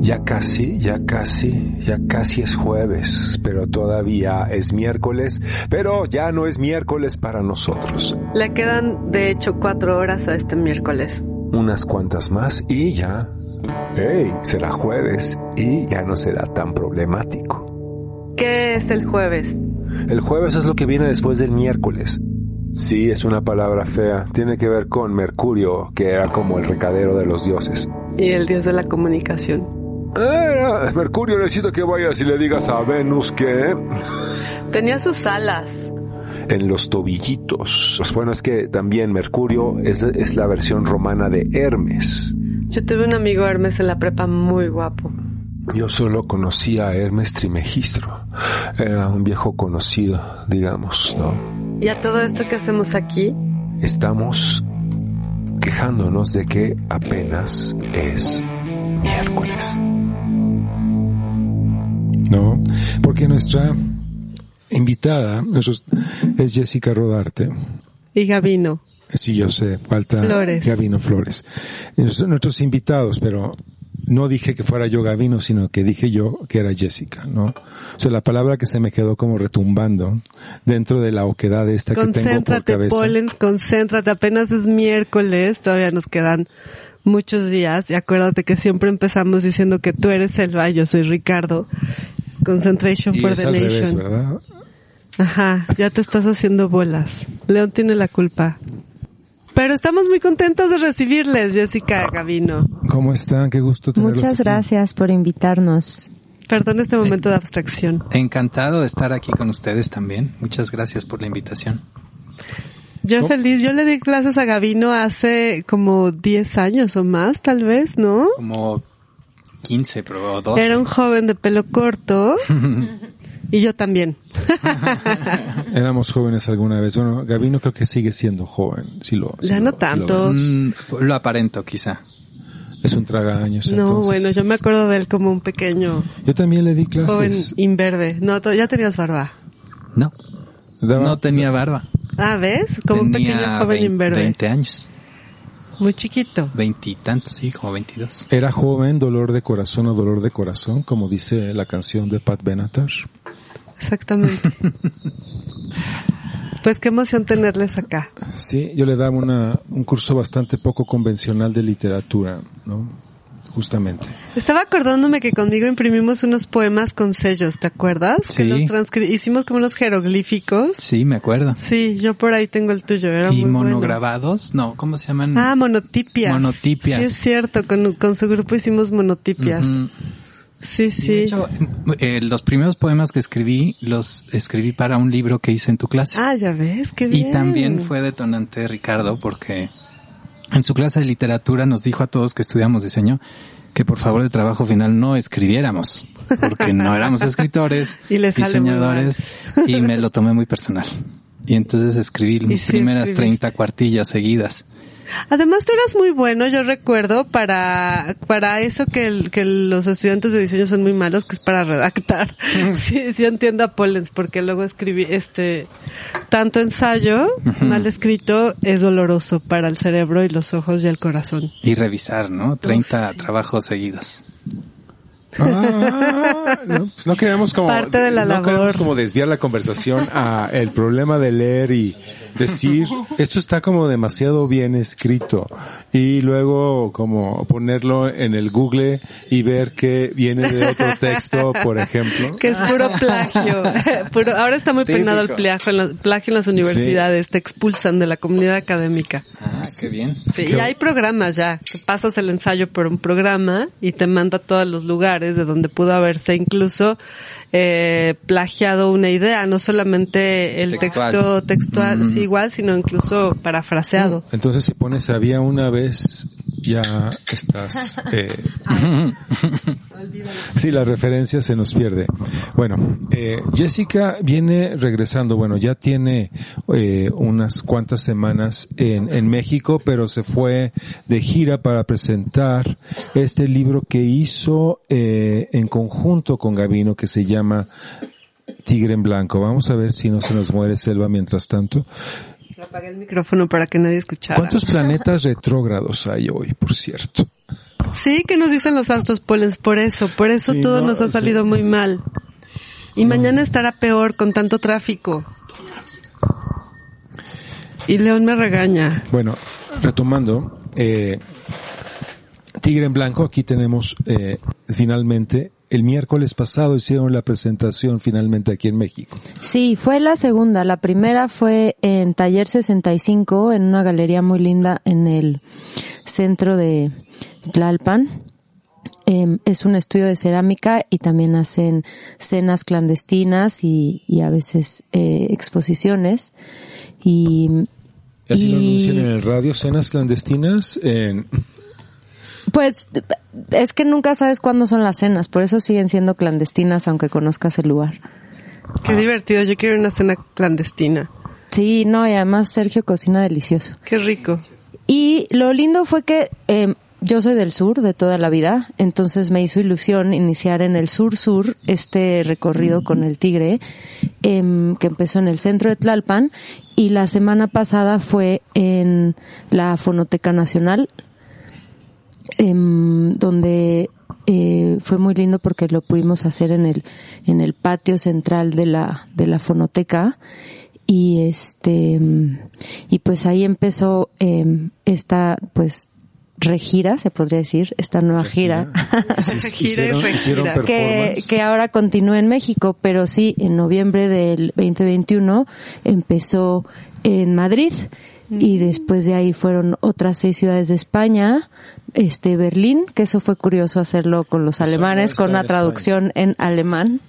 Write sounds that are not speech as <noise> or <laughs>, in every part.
Ya casi, ya casi, ya casi es jueves, pero todavía es miércoles, pero ya no es miércoles para nosotros. Le quedan, de hecho, cuatro horas a este miércoles. Unas cuantas más y ya. ¡Hey! Será jueves y ya no será tan problemático. ¿Qué es el jueves? El jueves es lo que viene después del miércoles. Sí, es una palabra fea. Tiene que ver con Mercurio, que era como el recadero de los dioses. Y el dios de la comunicación. Eh, Mercurio, necesito que vayas y le digas a Venus que... Tenía sus alas. En los tobillitos. Bueno, es que también Mercurio es, es la versión romana de Hermes. Yo tuve un amigo Hermes en la prepa muy guapo. Yo solo conocía a Hermes Trimegistro. Era un viejo conocido, digamos, ¿no? ¿Y a todo esto que hacemos aquí? Estamos quejándonos de que apenas es miércoles. No, porque nuestra invitada es Jessica Rodarte. Y Gabino. Sí, yo sé, falta Flores. Gabino Flores. Nuestros, nuestros invitados, pero no dije que fuera yo Gabino, sino que dije yo que era Jessica, ¿no? O sea, la palabra que se me quedó como retumbando dentro de la oquedad esta que tengo por Concéntrate, cabeza. Pollens, concéntrate. Apenas es miércoles, todavía nos quedan muchos días. Y acuérdate que siempre empezamos diciendo que tú eres Selva, yo soy Ricardo. Concentration Y for es the al Nation. revés, ¿verdad? Ajá, ya te estás haciendo bolas. León tiene la culpa. Pero estamos muy contentos de recibirles, Jessica Gavino. ¿Cómo están? Qué gusto tenerlos Muchas aquí. gracias por invitarnos. Perdón este momento de abstracción. Encantado de estar aquí con ustedes también. Muchas gracias por la invitación. Yo ¿Cómo? feliz, yo le di clases a Gavino hace como 10 años o más, tal vez, ¿no? Como 15, pero 12. Era un joven de pelo corto <laughs> y yo también. <laughs> Éramos jóvenes alguna vez. Bueno, Gabino creo que sigue siendo joven. Si lo, si Ya lo- no si lo- tanto. Mm, lo aparento quizá. es un tragaños. No, entonces. bueno, yo me acuerdo de él como un pequeño Yo también le di joven clases. imberbe. No, to- ya tenías barba. No, Daba- no tenía barba. Ah, ¿ves? Como un pequeño joven 20 imberbe. 20 años. Muy chiquito. Veintitantos, sí, como 22. Era joven, dolor de corazón o dolor de corazón, como dice la canción de Pat Benatar. Exactamente. <laughs> pues qué emoción tenerles acá. Sí, yo le daba una, un curso bastante poco convencional de literatura, ¿no? Justamente. Estaba acordándome que conmigo imprimimos unos poemas con sellos, ¿te acuerdas? Que Sí. los transcri- hicimos como unos jeroglíficos. Sí, me acuerdo. Sí, yo por ahí tengo el tuyo, era y muy bueno. monograbados, no, ¿cómo se llaman? Ah, monotipias. Monotipias. Sí, es cierto, con, con su grupo hicimos monotipias. Ujú. Sí, De sí. hecho, eh, los primeros poemas que escribí, los escribí para un libro que hice en tu clase. Ah, ya ves, qué bien. Y también fue detonante Ricardo porque en su clase de literatura nos dijo a todos que estudiamos diseño que por favor de trabajo final no escribiéramos, porque no éramos <laughs> escritores, Y diseñadores, y me lo tomé muy personal. Y entonces escribí <laughs> mis sí primeras escribiste. 30 cuartillas seguidas. Además tú eras muy bueno, yo recuerdo, para, para eso que, el- que los estudiantes de diseño son muy malos, que es para redactar. <laughs> sí, sí entiendo a Pollens, porque luego escribí, este, tanto ensayo, mal escrito, es doloroso para el cerebro y los ojos y el corazón. Y revisar, ¿no? 30 sí. trabajos seguidos. Ah, no, pues no queremos como, Parte de la no labor. queremos como desviar la conversación a el problema de leer y decir, <laughs> esto está como demasiado bien escrito y luego como ponerlo en el Google y ver que viene de otro <laughs> texto, por ejemplo. Que es puro plagio. <laughs> Puro- ahora está muy penado el plagio en, las, plagio en las universidades, te expulsan de la comunidad académica. Ah, qué bien. Sí, y hay programas ya, que pasas el ensayo por un programa y te manda a todos los lugares de donde pudo haberse incluso eh, plagiado una idea, no solamente el Textual. texto textual, Mm. sí, igual, sino incluso parafraseado. Entonces si pones había una vez, ya estás, <laughs> eh, <laughs> Sí, la referencia se nos pierde. Bueno, eh, Jessica viene regresando, bueno, ya tiene eh, unas cuantas semanas en, en México, pero se fue de gira para presentar este libro que hizo eh, en conjunto con Gavino que se llama Tigre en Blanco. Vamos a ver si no se nos muere Selva mientras tanto. Apagué el micrófono para que nadie escuchara. ¿Cuántos planetas retrógrados hay hoy, por cierto? Sí, que nos dicen los astros polens, por eso, por eso Sí, todo no, nos ha sí. salido muy mal. Y mañana estará peor con tanto tráfico. Y León me regaña. Bueno, retomando, eh, Tigre en Blanco, aquí tenemos eh, finalmente, el miércoles pasado hicieron la presentación finalmente aquí en México. Sí, fue la segunda. La primera fue en Taller 65, en una galería muy linda en el centro de Tlalpan. Em, es un estudio de cerámica y también hacen cenas clandestinas y, y a veces eh, exposiciones. Y, Y así lo y- anuncian en el radio, cenas clandestinas en... Pues es que nunca sabes cuándo son las cenas, por eso siguen siendo clandestinas aunque conozcas el lugar. Qué divertido, yo quiero una cena clandestina. Sí, no, y además Sergio cocina delicioso. Qué rico. Y lo lindo fue que eh, yo soy del sur de toda la vida, entonces me hizo ilusión iniciar en el sur-sur este recorrido con el tigre, em, que empezó en el centro de Tlalpan, y la semana pasada fue en la Fonoteca Nacional, em, donde eh, fue muy lindo porque lo pudimos hacer en el en el patio central de la de la fonoteca. Y este mm, y pues ahí empezó eh, esta pues regira se podría decir esta nueva gira, <laughs> hicieron, regira. hicieron que, que ahora continúa en México, pero sí, en noviembre del 2021 empezó en Madrid. Y después de ahí fueron otras seis ciudades de España, este Berlín, que eso fue curioso hacerlo con los no alemanes, con una traducción en alemán,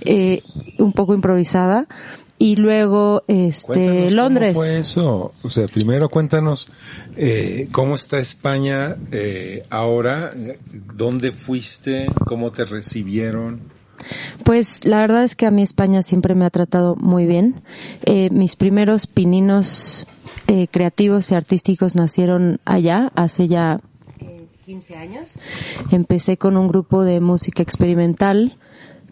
eh, un poco improvisada. Y luego, este, Cuéntanos Londres. ¿Cómo fue eso? O sea, primero cuéntanos eh, cómo está España eh, ahora, dónde fuiste, cómo te recibieron. Pues la verdad es que a mí España siempre me ha tratado muy bien. Eh, mis primeros pininos eh, creativos y artísticos nacieron allá hace ya 15 años. Empecé con un grupo de música experimental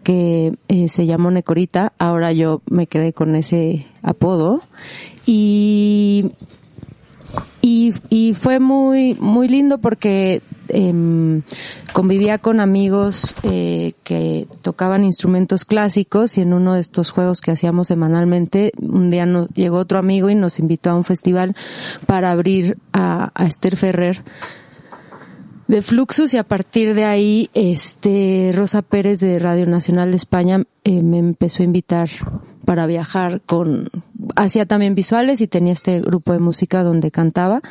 que eh, se llamó Necorita. Ahora yo me quedé con ese apodo. Y y, fue muy muy lindo porque em, convivía con amigos eh, que tocaban instrumentos clásicos y en uno de estos juegos que hacíamos semanalmente un día nos llegó otro amigo y nos invitó a un festival para abrir a Esther Ferrer de Fluxus y a partir de ahí este Rosa Pérez de Radio Nacional de España eh, me empezó a invitar para viajar con hacía también visuales y tenía este grupo de música donde cantaba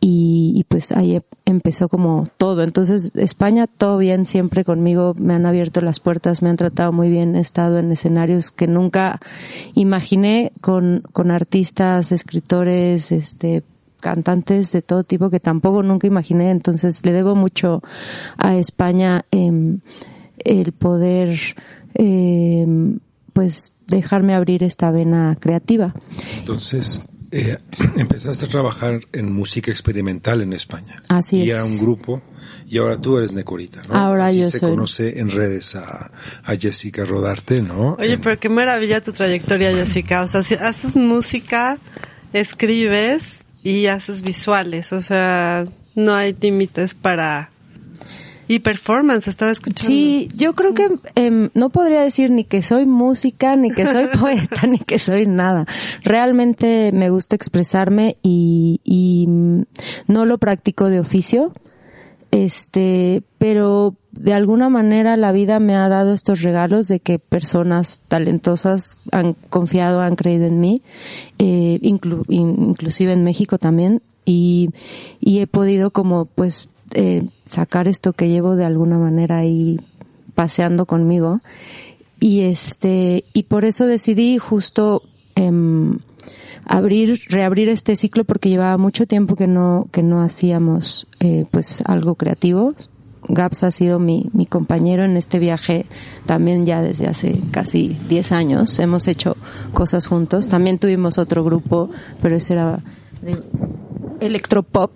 y, y pues ahí em- empezó como todo. Entonces España todo bien siempre conmigo me han abierto las puertas me han tratado muy bien he estado en escenarios que nunca imaginé con con artistas escritores este cantantes de todo tipo que tampoco nunca imaginé, entonces le debo mucho a España em, el poder em, pues dejarme abrir esta vena creativa. Entonces, eh, <clears throat> empezaste a trabajar en música experimental en España. Así y es. era un grupo, y ahora tú eres Necorita, ¿no? Ahora Así yo se soy. conoce en redes a, a Jessica Rodarte, ¿no? Oye, En- pero qué maravilla tu trayectoria, Jessica. O sea, si haces música, escribes y haces visuales. O sea, no hay límites para... Y performance, estaba escuchando. Sí, yo creo que em, no podría decir ni que soy música, ni que soy <laughs> poeta, ni que soy nada. Realmente me gusta expresarme y, y mm, no lo practico de oficio. Este, pero de alguna manera la vida me ha dado estos regalos de que personas talentosas han confiado, han creído en mí, eh, inclu- in- inclusive en México también, y, y he podido como pues eh, sacar esto que llevo de alguna manera ahí paseando conmigo. Y este y por eso decidí justo em, abrir reabrir este ciclo porque llevaba mucho tiempo que no que no hacíamos eh, pues algo creativo Gaps ha sido mi, mi compañero en este viaje también ya desde hace casi 10 años. Hemos hecho cosas juntos. También tuvimos otro grupo, pero eso era de electropop.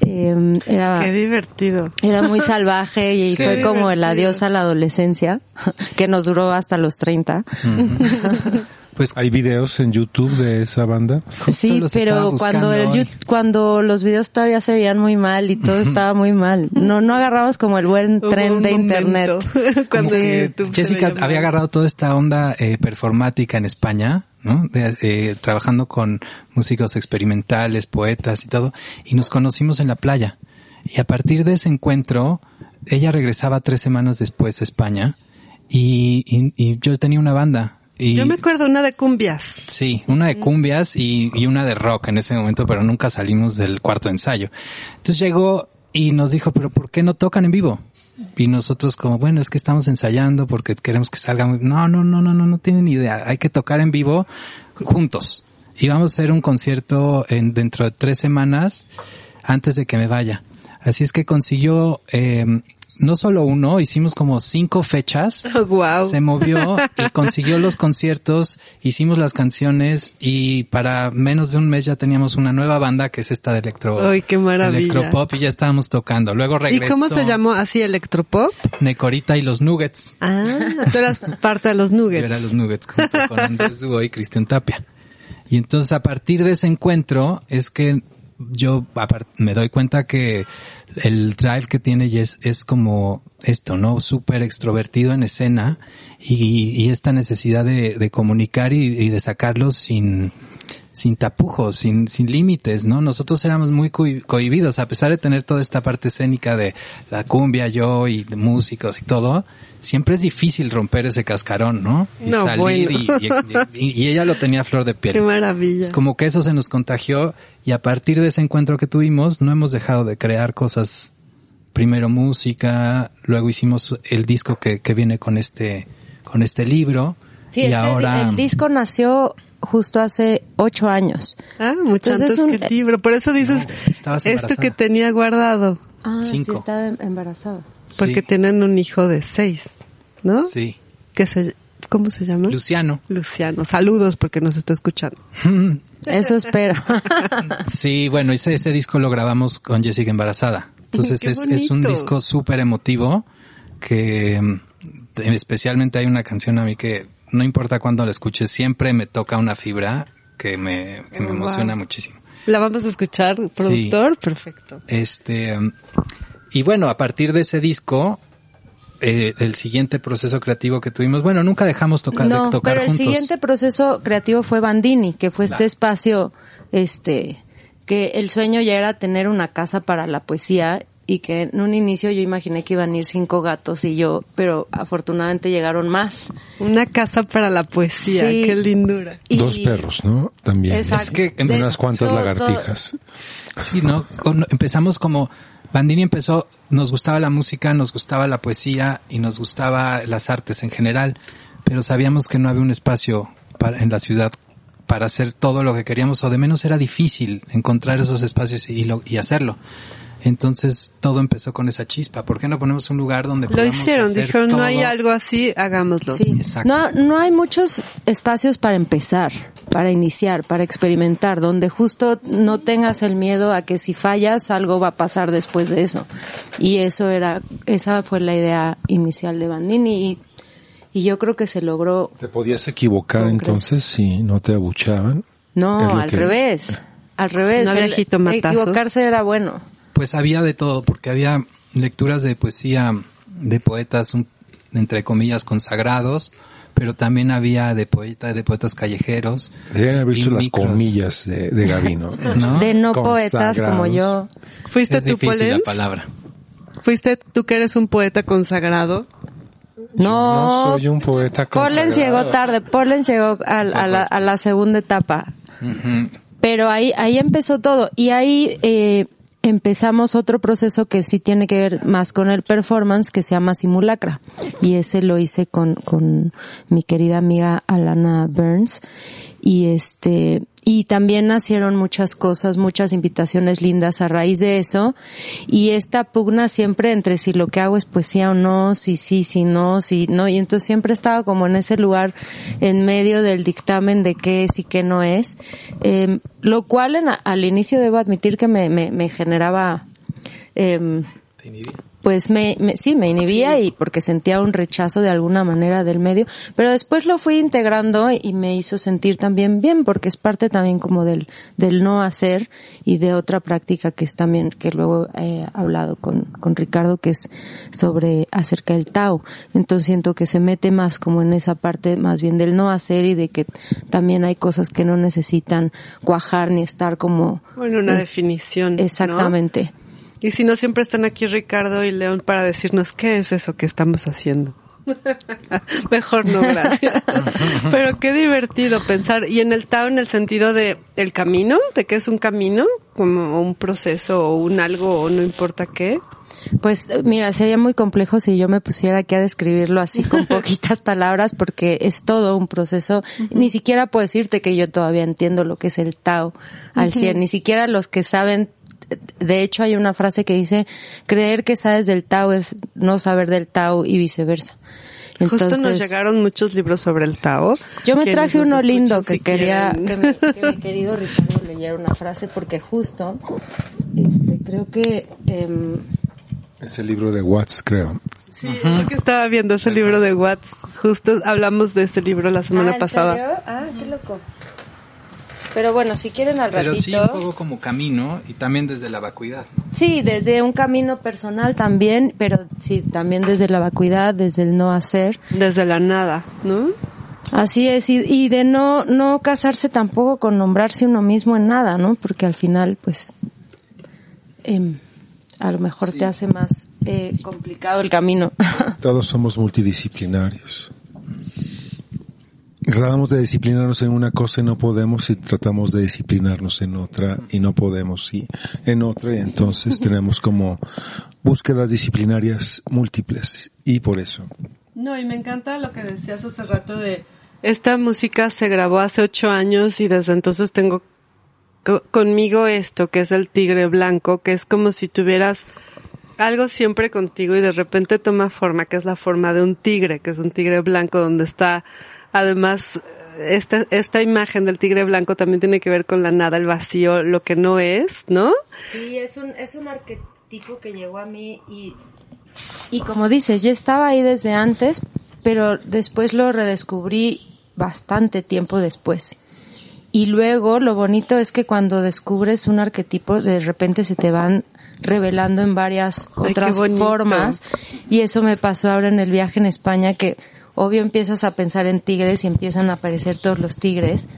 Eh, era, Qué divertido. era muy salvaje y <laughs> fue como el adiós a la adolescencia, <laughs> que nos duró hasta los 30. <laughs> Pues ¿Hay videos en YouTube de esa banda? justo Sí, pero cuando, el cuando los videos todavía se veían muy mal y todo estaba muy mal. No, no agarramos como el buen tren de internet. <laughs> Cuando YouTube Jessica había agarrado toda esta onda eh, performática en España, ¿no? De, eh, trabajando con músicos experimentales, poetas y todo, y nos conocimos en la playa. Y a partir de ese encuentro, ella regresaba tres semanas después a España y, y- y yo tenía una banda. Y, Yo me acuerdo una de cumbias. Sí, una de cumbias y, y una de rock en ese momento, pero nunca salimos del cuarto ensayo. Entonces llegó y nos dijo, pero ¿por qué no tocan en vivo? Y nosotros como, bueno, es que estamos ensayando porque queremos que salga muy... No, no, no, no, no, no tienen idea. Hay que tocar en vivo juntos. Y vamos a hacer un concierto en, dentro de tres semanas antes de que me vaya. Así es que consiguió, eh, no solo uno, hicimos como cinco fechas <laughs> Oh, wow. se movió y consiguió los conciertos, hicimos las canciones y para menos de un mes ya teníamos una nueva banda que es esta de electro, Ay, qué maravilla. electropop y ya estábamos tocando. Luego ¿Y regresó cómo se llamó así electropop? Necorita y los Nuggets. Ah, tú eras parte de los Yo nuggets. era los Nuggets junto con Andrés y Cristian Tapia. Y entonces a partir de ese encuentro es que yo me doy cuenta que el drive que tiene Jess es como esto, ¿no? Súper extrovertido en escena y, y esta necesidad de, de comunicar y, y de sacarlos sin, sin tapujos, sin, sin límites, ¿no? Nosotros éramos muy cohibidos, a pesar de tener toda esta parte escénica de la cumbia, yo y de músicos y todo, siempre es difícil romper ese cascarón, ¿no? Y No, salir bueno. y, y- y- y ella lo tenía a flor de piel. <laughs> Qué maravilla. Es como que eso se nos contagió y a partir de ese encuentro que tuvimos no hemos dejado de crear cosas. Primero música, luego hicimos el disco que, que viene con este, con este libro. Sí, y este- ahora el disco nació justo hace ocho años. Ah, mucho Entonces, antes un- que el libro. Por eso dices estabas esto que tenía guardado. Ah, Cinco. sí, estaba em- embarazada. Porque Sí, tienen un hijo de seis, ¿no? sí. Que se, ¿Cómo se llama? Luciano. Luciano. Saludos porque nos está escuchando. <laughs> Eso espero. <laughs> Sí, bueno, ese, ese disco lo grabamos con Jessica embarazada. Entonces es, es un disco súper emotivo que mm, especialmente hay una canción a mí que no importa cuándo la escuche, siempre me toca una fibra que me, que me emociona wow. muchísimo. La vamos a escuchar, productor. Perfecto. Este, mm, y bueno, a partir de ese disco, eh, el siguiente proceso creativo que tuvimos, bueno, nunca dejamos tocar, de no, tocar pero el juntos. siguiente proceso creativo fue Bandini, que fue este espacio, este, que el sueño ya era tener una casa para la poesía y que en un inicio yo imaginé que iban a ir cinco gatos y yo, pero afortunadamente llegaron más. Una casa para la poesía. Sí. Qué lindura. Y- Dos perros, ¿no? También. Exacto. Es que en Unas cuantas todo- lagartijas. Sí, ¿no? Empezamos como, Bandini empezó, nos gustaba la música, nos gustaba la poesía y nos gustaba las artes en general, pero sabíamos que no había un espacio para, en la ciudad para hacer todo lo que queríamos, o de menos era difícil encontrar esos espacios y, lo, y hacerlo. Entonces todo empezó con esa chispa. ¿Por qué no ponemos un lugar donde Lo podamos hicieron. hacer Dijeron, no hay algo así, hagámoslo. Sí. Exacto. No, no hay muchos espacios para empezar, para iniciar, para experimentar, donde justo no tengas el miedo a que si fallas algo va a pasar después de eso. Y eso era, esa fue la idea inicial de Bandini y, y yo creo que se logró. ¿Te podías equivocar entonces si no te abuchaban? No, al que- revés. Al revés. No había El-. Equivocarse era bueno. Pues había de todo, porque había lecturas de poesía de poetas, un- entre comillas, consagrados, pero también había de poeta, de poetas callejeros. Deberían haber visto Y las micros. comillas de, de Gavino. <laughs> ¿no? De no Consagrados. poetas como yo. ¿Fuiste es tú, difícil la palabra. ¿Fuiste tú que eres un poeta consagrado? No, No soy un poeta Pollens consagrado. llegó tarde. Pollens llegó a, a la, a la segunda etapa. Pero ahí, ahí empezó todo. Y ahí eh, empezamos otro proceso que sí tiene que ver más con el performance, que se llama simulacra. Y ese lo hice con, con mi querida amiga Alana Burns. Y este, y también nacieron muchas cosas, muchas invitaciones lindas a raíz de eso. Y esta pugna siempre entre si lo que hago es poesía o no, si sí, si no, si no. Y entonces siempre estaba como en ese lugar en medio del dictamen de qué es y qué no es. Eh, lo cual en- al inicio debo admitir que me, me, me generaba, em, pues me, me sí me inhibía y porque sentía un rechazo de alguna manera del medio, pero después lo fui integrando y me hizo sentir también bien porque es parte también como del del no hacer y de otra práctica que es también que luego he hablado con con Ricardo que es sobre acerca del Tao. Entonces siento que se mete más como en esa parte más bien del no hacer y de que también hay cosas que no necesitan cuajar ni estar como bueno, una definición. ¿no? Y si no, siempre están aquí Ricardo y León para decirnos qué es eso que estamos haciendo. <laughs> Mejor no, gracias. <laughs> Pero qué divertido pensar. Y en el Tao, en el sentido de el camino, de que es un camino, como un proceso o un algo o no importa qué. Pues mira, sería muy complejo si yo me pusiera aquí a describirlo así con <laughs> poquitas palabras porque es todo un proceso. Ni siquiera puedo decirte que yo todavía entiendo lo que es el Tao al 100. Ni siquiera los que saben de hecho hay una frase que dice creer que sabes del Tao es no saber del Tao y viceversa. Justo nos llegaron muchos libros sobre el Tao. Yo me traje uno lindo que si quería que mi, que mi querido Ricardo leyera una frase porque justo este creo que em, Es el libro de Watts, creo. Sí, es lo que estaba viendo ese libro de Watts. Justo hablamos de este libro la semana Ah, ¿en pasada. serio? Ah, qué loco. Pero bueno, si quieren al Pero sí ratito. un poco como camino y también desde la vacuidad. ¿no? Sí, desde un camino personal también, pero sí, también desde la vacuidad, desde el no hacer. Desde la nada, ¿no? Así es, y, y de no, no casarse tampoco con nombrarse uno mismo en nada, ¿no? Porque al final, pues, em, a lo mejor te hace más eh, complicado el camino. <laughs> Todos somos multidisciplinarios. Tratamos de disciplinarnos en una cosa y no podemos y tratamos de disciplinarnos en otra y no podemos y en otra y entonces <laughs> tenemos como búsquedas disciplinarias múltiples y por eso. No, y me encanta lo que decías hace rato de esta música se grabó hace ocho años y desde entonces tengo co- conmigo esto que es el tigre blanco, que es como si tuvieras algo siempre contigo y de repente toma forma, que es la forma de un tigre, que es un tigre blanco donde está además esta, esta imagen del tigre blanco también tiene que ver con la nada, el vacío, lo que no es, ¿no? Sí, es un, es un arquetipo que llegó a mí y, y como dices, ya estaba ahí desde antes, pero después lo redescubrí bastante tiempo después. Y luego lo bonito es que cuando descubres un arquetipo, de repente se te van revelando en varias otras formas. Y eso me pasó ahora en el viaje en España, que obvio empiezas a pensar en tigres y empiezan a aparecer todos los tigres.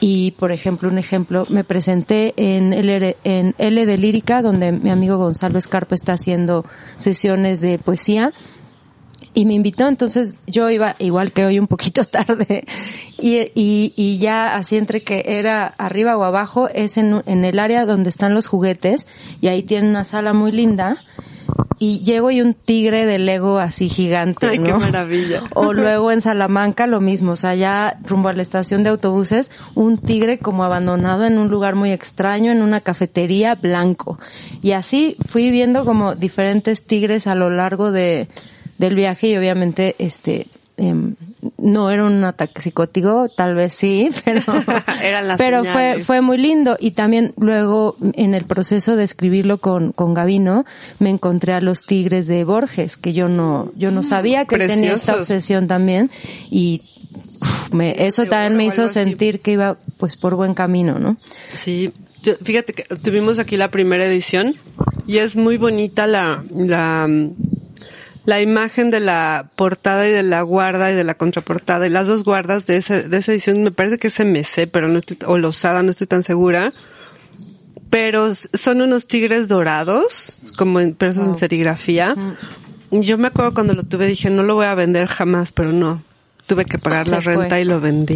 Y, por ejemplo, un ejemplo, me presenté en L, en L de Lírica, donde mi amigo Gonzalo Escarpa está haciendo sesiones de poesía. Y me invitó, entonces yo iba igual que hoy un poquito <laughs> tarde y, y, y ya así entre que era arriba o abajo es en, en el área donde están los juguetes y ahí tienen una sala muy linda y llego y un tigre de Lego así gigante, Ay, ¿no? qué maravilla. <laughs> O luego en Salamanca lo mismo, o sea, ya rumbo a la estación de autobuses, un tigre como abandonado en un lugar muy extraño, en una cafetería blanco. Y así fui viendo como diferentes tigres a lo largo de, del viaje y obviamente este, em, no era un ataque psicótico, tal vez sí, <laughs> pero, <laughs> Eran las pero fue, señales. fue muy lindo. Y también luego, en el proceso de escribirlo con, con Gavino, me encontré a los tigres de Borges, que yo no, yo no sabía que tenía esta obsesión también. Y uf, me, eso también me hizo así. sentir que iba pues por buen camino, ¿no? Sí, yo- fíjate que tuvimos aquí la primera edición y es muy bonita la, la, la imagen de la portada y de la guarda y de la contraportada y las dos guardas de esa, de esa edición me parece que es MC, pero no estoy, o Losada, no estoy tan segura. Pero son unos tigres dorados, como en, pero eso es en serigrafía. Yo me acuerdo cuando lo tuve dije, no lo voy a vender jamás, pero no. Tuve que pagar Se la fue. renta y lo vendí.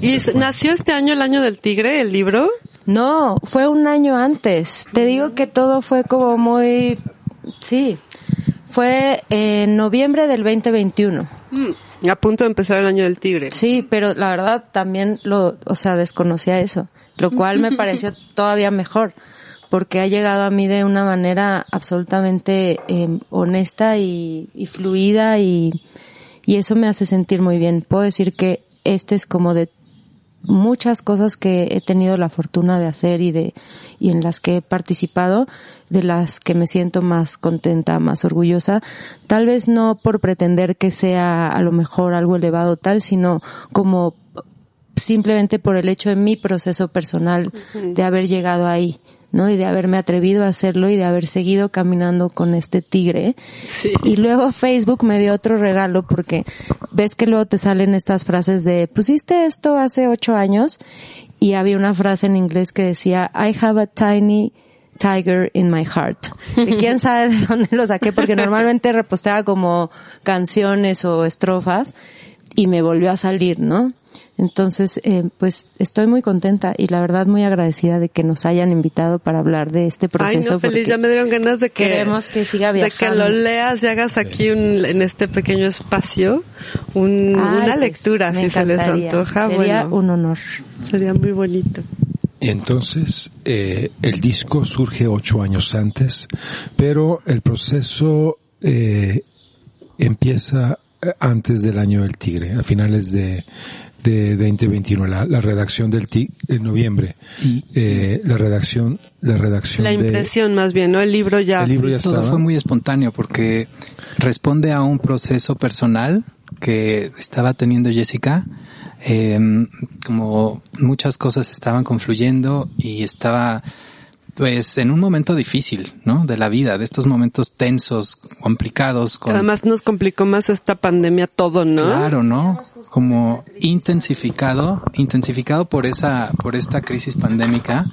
¿Y nació este año el año del tigre, el libro? No, fue un año antes. Te digo que todo fue como muy, sí. Fue en noviembre del 2021. Mm, A punto de empezar el año del tigre. Sí, pero la verdad también lo, o sea, desconocía eso, lo cual me pareció <laughs> todavía mejor, porque ha llegado a mí de una manera absolutamente eh, honesta y, y fluida y, y eso me hace sentir muy bien. Puedo decir que este es como de muchas cosas que he tenido la fortuna de hacer y de y en las que he participado, de las que me siento más contenta, más orgullosa, tal vez no por pretender que sea a lo mejor algo elevado tal, sino como simplemente por el hecho de mi proceso personal de haber llegado ahí. ¿No? Y de haberme atrevido a hacerlo y de haber seguido caminando con este tigre. Y luego Facebook me dio otro regalo porque ves que luego te salen estas frases de, pusiste esto hace ocho años y había una frase en inglés que decía, I have a tiny Tiger in my heart. Y <laughs> quién sabe de dónde lo saqué porque normalmente reposteaba como canciones o estrofas y me volvió a salir, ¿no? Entonces, eh, pues estoy muy contenta y la verdad muy agradecida de que nos hayan invitado para hablar de este proceso. Ay, no, feliz, ya me dieron ganas de que queremos que siga viajando. De que lo leas y hagas aquí un, en este pequeño espacio un, una pues, lectura, si se les antoja. Sería un honor. Sería muy bonito. Entonces, eh, el disco surge ocho años antes, pero el proceso eh, empieza antes del año del tigre, a finales de, de 2021, la, la redacción del TIC en noviembre. Y, eh, la redacción, la redacción La impresión más bien, ¿no? El libro ya. El libro ya Todo fue muy espontáneo porque responde a un proceso personal que estaba teniendo Jessica. Eh, como muchas cosas estaban confluyendo y estaba pues en un momento difícil, ¿no? De la vida, de estos momentos tensos, complicados. Con... Además nos complicó más esta pandemia todo, ¿no? Claro, ¿no? Como intensificado, intensificado por esa, por esta crisis pandémica.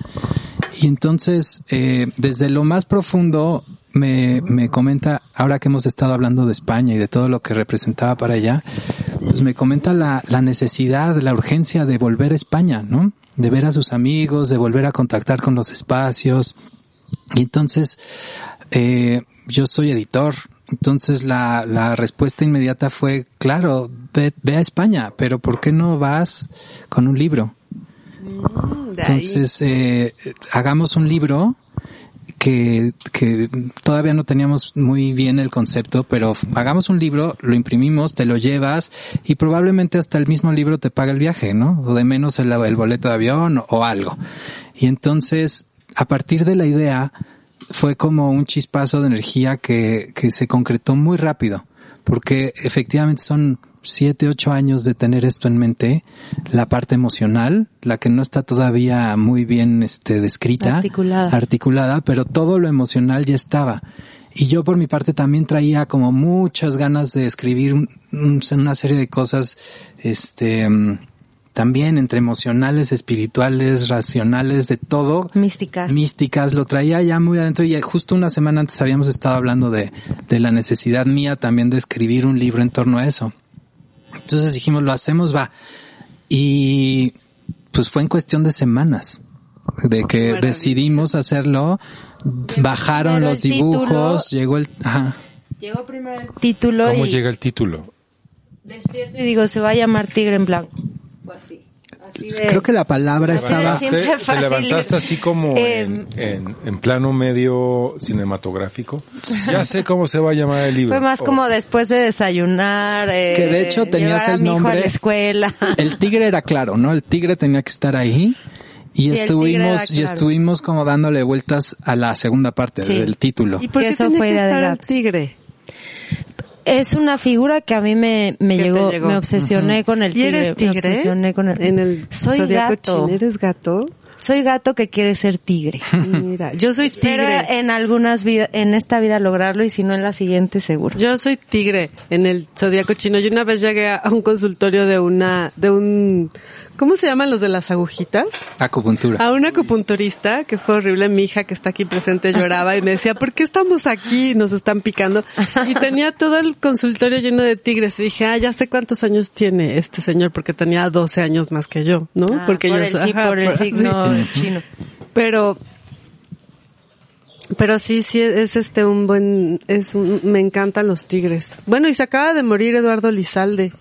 Y entonces, eh, desde lo más profundo, me, me comenta, ahora que hemos estado hablando de España y de todo lo que representaba para ella, pues me comenta la, la necesidad, la urgencia de volver a España, ¿no? De ver a sus amigos, de volver a contactar con los espacios. Y entonces, eh, yo soy editor, entonces la, la respuesta inmediata fue, claro, ve, a España, pero ¿por qué no vas con un libro? Mm, entonces, eh, hagamos un libro que, que todavía no teníamos muy bien el concepto, pero hagamos un libro, lo imprimimos, te lo llevas y probablemente hasta el mismo libro te paga el viaje, ¿no? O de menos el, el boleto de avión o algo. Y entonces, a partir de la idea, fue como un chispazo de energía que, que se concretó muy rápido, porque efectivamente son siete, ocho años de tener esto en mente, la parte emocional, la que no está todavía muy bien este, descrita, articulada. articulada, pero todo lo emocional ya estaba. Y yo por mi parte también traía como muchas ganas de escribir una serie de cosas, este, también entre emocionales, espirituales, racionales, de todo. Místicas. Místicas, lo traía ya muy adentro y justo una semana antes habíamos estado hablando de, de la necesidad mía también de escribir un libro en torno a eso. Entonces dijimos, lo hacemos, va. Y pues fue en cuestión de semanas de que decidimos hacerlo. bajaron los dibujos, llegó el... Ajá. Llegó primero el título. ¿Cómo llega el título? Despierto y digo, se va a llamar Tigre en Blanco. así. Creo que la palabra estaba... Te, te levantaste así como en, em, en, plano medio cinematográfico. Ya sé cómo se va a llamar el libro. Fue más como después de desayunar. Eh, que de hecho tenías el nombre. a la escuela. <laughs> El tigre era claro, ¿no? El tigre tenía que estar ahí. Y estuvimos, y estuvimos como dándole vueltas a la segunda parte del título. ¿Y por qué eso fue que estar el tigre? Es una figura que a mí me, me llegó, me obsesioné con el tigre. eres tigre? Me obsesioné con el, en el soy gato. ¿Eres gato? Soy gato que quiere ser tigre. <laughs> Mira, yo soy tigre. en algunas vidas, en esta vida lograrlo y si no en la siguiente seguro. Yo soy tigre en el zodiaco chino. Yo una vez llegué a un consultorio de una, de un ¿Cómo se llaman los de las agujitas? Acupuntura. A una acupunturista que fue horrible. Mi hija que está aquí presente lloraba y me decía, ¿por qué estamos aquí? Nos están picando. Y tenía todo el consultorio lleno de tigres. Y dije, ah, ya sé cuántos años tiene este señor porque tenía 12 años más que yo, ¿no? Ah, porque por yo el, sí, por el signo chino. Pero, pero sí, sí, es este un buen, es un, me encantan los tigres. Bueno, y se acaba de morir Eduardo Lizalde.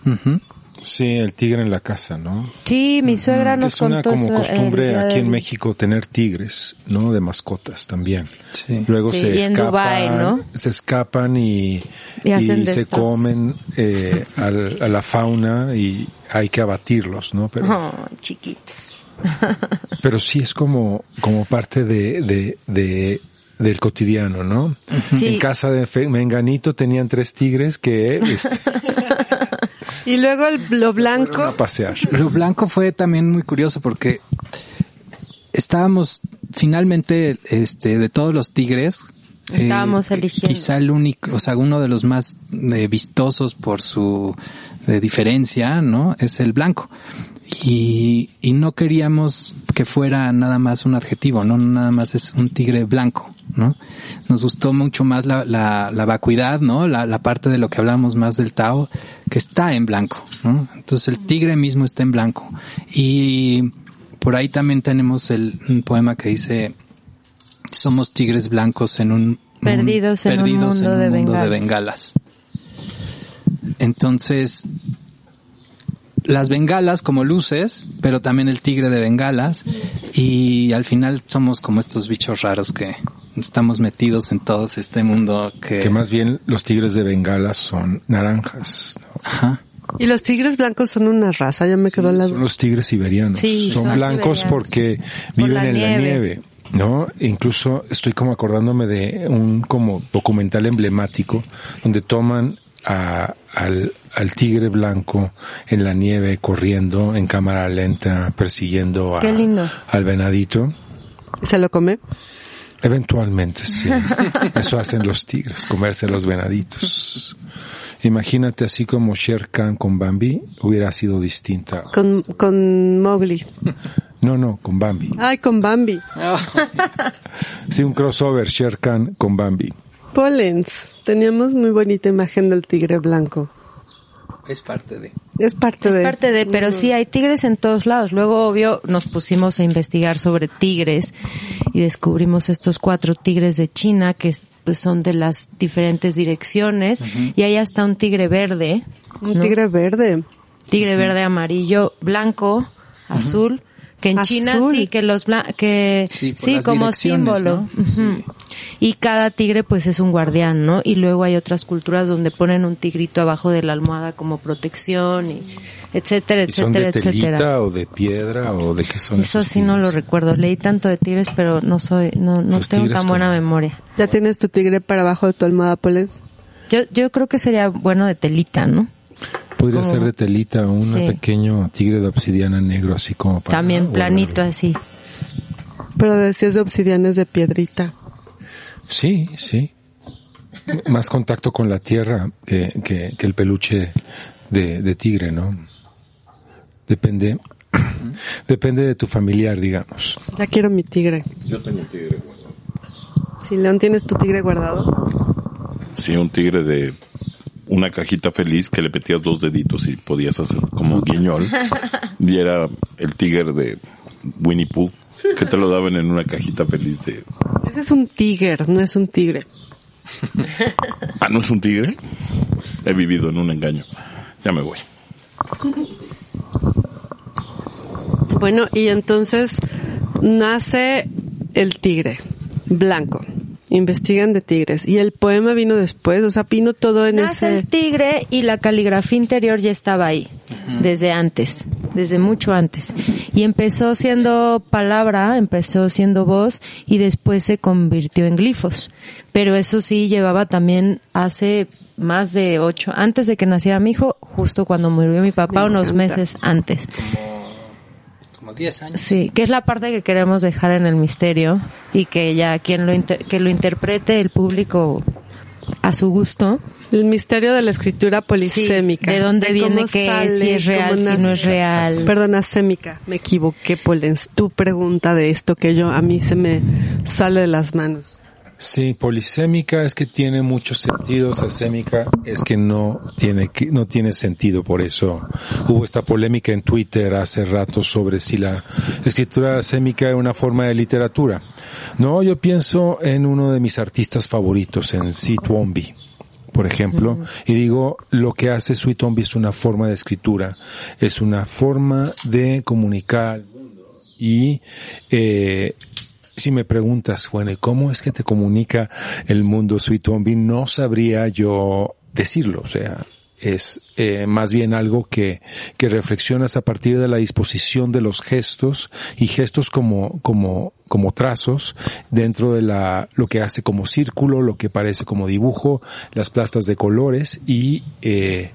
Sí, el tigre en la casa, ¿no? Sí, mi suegra nos es una contó como eso el costumbre día aquí en México tener tigres, ¿no? De mascotas también. Sí. Luego Sí, se y en escapan, Dubái, ¿no? se escapan y, Y hacen y se comen eh, al- a la fauna y hay que abatirlos, ¿no? Pero, <laughs> Oh, chiquitos. <laughs> pero sí es como, como parte de, de, de, del cotidiano, ¿no? Sí. En casa de Menganito tenían tres tigres que este, <laughs> Y luego el, lo blanco. a pasear. <laughs> Lo blanco fue también muy curioso porque estábamos finalmente, este, de todos los tigres, eh, Estábamos eligiendo. Quizá el único, o sea, uno de los más eh, vistosos por su eh, diferencia, ¿no? Es el blanco. Y, y no queríamos que fuera nada más un adjetivo, no nada más es un tigre blanco, ¿no? Nos gustó mucho más la, la, la vacuidad, ¿no? La, la parte de lo que hablamos más del Tao, que está en blanco, ¿no? Entonces el tigre mismo está en blanco. Y por ahí también tenemos el, un poema que dice, somos tigres blancos en un Perdidos en un mundo de bengalas. bengalas. Entonces, las bengalas como luces, pero también el tigre de bengalas, y al final somos como estos bichos raros que estamos metidos en todo este mundo que... Que más bien los tigres de Bengala son naranjas, ¿no? Ajá. Y los tigres blancos son una raza, ya me quedó la Son los tigres siberianos. Sí, son, son blancos siberianos. porque Por viven la en la nieve. ¿No? Incluso estoy como acordándome de un como documental emblemático donde toman a- al, al tigre blanco en la nieve corriendo en cámara lenta persiguiendo a- Qué lindo. al venadito. ¿Se lo come? Eventualmente, sí. <laughs> Eso hacen los tigres, comerse los venaditos. Imagínate así como Sher Khan con Bambi hubiera sido distinta. Con, con Mowgli. No, no, con Bambi. Ay, con Bambi. <laughs> Sí, un crossover Sher Khan con Bambi. Pollens. Teníamos muy bonita imagen del tigre blanco. Es parte de... Es parte Es de... parte de, pero sí hay tigres en todos lados. Luego, obvio, nos pusimos a investigar sobre tigres y descubrimos estos cuatro tigres de China que pues, son de las diferentes direcciones y hay hasta un tigre verde, Un ¿no? tigre verde. tigre verde, amarillo, blanco, azul. Que en China Azul. sí, que los blan que Sí, sí, como símbolo. ¿no? Ujú. Sí. Y cada tigre pues es un guardián, ¿no? Y luego hay otras culturas donde ponen un tigrito abajo de la almohada como protección y etcétera, ¿Y son etcétera, de etcétera. telita o de piedra o de qué son Eso esos sí no lo recuerdo. Leí tanto de tigres, pero no soy, no, no Los tengo tan buena como- memoria. ¿Ya tienes tu tigre para abajo de tu almohada, Pollens? Yo, yo creo que sería bueno de telita, ¿no? Podría como- ser de telita un Sí. pequeño tigre de obsidiana negro así como para También planito así. Pero decías de obsidianes de piedrita. Sí, sí. Más contacto con la tierra que, que, que el peluche de, de tigre, ¿no? Depende, <clears throat> depende de tu familiar, digamos. Ya quiero mi tigre. Yo tengo un tigre guardado. Si León, ¿tienes tu tigre guardado? Sí, un tigre de una cajita feliz que le metías dos deditos y podías hacer como guiñol. Y era el tigre de Winnie Pooh, que te lo daban en una cajita feliz de... Ese es un tigre, no es un tigre. <laughs> Ah, ¿no es un tigre? He vivido en un engaño. Ya me voy. Bueno, y entonces nace el tigre blanco. Investigan de tigres. Y el poema vino después, o sea, vino todo en Nace ese... el tigre y la caligrafía interior ya estaba ahí, desde antes, desde mucho antes. Y empezó siendo palabra, empezó siendo voz y después se convirtió en glifos. Pero eso sí llevaba también hace más de ocho, antes de que naciera mi hijo, justo cuando murió mi papá, Me unos encanta. meses antes. Como 10 años. Sí, que es la parte que queremos dejar en el misterio y que ya quien lo inter- que lo interprete el público a su gusto. El misterio de la escritura polisémica. de dónde viene, cómo qué es, si es real, si no es real. Perdona, sémica, me equivoqué, Polens. Tu pregunta de esto que yo, a mí se me sale de las manos. Sí, polisémica es que tiene muchos sentidos, asémica es que no tiene, no tiene sentido, por eso hubo esta polémica en Twitter hace rato sobre si la escritura asémica es una forma de literatura. No, yo pienso en uno de mis artistas favoritos, en Sid Wombi. por ejemplo, y digo, lo que hace Sweet Zombie es una forma de escritura, es una forma de comunicar. Y eh, si me preguntas, ¿y cómo es que te comunica el mundo Sweet Zombie? No sabría yo decirlo, o sea, es eh, más bien algo que, que reflexionas a partir de la disposición de los gestos y gestos como, como, como trazos dentro de la, lo que hace como círculo, lo que parece como dibujo, las plastas de colores y, eh,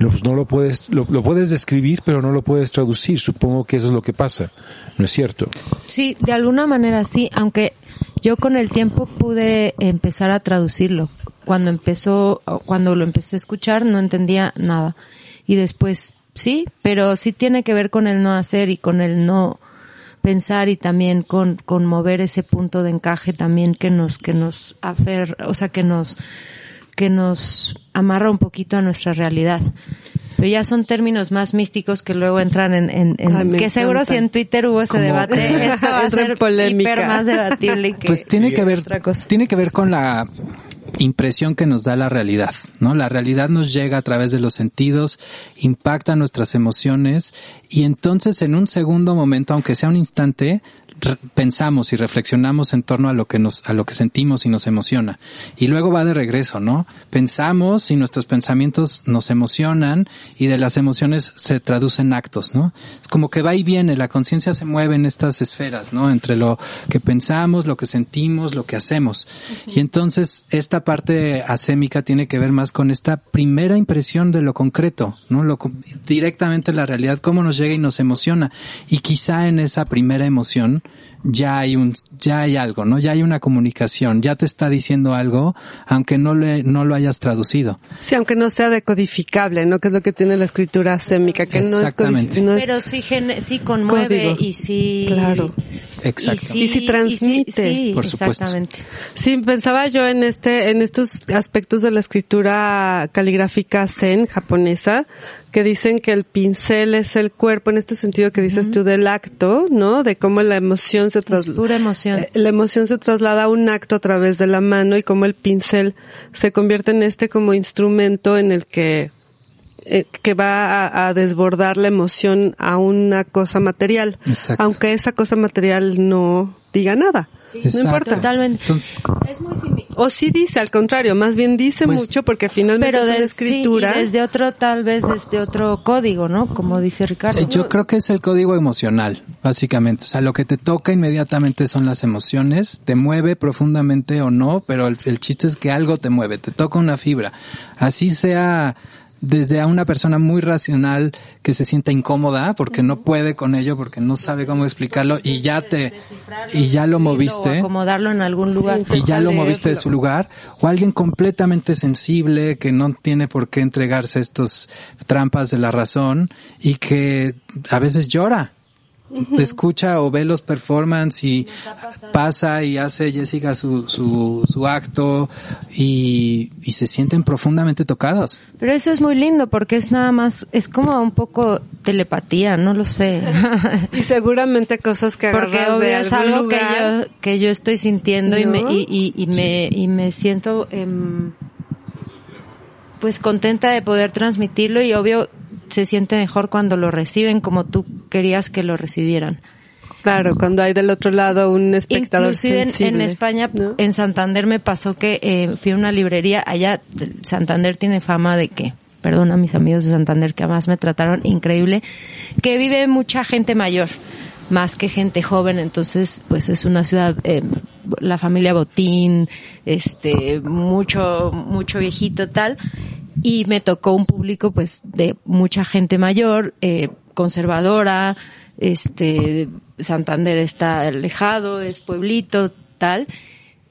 no lo puedes, lo, lo, puedes describir, pero no lo puedes traducir. Supongo que eso es lo que pasa. ¿No es cierto? Sí, de alguna manera sí, aunque yo con el tiempo pude empezar a traducirlo cuando empezó, cuando lo empecé a escuchar no entendía nada. Y después sí, pero sí tiene que ver con el no hacer y con el no pensar y también con, con mover ese punto de encaje también que nos, que nos afer, o sea, que nos, que nos amarra un poquito a nuestra realidad. Pero ya son términos más místicos que luego entran en, en, en Ay, que seguro si en Twitter hubo ese Como- debate, esto va a <laughs> ser polémica. hiper más debatible que Pues tiene que ver, otra cosa. tiene que ver con la impresión que nos da la realidad, ¿no? La realidad nos llega a través de los sentidos, impacta nuestras emociones y entonces en un segundo momento, aunque sea un instante, pensamos y reflexionamos en torno a lo que nos, a lo que sentimos y nos emociona. Y luego va de regreso, ¿no? Pensamos y nuestros pensamientos nos emocionan y de las emociones se traducen actos, ¿no? Es como que va y viene, la conciencia se mueve en estas esferas, ¿no? Entre lo que pensamos, lo que sentimos, lo que hacemos. Y entonces esta parte asémica tiene que ver más con esta primera impresión de lo concreto, ¿no? Lo, directamente la realidad, cómo nos llega y nos emociona. Y quizá en esa primera emoción ya hay un, ya hay algo, ¿no? Ya hay una comunicación, ya te está diciendo algo, aunque no le, no lo hayas traducido. Sí, aunque no sea decodificable, ¿no? Que es lo que tiene la escritura sémica, que no es, Exactamente. codifi- no es Pero sí, gene- sí conmueve Código. y sí... Claro. Exacto. Y sí, Y sí transmite. sí, Por supuesto. exactamente. Sí, pensaba yo en este, en estos aspectos de la escritura caligráfica zen japonesa, que dicen que el pincel es el cuerpo, en este sentido que dices tú del acto, ¿no? De cómo la emoción se traslada. pura emoción. La emoción se traslada a un acto a través de la mano y cómo el pincel se convierte en este como instrumento en el que eh, que va a, a desbordar la emoción a una cosa material, Exacto. aunque esa cosa material no diga nada. No importa. Totalmente. Es muy similar. O sí dice, al contrario, más bien dice Pues- mucho porque finalmente Pero es una de- escritura. sí, y desde otro, tal vez desde otro código, ¿no? Como dice Ricardo. Eh, Yo creo que es el código emocional, básicamente. O sea, lo que te toca inmediatamente son las emociones, te mueve profundamente o no, pero el, el chiste es que algo te mueve, te toca una fibra. Así sea desde a una persona muy racional que se sienta incómoda porque no puede con ello, porque no sabe cómo explicarlo y ya te, y ya lo moviste. acomodarlo en algún lugar. y ya lo moviste de su lugar, o alguien completamente sensible que no tiene por qué entregarse a estos trampas de la razón y que a veces llora. Escucha o ve los performance y pasa y hace Jessica su, su, su acto y, y se sienten profundamente tocados. Pero eso es muy lindo porque es nada más, es como un poco telepatía, no lo sé. <laughs> Y seguramente cosas que Porque obvio de es algo que yo, que yo estoy sintiendo y me, y, y me, y me siento, em, pues contenta de poder transmitirlo y obvio se siente mejor cuando lo reciben como tú querías que lo recibieran. Claro, cuando hay del otro lado un espectador Inclusive en, España, ¿no? en Santander me pasó que eh, fui a una librería, allá Santander tiene fama de que, perdón a mis amigos de Santander que además me trataron increíble, que vive mucha gente mayor, más que gente joven, entonces pues es una ciudad, eh, la familia Botín, este, mucho, mucho viejito tal, y me tocó un público pues de mucha gente mayor, eh, conservadora, este, Santander está alejado, es pueblito, tal.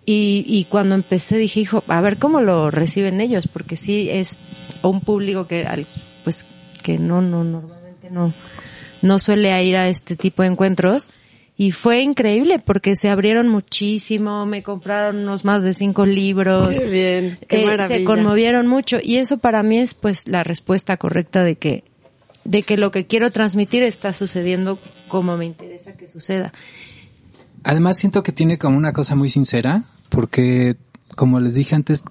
Y, y cuando empecé dije, hijo, a ver cómo lo reciben ellos, porque sí es un público que, al- pues, que no, no, normalmente no, no suele ir a este tipo de encuentros. Y fue increíble porque se abrieron muchísimo, me compraron unos más de cinco libros. Qué bien, qué Eh, maravilla. se conmovieron mucho y eso para mí es pues la respuesta correcta de que de que lo que quiero transmitir está sucediendo como me interesa que suceda. Además siento que tiene como una cosa muy sincera, porque como les dije antes,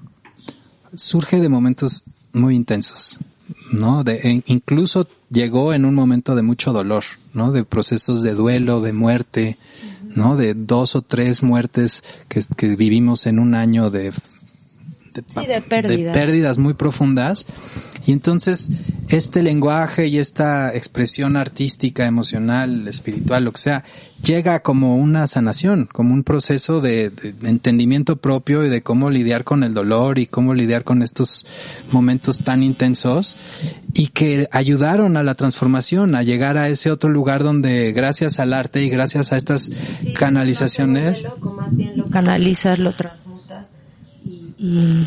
surge de momentos muy intensos, ¿no? De, e incluso llegó en un momento de mucho dolor, ¿no? De procesos de duelo, de muerte, ¿no? De dos o tres muertes que, que vivimos en un año de sí, de, pérdidas. de pérdidas muy profundas. Y entonces este lenguaje y esta expresión artística, emocional, espiritual, lo que sea, llega como una sanación, como un proceso de, de, entendimiento propio y de cómo lidiar con el dolor y cómo lidiar con estos momentos tan intensos y que ayudaron a la transformación, a llegar a ese otro lugar donde gracias al arte y gracias a estas Sí, canalizaciones no te vuelve loco, más bien lo canalizas, lo transmutas y,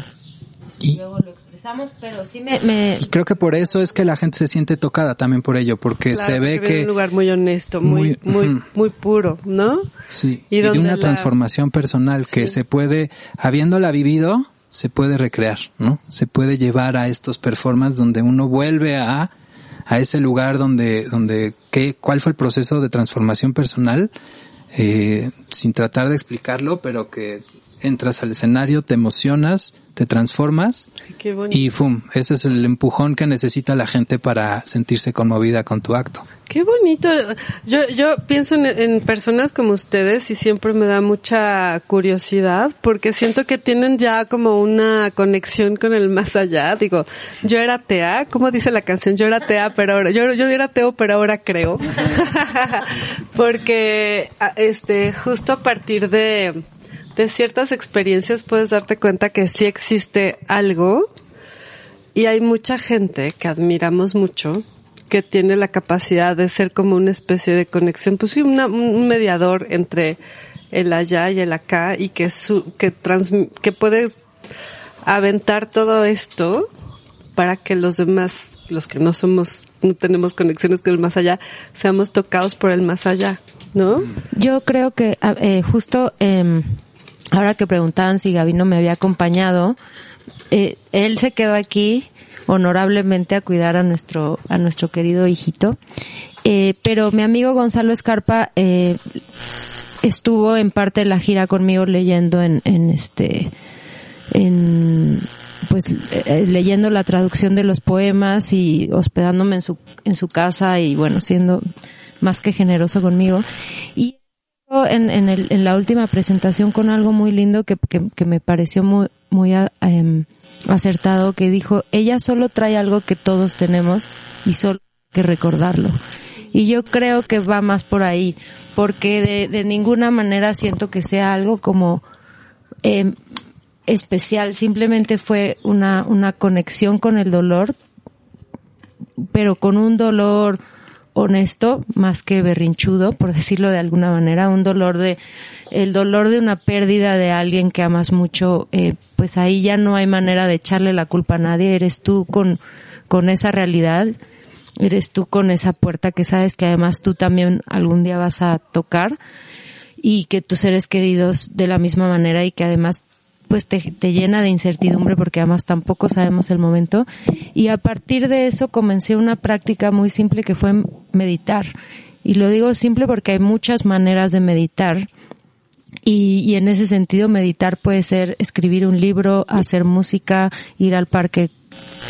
y, y luego lo expresamos, pero sí me, me creo que por eso es que la gente se siente tocada también por ello, porque Claro, se ve que un lugar muy honesto, muy, Muy- muy, puro, ¿no? Sí, Y y, de una la- transformación personal que Sí. se puede, habiéndola vivido, se puede recrear, ¿no? Se puede llevar a estos performances donde uno vuelve a, a ese lugar donde, donde, ¿qué, cuál fue el proceso de transformación personal, eh, sin tratar de explicarlo, pero que entras al escenario, te emocionas, te transformas Qué bonito. y ¡fum! Ese es el empujón que necesita la gente para sentirse conmovida con tu acto. Qué bonito. Yo, yo pienso en, en personas como ustedes y siempre me da mucha curiosidad porque siento que tienen ya como una conexión con el más allá. Digo, yo era atea, ¿cómo dice la canción? Yo era atea, pero ahora, yo, yo era ateo, pero ahora creo. <laughs> porque, este, justo a partir de, de ciertas experiencias puedes darte cuenta que sí existe algo y hay mucha gente que admiramos mucho que tiene la capacidad de ser como una especie de conexión, pues sí, una- un mediador entre el allá y el acá y que su, que transmi- que puede aventar todo esto para que los demás, los que no somos, no tenemos conexiones con el más allá, seamos tocados por el más allá, ¿no? Yo creo que eh, justo eh, ahora que preguntaban si Gabino me había acompañado, eh, él se quedó aquí honorablemente a cuidar a nuestro a nuestro querido hijito, Eh, pero mi amigo Gonzalo Escarpa eh, estuvo en parte de la gira conmigo leyendo en, en este en pues eh, leyendo la traducción de los poemas y hospedándome en su en su casa y bueno siendo más que generoso conmigo. Y en, la última presentación con algo muy lindo que, me pareció muy muy ah, em, acertado que dijo ella solo trae algo que todos tenemos y solo hay que recordarlo y yo creo que va más por ahí porque de, ninguna manera siento que sea algo como em, especial, simplemente fue una, una conexión con el dolor, pero con un dolor honesto, más que berrinchudo, por decirlo de alguna manera, un dolor de, el dolor de una pérdida de alguien que amas mucho, eh, pues ahí ya no hay manera de echarle la culpa a nadie, eres tú con, con esa realidad, eres tú con esa puerta que sabes que además tú también algún día vas a tocar y que tus seres queridos de la misma manera y que además pues te, llena de incertidumbre porque además tampoco sabemos el momento. Y a partir de eso comencé una práctica muy simple que fue meditar. Y lo digo simple porque hay muchas maneras de meditar. Y en ese sentido meditar puede ser escribir un libro, hacer música, ir al parque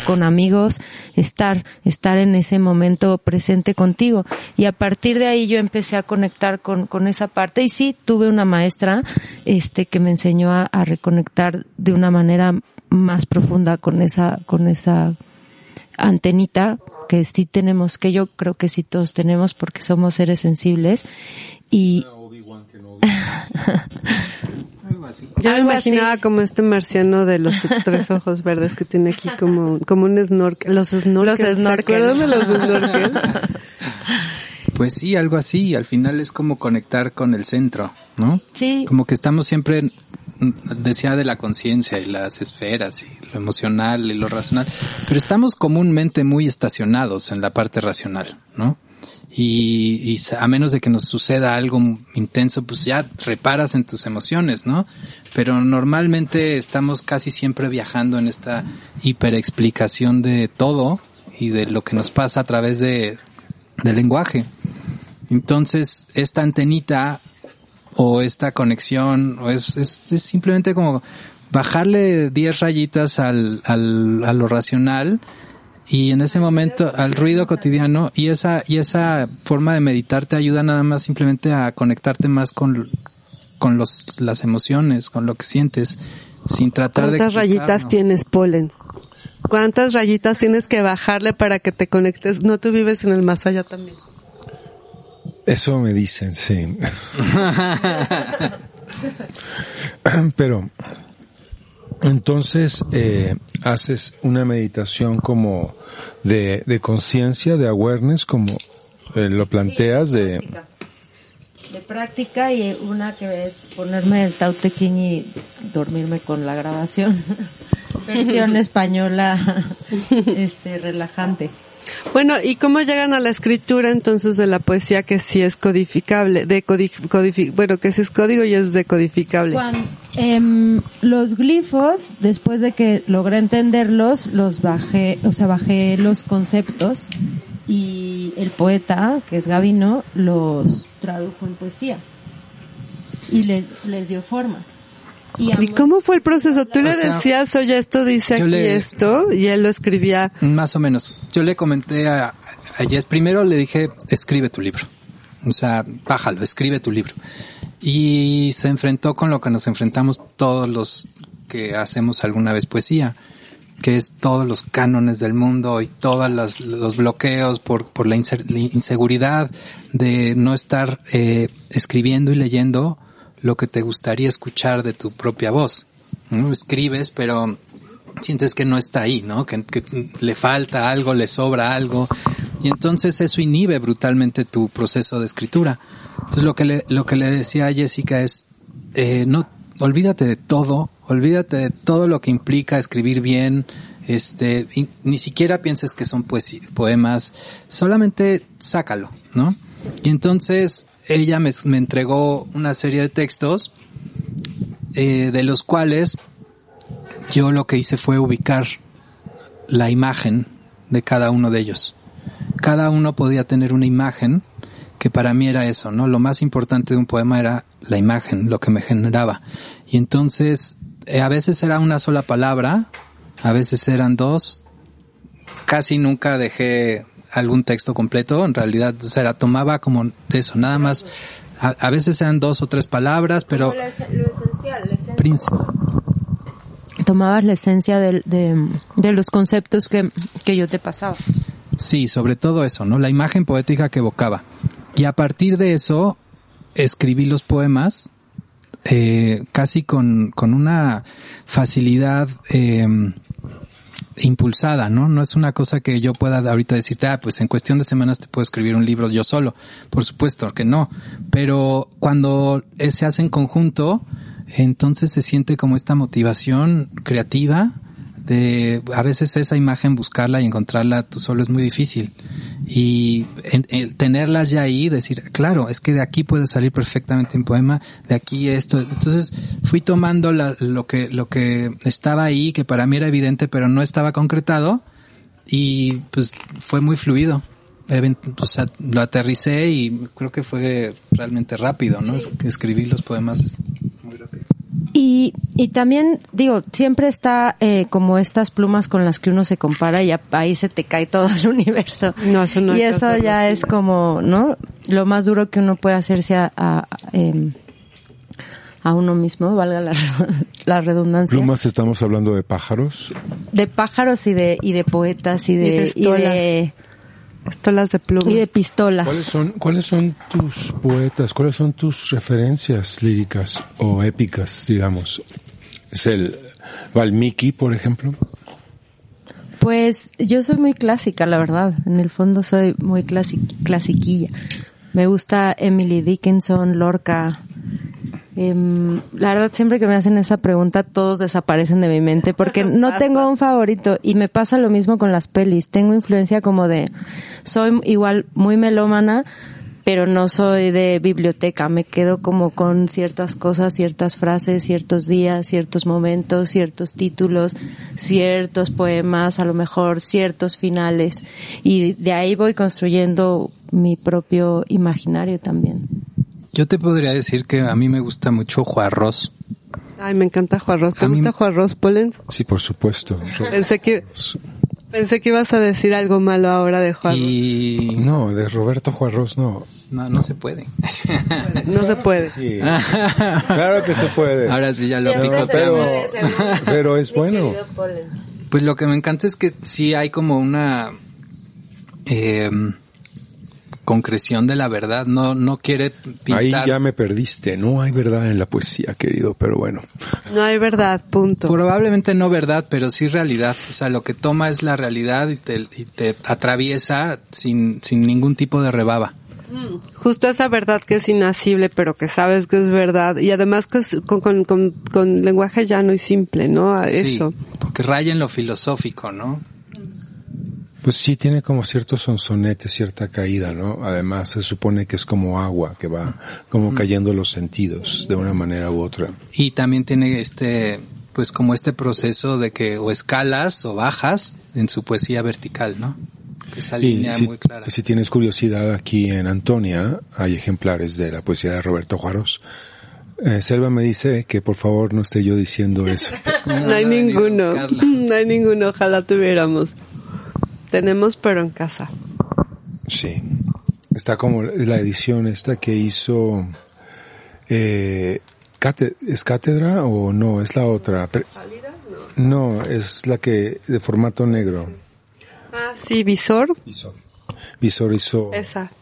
con amigos, estar, estar en ese momento presente contigo. Y a partir de ahí yo empecé a conectar con, con esa parte. Y sí, tuve una maestra, este, que me enseñó a, a reconectar de una manera más profunda con esa, con esa antenita que sí tenemos, que yo creo que sí todos tenemos porque somos seres sensibles. Y <laughs> Yo me imaginaba así. como este marciano de los <laughs> tres ojos verdes que tiene aquí como, como un snorkel. Los snorkels. Los ¿Se snorkels. de los snorkels? <laughs> Pues sí, algo así. Al final es como conectar con el centro, ¿no? sí, Como que estamos siempre, decía de la conciencia y las esferas y lo emocional y lo racional, pero estamos comúnmente muy estacionados en la parte racional, ¿no? Y, y a menos de que nos suceda algo intenso, pues ya reparas en tus emociones, ¿no? Pero normalmente estamos casi siempre viajando en esta hiperexplicación de todo y de lo que nos pasa a través de, del lenguaje. Entonces, esta antenita o esta conexión o es, es, es simplemente como bajarle 10 rayitas al, al, a lo racional y en ese momento al ruido cotidiano y esa, y esa forma de meditar te ayuda nada más simplemente a conectarte más con, con los, las emociones, con lo que sientes, sin tratar de... ¿Cuántas rayitas tienes, Polen? ¿Cuántas rayitas tienes que bajarle para que te conectes? No, tú vives en el más allá también. Eso me dicen, sí. <laughs> Pero, entonces, eh, haces una meditación como de, de conciencia, de awareness, como eh, lo planteas, de... De práctica y una que es ponerme el Tao Te Ching y dormirme con la grabación. <laughs> Versión <laughs> española, <laughs> este, relajante. Bueno, ¿y cómo llegan a la escritura entonces de la poesía que sí es codificable? De bueno, que sí es código y es decodificable. Cuan- em, los glifos, después de que logré entenderlos, los bajé, o sea, bajé los conceptos y el poeta, que es Gavino, los tradujo en poesía y les dio forma. Y ¿Y ambos- cómo fue el proceso? Tú le O sea, decías, oye, esto dice aquí le- esto, y él lo escribía. Más o menos. Yo le comenté a, a Jess, primero le dije, escribe tu libro. O sea, bájalo, escribe tu libro. Y se enfrentó con lo que nos enfrentamos todos los que hacemos alguna vez poesía, que es todos los cánones del mundo y todos los bloqueos por, por la inseguridad de no estar eh, escribiendo y leyendo lo que te gustaría escuchar de tu propia voz. ¿no? Escribes, pero sientes que no está ahí, ¿no? Que, le falta algo, le sobra algo. Y entonces eso inhibe brutalmente tu proceso de escritura. Entonces lo que le, lo que le decía a Jessica es, eh, no, olvídate de todo, olvídate de todo lo que implica escribir bien, este, ni siquiera pienses que son poesi- poemas, solamente sácalo, ¿no? Y entonces ella me, entregó una serie de textos, eh, de los cuales yo lo que hice fue ubicar la imagen de cada uno de ellos. Cada uno podía tener una imagen que para mí era eso, ¿no? Lo más importante de un poema era la imagen, lo que me generaba. Y entonces, eh, a veces era una sola palabra, a veces eran dos. Casi nunca dejé algún texto completo, en realidad, o sea, tomaba como de eso, nada más. A, a veces eran dos o tres palabras, pero Princ- tomabas la esencia del- de, de los conceptos que, que yo te pasaba. Sí, sobre todo eso, ¿no? La imagen poética que evocaba. Y a partir de eso, escribí los poemas, eh, casi con, con una facilidad, eh, impulsada, ¿no? No es una cosa que yo pueda ahorita decirte, ah, pues en cuestión de semanas te puedo escribir un libro yo solo. Por supuesto que no. Pero cuando eh, se hace en conjunto, entonces se siente como esta motivación creativa de, a veces esa imagen buscarla y encontrarla tú solo es muy difícil. Y en- en tenerlas ya ahí, decir, claro, es que de aquí puede salir perfectamente un poema, de aquí esto. Entonces fui tomando la- lo que, lo que estaba ahí, que para mí era evidente, pero no estaba concretado, y pues fue muy fluido. O sea, lo aterricé y creo que fue realmente rápido, ¿no? Que escribí los poemas. Y, y también, digo, siempre está eh, como estas plumas con las que uno se compara y ahí se te cae todo el <laughs> universo. No, eso no y eso ya así. es como, ¿no? Lo más duro que uno puede hacerse a, a, em, a uno mismo, valga la, <laughs> la redundancia. Plumas, estamos hablando de pájaros. De pájaros y de, y de poetas y Y de y de, Estolas de pluma. y de pistolas. ¿Cuáles son, ¿Cuáles son tus poetas? ¿Cuáles son tus referencias líricas o épicas, digamos? ¿Es el Valmiki, por ejemplo? Pues yo soy muy clásica, la verdad. En el fondo soy muy clasi- clasiquilla. Me gusta Emily Dickinson, Lorca. Em, la verdad, siempre que me hacen esa pregunta, todos desaparecen de mi mente porque <laughs> no tengo un favorito y me pasa lo mismo con las pelis. Tengo influencia como de, soy igual muy melómana, pero no soy de biblioteca. Me quedo como con ciertas cosas, ciertas frases, ciertos días, ciertos momentos, ciertos títulos, ciertos poemas, a lo mejor ciertos finales. Y de ahí voy construyendo mi propio imaginario también. Yo te podría decir que a mí me gusta mucho Juarros. Ay, me encanta Juan Ross. ¿Te A mí- gusta Juan Ross Pollens? Sí, por supuesto. Pensé que, pensé que ibas a decir algo malo ahora de Juan Ross. Y No, de Roberto Juarros no. no, no se puede. No se puede. Sí. claro que se puede. Ahora sí ya lo No, picoteamos. pero, pero es bueno. Pues lo que me encanta es que sí hay como una eh, concreción de la verdad. No, no quiere pintar. Ahí ya me perdiste. No hay verdad en la poesía, querido, pero bueno. No hay verdad, punto. Probablemente no verdad, pero sí realidad. O sea, lo que toma es la realidad y te, y te atraviesa sin, sin ningún tipo de rebaba. Justo esa verdad que es inasible, pero que sabes que es verdad. Y además que es con, con, con, con lenguaje llano y simple, ¿no? A Eso. Sí, porque raya en lo filosófico, ¿no? Pues sí, tiene como cierto sonsonete, cierta caída, ¿no? Además, se supone que es como agua, que va como cayendo los sentidos de una manera u otra. Y también tiene este, pues como este proceso de que o escalas o bajas en su poesía vertical, ¿no? Esa Y línea si, muy clara. si tienes curiosidad, aquí en Antonia hay ejemplares de la poesía de Roberto Juárez. Eh, Selva me dice que por favor no esté yo diciendo <laughs> eso. No hay ninguno. <laughs> No hay ninguno. Ojalá tuviéramos. Tenemos, pero en casa. Sí. Está como la edición esta que hizo, eh, ¿es cátedra o no? Es la otra. Pero- no, es la que, de formato negro. Ah, sí, visor. Visor. Visor hizo. Esa.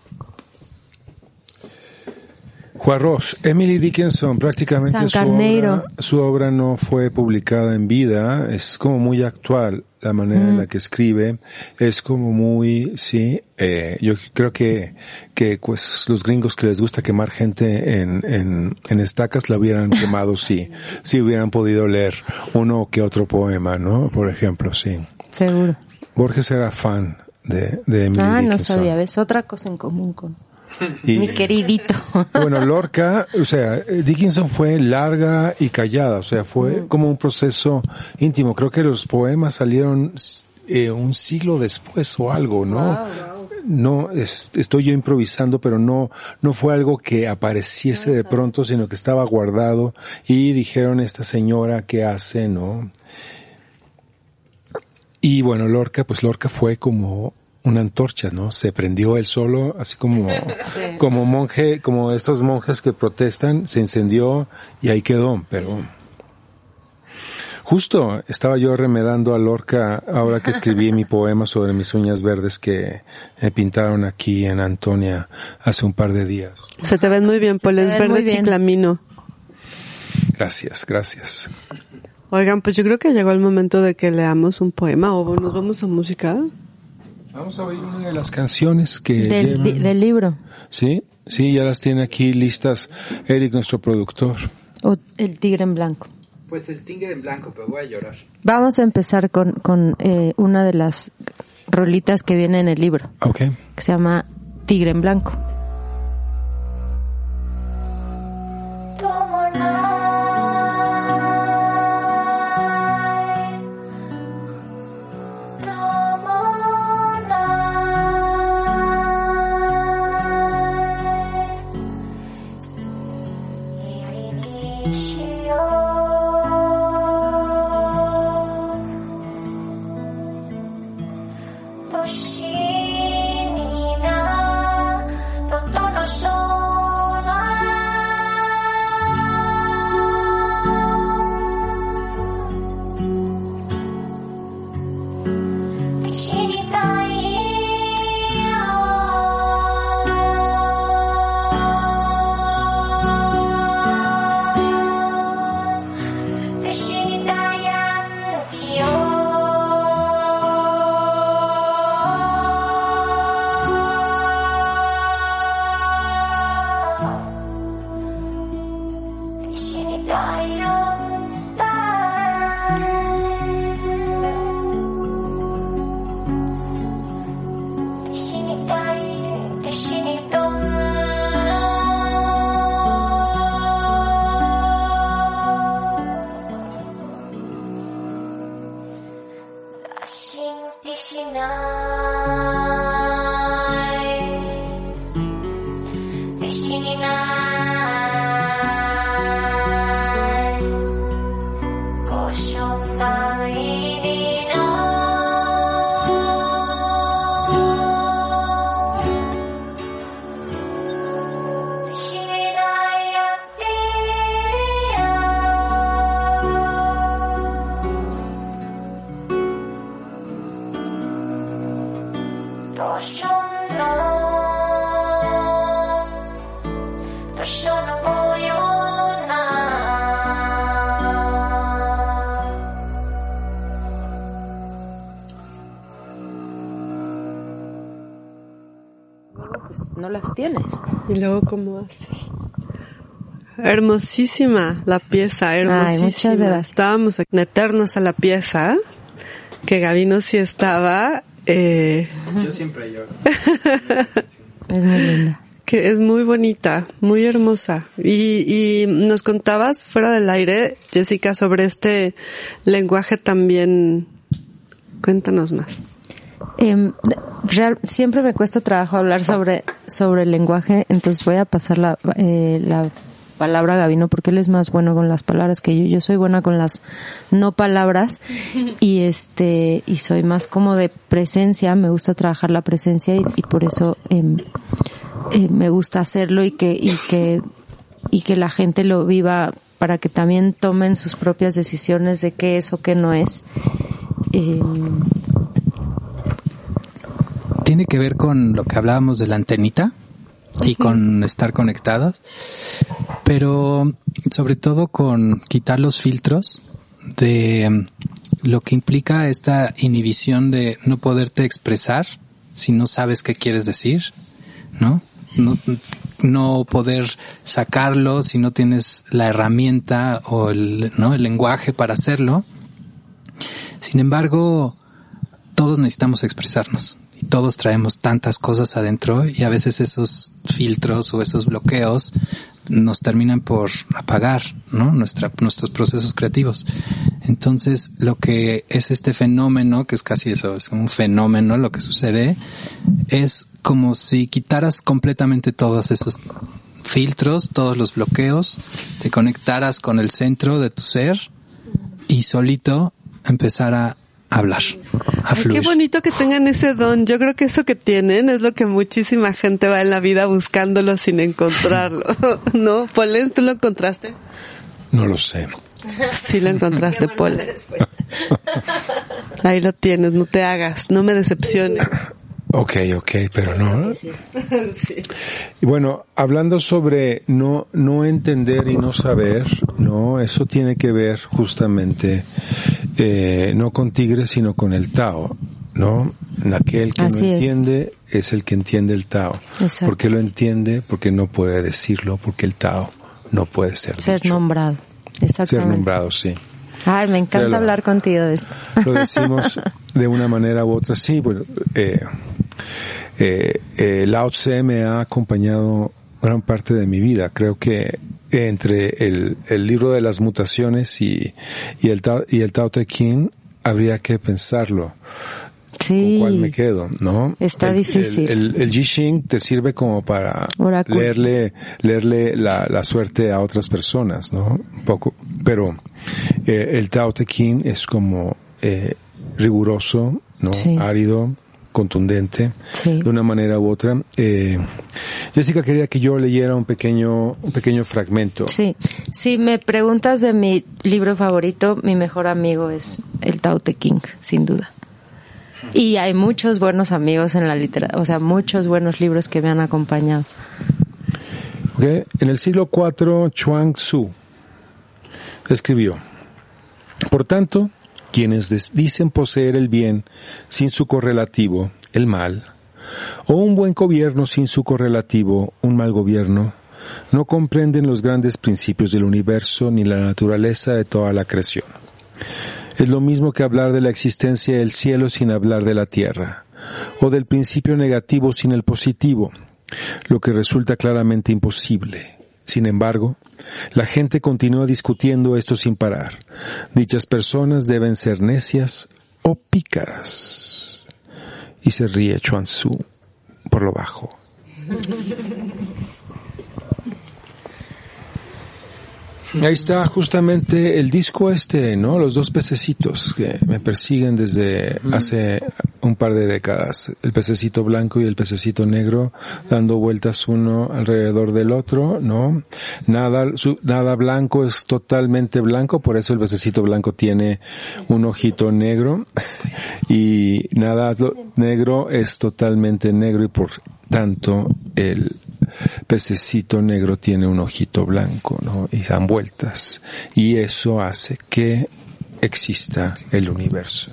Juarros, Emily Dickinson, prácticamente su obra, su obra no fue publicada en vida, es como muy actual la manera en la que escribe, es como muy, sí, eh, yo creo que, que pues los gringos que les gusta quemar gente en, en, en estacas la hubieran quemado si, <laughs> si hubieran podido leer uno que otro poema, ¿no? Por ejemplo, sí. Seguro. Borges era fan de, de Emily Ah, no Dickinson. sabía. ¿Ves? Otra cosa en común con Y- mi queridito. <laughs> Bueno, Lorca, o sea, Dickinson fue larga y callada, o sea, fue como un proceso íntimo. Creo que los poemas salieron eh, un siglo después o algo, ¿no? No, es- estoy yo improvisando, pero no, no fue algo que apareciese de pronto, sino que estaba guardado y dijeron esta señora qué hace, ¿no? Y bueno, Lorca, pues Lorca fue como una antorcha, ¿no? Se prendió él solo, así como, <laughs> como monje, como estos monjes que protestan, se encendió y ahí quedó, pero justo estaba yo remedando a Lorca ahora que escribí mi poema sobre mis uñas verdes que me pintaron aquí en Antonia hace un par de días. Se te ven muy bien, ven muy verde bien. chiclamino. Gracias, gracias. Oigan, pues yo creo que llegó el momento de que leamos un poema o nos vamos a música. Vamos a oír una de las canciones que Del, llevan- del libro. Sí, sí, ya las tiene aquí listas Eric, nuestro productor. O El tigre en blanco. Pues el tigre en blanco, pero voy a llorar. Vamos a empezar con, con eh, una de las rolitas que viene en el libro, Ok. que se llama Tigre en blanco. ¿Cómo haces? Hermosísima la pieza, hermosísima. muchas gracias. Estábamos a meternos a la pieza, que Gabino sí estaba, eh, Yo siempre lloro. <laughs> Es muy linda. que es muy bonita, muy hermosa. Y, y nos contabas fuera del aire, Jessica, sobre este lenguaje también. Cuéntanos más. Em, real- siempre me cuesta trabajo hablar sobre, sobre el lenguaje, entonces voy a pasar la, eh, la palabra a Gabino porque él es más bueno con las palabras que yo. Yo soy buena con las no palabras <laughs> y este, y soy más como de presencia, me gusta trabajar la presencia y, y por eso em, eh, me gusta hacerlo y que, y que, y que la gente lo viva para que también tomen sus propias decisiones de qué es o qué no es. Em, Tiene que ver con lo que hablábamos de la antenita y con estar conectados, pero sobre todo con quitar los filtros de mm, lo que implica esta inhibición de no poderte expresar si no sabes qué quieres decir, ¿no? No, no poder sacarlo si no tienes la herramienta o el, ¿no? el lenguaje para hacerlo. Sin embargo, todos necesitamos expresarnos y todos traemos tantas cosas adentro y a veces esos filtros o esos bloqueos nos terminan por apagar, ¿no? Nuestros procesos creativos. Entonces, lo que es este fenómeno, que es casi eso, es un fenómeno, lo que sucede, es como si quitaras completamente todos esos filtros, todos los bloqueos, te conectaras con el centro de tu ser y solito empezar a hablar, a Ay, qué fluir. bonito que tengan ese don. Yo creo que eso que tienen es lo que muchísima gente va en la vida buscándolo sin encontrarlo. <laughs> ¿No? Polens, ¿tú lo encontraste? No lo sé. Sí lo encontraste, Polens. <laughs> Ahí lo tienes, no te hagas, no me decepciones. Ok, ok, pero no. <laughs> Y bueno, hablando sobre no, no entender y no saber, no, eso tiene que ver justamente, eh, no con tigre, sino con el Tao, ¿no? Aquel que Así no entiende es el que entiende el Tao. Exacto. ¿Por qué lo entiende? Porque no puede decirlo, porque el Tao no puede ser, ser dicho. nombrado. Ser Exactamente. nombrado, sí. Ay, me encanta Ser lo- hablar contigo de esto. lo decimos <laughs> de una manera u otra. Sí, bueno, eh, eh, eh, Lao Tse me ha acompañado gran parte de mi vida. Creo que entre el, el libro de las mutaciones y, y el Tao, y el Tao Te Ching habría que pensarlo. Sí. ¿Con cuál me quedo? ¿No? Está El- difícil. El, el, el Ji Xing te sirve como para Oráculo. leerle, leerle la, la suerte a otras personas, ¿no? Un poco. Pero eh, el Tao Te Ching es como eh, riguroso, ¿no? Sí. Árido, contundente, Sí. de una manera u otra. Eh, Jessica quería que yo leyera un pequeño, un pequeño fragmento. Sí. Si me preguntas de mi libro favorito, mi mejor amigo es el Tao Te King, sin duda. Y hay muchos buenos amigos en la literatura, o sea, muchos buenos libros que me han acompañado. En el siglo IV, Chuang Tzu escribió, por tanto, quienes dicen poseer el bien sin su correlativo, el mal, o un buen gobierno sin su correlativo, un mal gobierno, no comprenden los grandes principios del universo ni la naturaleza de toda la creación. Es lo mismo que hablar de la existencia del cielo sin hablar de la tierra, o del principio negativo sin el positivo, lo que resulta claramente imposible. Sin embargo, la gente continúa discutiendo esto sin parar. Dichas personas deben ser necias o pícaras. Y se ríe Chuan Tzu por lo bajo. <laughs> Ahí está justamente el disco este, ¿no? Los dos pececitos que me persiguen desde hace un par de décadas. El pececito blanco y el pececito negro dando vueltas uno alrededor del otro, ¿no? Nada, su, nada blanco es totalmente blanco, por eso el pececito blanco tiene un ojito negro <laughs> y nada negro es totalmente negro y por tanto el pececito negro tiene un ojito blanco, ¿no? Y dan vueltas. Y eso hace que exista el universo.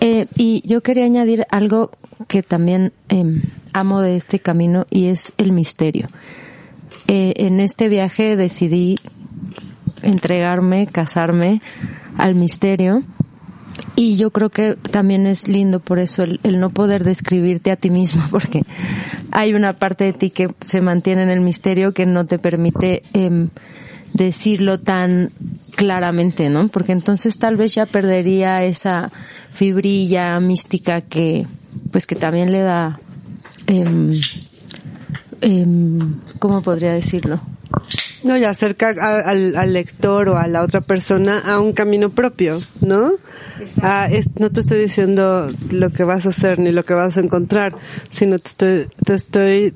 Eh, y yo quería añadir algo que también eh, amo de este camino y es el misterio. Eh, en este viaje decidí entregarme, casarme al misterio y yo creo que también es lindo por eso el, no poder describirte a ti mismo, <laughs> porque hay una parte de ti que se mantiene en el misterio que no te permite eh, decirlo tan claramente, ¿no? Porque entonces tal vez ya perdería esa fibrilla mística que, pues que también le da, eh, ¿cómo podría decirlo? No, y acerca al, lector o a la otra persona a un camino propio, ¿no? no te estoy diciendo lo que vas a hacer ni lo que vas a encontrar, sino te estoy, te estoy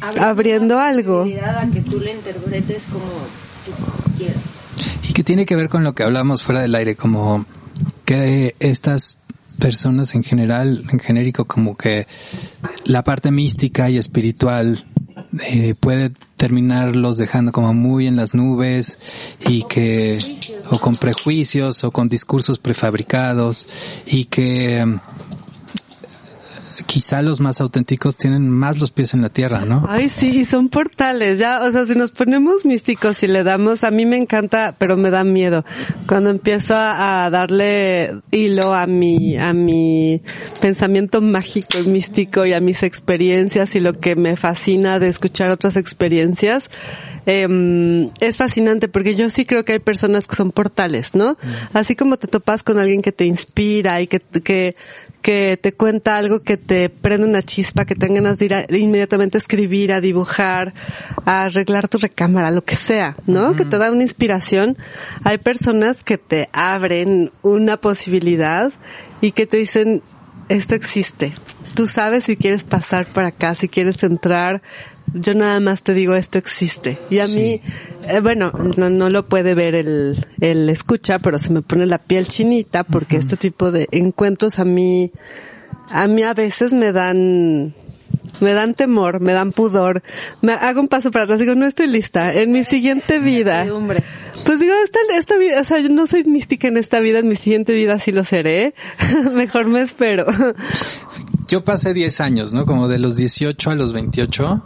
abriendo, algo. A que tú le interpretes como tú quieras. Y que tiene que ver con lo que hablamos fuera del aire, como que estas personas en general, en genérico, como que la parte mística y espiritual eh, puede terminarlos dejando como muy en las nubes y que o con prejuicios o con discursos prefabricados y que quizá los más auténticos tienen más los pies en la tierra, ¿no? Ay, sí, son portales, ya, o sea, si nos ponemos místicos y le damos, a mí me encanta, pero me da miedo. Cuando empiezo a, darle hilo a mi, a mi pensamiento mágico, místico y a mis experiencias y lo que me fascina de escuchar otras experiencias, eh, es fascinante porque yo sí creo que hay personas que son portales, ¿no? Mm. Así como te topas con alguien que te inspira y que, que que te cuenta algo que te prende una chispa, que tengan ganas de ir a, inmediatamente a escribir, a dibujar, a arreglar tu recámara, lo que sea, ¿no? Que te da una inspiración. Hay personas que te abren una posibilidad y que te dicen, esto existe. Tú sabes si quieres pasar por acá, si quieres entrar, yo nada más te digo esto existe. Y a mí, eh, bueno, no, no lo puede ver el, el escucha, pero se me pone la piel chinita porque este tipo de encuentros a mí, a mí a veces me dan, me dan temor, me dan pudor. Me hago un paso para atrás, digo, no estoy lista. En mi siguiente vida. Pues digo, esta, esta vida, o sea, yo no soy mística en esta vida, en mi siguiente vida sí lo seré. <laughs> Mejor me espero. Yo pasé 10 años, ¿no? Como de los 18 a los 28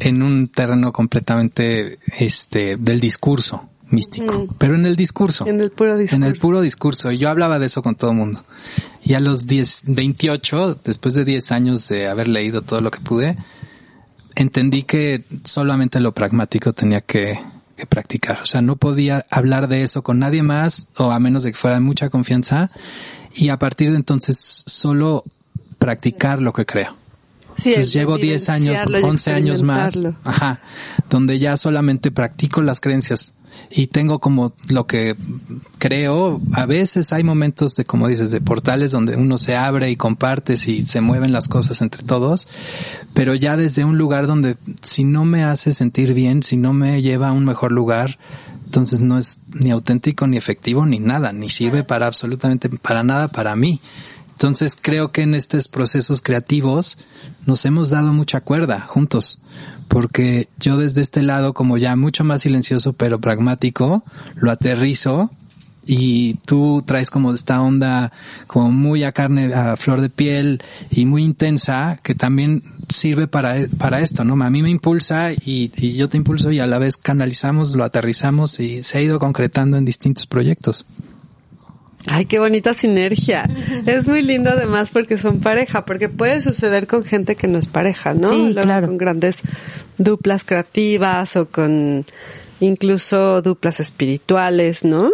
en un terreno completamente este del discurso místico, pero en el discurso. En el puro discurso. En el puro discurso. Y yo hablaba de eso con todo el mundo. Y a los 10, 28, después de 10 años de haber leído todo lo que pude, entendí que solamente lo pragmático tenía que, que practicar. O sea, no podía hablar de eso con nadie más o a menos de que fuera de mucha confianza. Y a partir de entonces solo practicar lo que creo. Entonces llevo 10 años, 11 años más, ajá, donde ya solamente practico las creencias y tengo como lo que creo, a veces hay momentos de, como dices, de portales donde uno se abre y comparte y se mueven las cosas entre todos, pero ya desde un lugar donde si no me hace sentir bien, si no me lleva a un mejor lugar, entonces no es ni auténtico, ni efectivo, ni nada, ni sirve para absolutamente para nada para mí. Entonces creo que en estos procesos creativos nos hemos dado mucha cuerda juntos, porque yo desde este lado, como ya mucho más silencioso pero pragmático, lo aterrizo y tú traes como esta onda como muy a carne, a flor de piel y muy intensa que también sirve para, para esto, ¿no? A mí me impulsa y, y yo te impulso y a la vez canalizamos, lo aterrizamos y se ha ido concretando en distintos proyectos. Ay, qué bonita sinergia. <laughs> Es muy lindo además porque son pareja, porque puede suceder con gente que no es pareja, ¿no? Sí, claro. Con grandes duplas creativas o con incluso duplas espirituales, ¿no?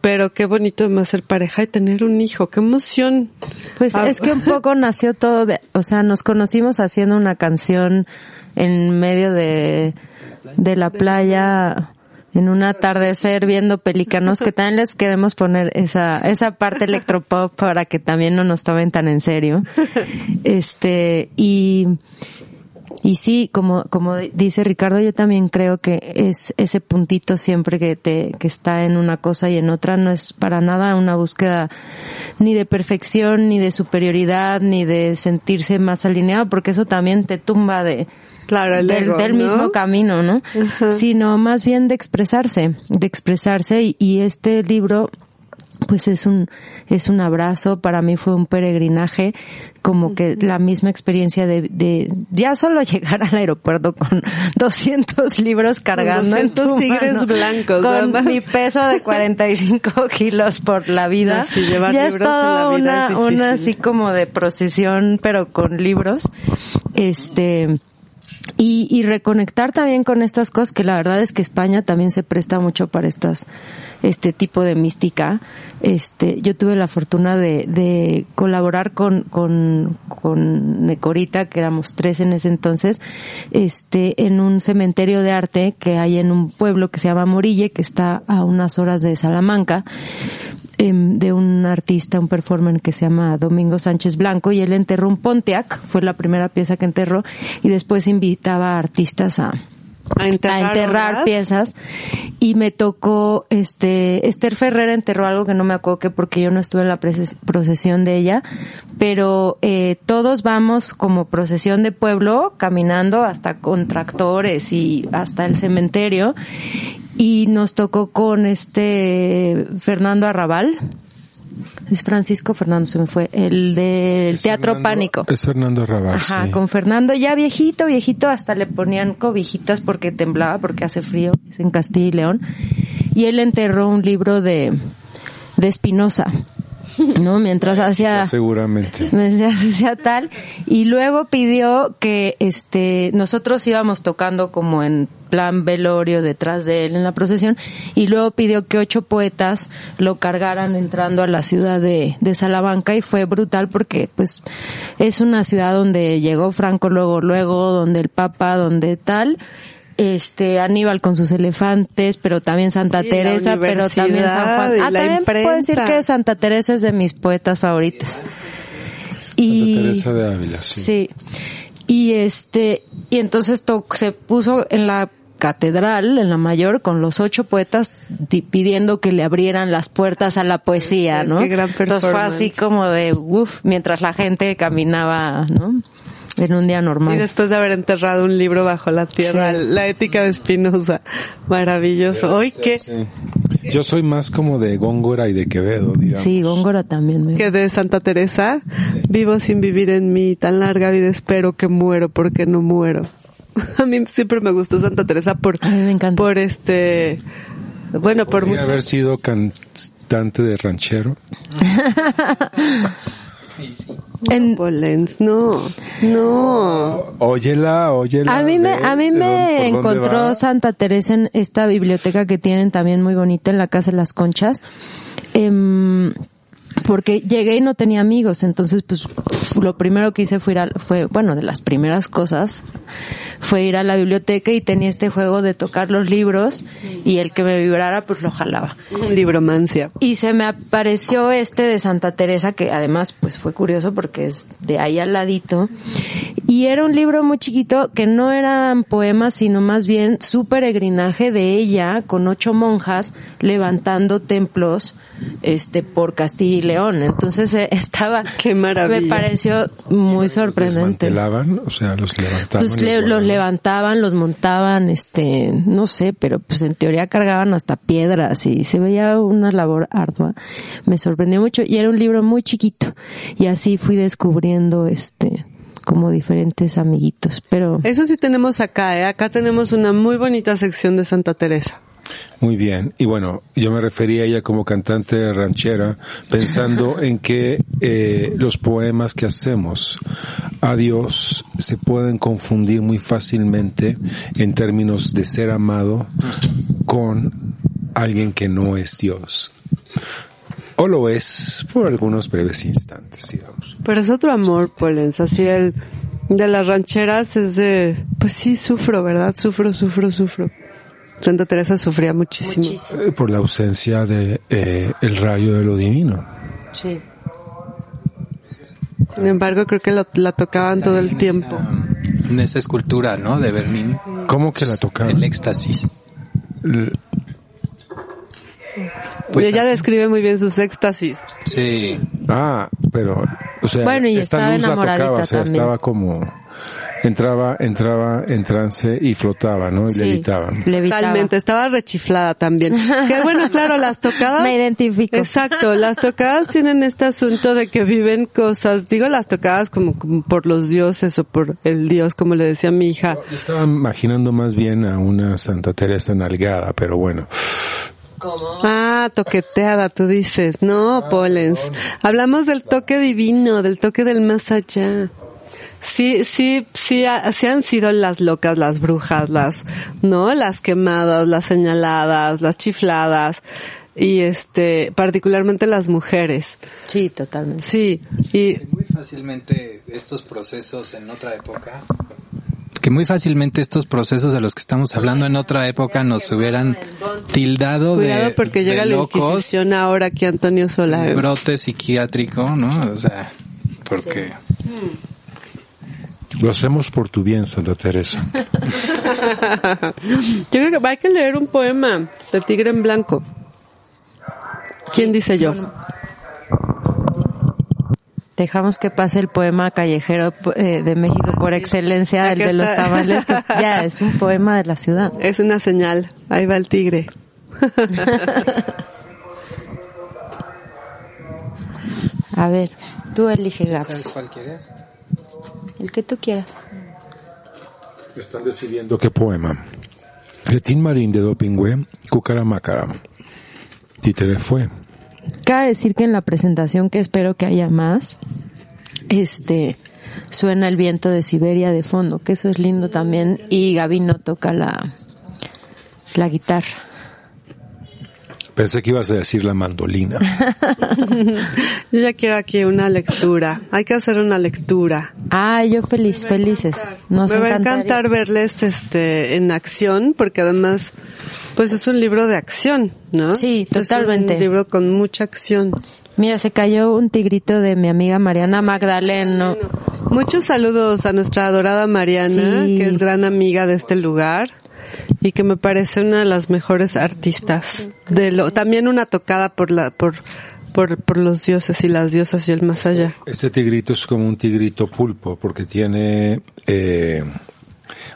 Pero qué bonito además ser pareja y tener un hijo, qué emoción. Pues ah, es que un poco nació todo de, o sea, nos conocimos haciendo una canción en medio de, de la playa en un atardecer viendo pelícanos, que también les queremos poner esa, esa parte electropop para que también no nos tomen tan en serio. Este, y, y sí, como, como dice Ricardo, yo también creo que es ese puntito siempre que te, que está en una cosa y en otra, no es para nada una búsqueda ni de perfección, ni de superioridad, ni de sentirse más alineado, porque eso también te tumba de, Claro, el del, ego, del ¿no? mismo camino, ¿no? Sino más bien de expresarse, de expresarse. Y, y este libro pues es un es un abrazo. Para mí fue un peregrinaje como que la misma experiencia de, de ya solo <laughs> llegar al aeropuerto con <laughs> 200 libros cargando en 200 tu tigres mano, blancos, con ¿verdad? mi peso de <laughs> 45 kilos por la vida. No, sí, llevar ya es toda una es una así como de procesión pero con libros. Este y, y reconectar también con estas cosas que la verdad es que España también se presta mucho para estas este tipo de mística. Este yo tuve la fortuna de, de colaborar con con con Mecorita que éramos tres en ese entonces este en un cementerio de arte que hay en un pueblo que se llama Morille que está a unas horas de Salamanca em, de un artista, un performer que se llama Domingo Sánchez Blanco y él enterró un Pontiac, fue la primera pieza que enterró y después invitaba a artistas a, A enterrar, a enterrar ¿verdad? piezas. Y me tocó este Esther Ferrer enterró algo que no me acuerdo que porque yo no estuve en la procesión de ella. Pero eh, todos vamos como procesión de pueblo caminando hasta con tractores y hasta el cementerio. Y nos tocó con este Fernando Arrabal es Francisco Fernando se me fue el del Teatro Fernando- Pánico Es Fernando Arrabal, Ajá, sí. con Fernando ya viejito, viejito, hasta le ponían cobijitas porque temblaba, porque hace frío, es en Castilla y León. Y él enterró un libro de, de Espinosa, ¿no? Mientras hacía, Seguramente. <laughs> mientras hacía tal. Y luego pidió que, este, nosotros íbamos tocando como en plan velorio detrás de él en la procesión y luego pidió que ocho poetas lo cargaran entrando a la ciudad de, de Salamanca y fue brutal porque pues es una ciudad donde llegó Franco luego luego donde el Papa donde tal este Aníbal con sus elefantes pero también Santa Sí, Teresa pero también San Juan ah la también puedo decir que Santa Teresa es de mis poetas favoritas Santa Teresa de Ávila, sí. Sí. Y este, y entonces to- se puso en la catedral, en la mayor, con los ocho poetas di- pidiendo que le abrieran las puertas a la poesía, ¿no? Qué gran Entonces fue así como de, uff, mientras la gente caminaba, ¿no? En un día normal. Y después de haber enterrado un libro bajo la tierra, Sí. la ética de Spinoza. Maravilloso. Hoy que, Sí. Yo soy más como de Góngora y de Quevedo, digamos. Sí, Góngora también me que de Santa Teresa, vivo sin vivir en mí, tan larga vida espero que muero porque no muero. <laughs> A mí siempre me gustó Santa Teresa por, A mí me encanta. por este, bueno, por muchas haber sido cantante de ranchero. <laughs> En- Polens, no, no. Óyela, óyela. a mí me, a mí me dónde- encontró. Santa Teresa en esta biblioteca que tienen también muy bonita en la Casa de las Conchas. Em, porque llegué y no tenía amigos, entonces pues lo primero que hice fue ir a, fue, bueno, de las primeras cosas, fue ir a la biblioteca y tenía este juego de tocar los libros y el que me vibrara pues lo jalaba. <laughs> Libromancia. Y se me apareció este de Santa Teresa, que además pues fue curioso porque es de ahí al ladito. Y era un libro muy chiquito que no eran poemas, sino más bien su peregrinaje de ella con ocho monjas levantando templos este por Castilla León. Entonces eh, estaba <laughs> Qué maravilla. me pareció muy sorprendente. Desmantelaban, o sea, los levantaban. Pues le- los guardaban. levantaban, los montaban, este, no sé, pero pues en teoría cargaban hasta piedras y se veía una labor ardua. Me sorprendió mucho y era un libro muy chiquito y así fui descubriendo este como diferentes amiguitos, pero Eso sí tenemos acá, ¿eh? Acá tenemos una muy bonita sección de Santa Teresa. Muy bien. Y bueno, yo me refería a ella como cantante ranchera, pensando <laughs> en que eh, los poemas que hacemos a Dios se pueden confundir muy fácilmente en términos de ser amado con alguien que no es Dios. O lo es por algunos breves instantes, digamos. Pero es otro amor, Polens. Así el de las rancheras es de, pues sí, sufro, ¿verdad? Sufro, sufro, sufro. Santa Teresa sufría muchísimo. Eh, Por la ausencia de eh, el rayo de lo divino. Sí. Sin embargo, creo que lo- la tocaban todo el tiempo. En esa escultura, ¿no? De Berlín. ¿Cómo que la tocaba? El éxtasis. L- Pues y ella así. describe muy bien sus éxtasis. Sí. Ah, pero, o sea, Bueno, y esta estaba luz la tocaba, o sea, también. estaba como, entraba, entraba en trance y flotaba, ¿no? Y Sí, levitaba. levitaba. Totalmente, estaba rechiflada también. Que bueno, <laughs> claro, las tocadas. Me identifico. Exacto, las tocadas tienen este asunto de que viven cosas, digo las tocadas como, como por los dioses o por el dios, como le decía mi hija. Yo estaba imaginando más bien a una Santa Teresa nalgada, pero bueno. Ah, toqueteada, tú dices. No, Polens. Hablamos del toque divino, del toque del más allá. Sí, sí, sí, sí han sido las locas, las brujas, las, ¿no? Las quemadas, las señaladas, las chifladas. Y este, particularmente las mujeres. Sí, totalmente. Sí. Y, Muy fácilmente estos procesos en otra época. Que muy fácilmente estos procesos de los que estamos hablando en otra época nos hubieran tildado cuidado de, porque de llega la locos, Inquisición ahora aquí Antonio Sola. ¿eh? brote psiquiátrico, ¿no? O sea, porque Lo hacemos por tu bien, Santa Teresa. <laughs> Yo creo que hay que leer un poema de Tigre en Blanco. ¿Quién dice yo? Dejamos que pase el poema callejero eh, de México por excelencia, el de los tamales, que <laughs> ya es un poema de la ciudad. Es una señal. Ahí va el tigre. <laughs> A ver, tú elige Gaps, ¿sabes cuál quieres? el que tú quieras. Están decidiendo qué poema. De Tin Marín de Dopingüe, Cucaramácara. Títere fue. Cabe decir que en la presentación, que espero que haya más, este, suena el viento de Siberia de fondo, que eso es lindo también, y Gabino toca la, la guitarra. Pensé que ibas a decir la mandolina. <laughs> Yo ya quiero aquí una lectura. Hay que hacer una lectura. Ah, yo feliz, felices. Nos Me va a encantar verles este en acción porque además pues es un libro de acción, ¿no? Sí, Es totalmente. un libro con mucha acción. Mira, se cayó un tigrito de mi amiga Mariana Magdaleno. Muchos saludos a nuestra adorada Mariana, Sí. que es gran amiga de este lugar y que me parece una de las mejores artistas. De lo, también una tocada por la, por, por, por los dioses y las diosas y el más allá. Este tigrito es como un tigrito pulpo porque tiene, eh,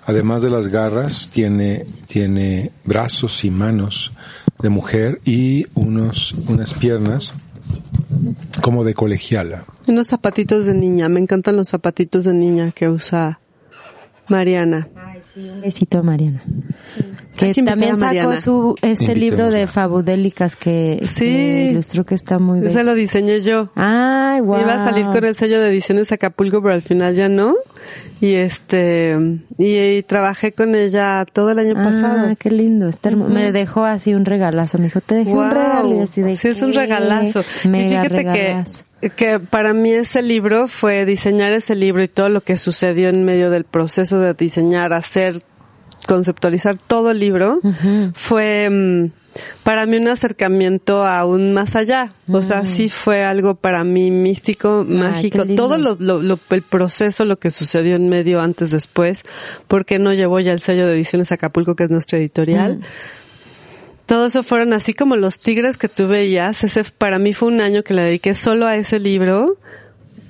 además de las garras, tiene, tiene brazos y manos de mujer y unos, unas piernas como de colegiala. Unos zapatitos de niña, me encantan los zapatitos de niña que usa Mariana. Un besito a Mariana. Que también sacó Mariana. su, este libro de fabudélicas que, Sí. que ilustró que está muy Ese bien. lo diseñé yo. Ay, wow. Iba a salir con el sello de ediciones Acapulco, pero al final ya no. Y este, y, y trabajé con ella todo el año Ah, pasado. qué lindo. Está hermo- Me dejó así un regalazo. Me dijo, te dejé un Guau. regalo. Y así de, sí, es un regalazo. Mega y fíjate regalazo. que, que para mí ese libro fue diseñar ese libro y todo lo que sucedió en medio del proceso de diseñar, hacer, conceptualizar todo el libro, fue mm, para mí un acercamiento aún más allá. O sea, sí fue algo para mí místico, mágico. Todo lo, lo- lo- el proceso, lo que sucedió en medio, antes, después, porque no llevó ya el sello de ediciones Acapulco, que es nuestra editorial. Todo eso fueron así como los tigres que tú veías. Ese para mí fue un año que le dediqué solo a ese libro.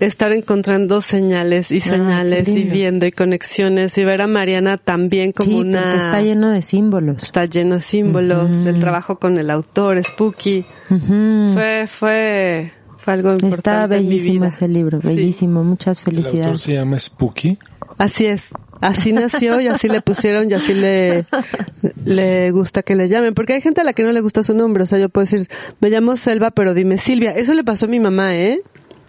Estar encontrando señales y señales y viendo y conexiones y ver a Mariana también como sí, una está lleno de símbolos. está lleno de símbolos, el trabajo con el autor, Spooky. Fue, fue, fue algo importante Está en mi bellísimo vida. ese libro, Sí. bellísimo. Muchas El autor felicidades. se llama Spooky. Así es. Así nació y así le pusieron y así le, le gusta que le llamen. Porque hay gente a la que no le gusta su nombre. O sea, yo puedo decir, me llamo Selva, pero dime Silvia. Eso le pasó a mi mamá, ¿eh?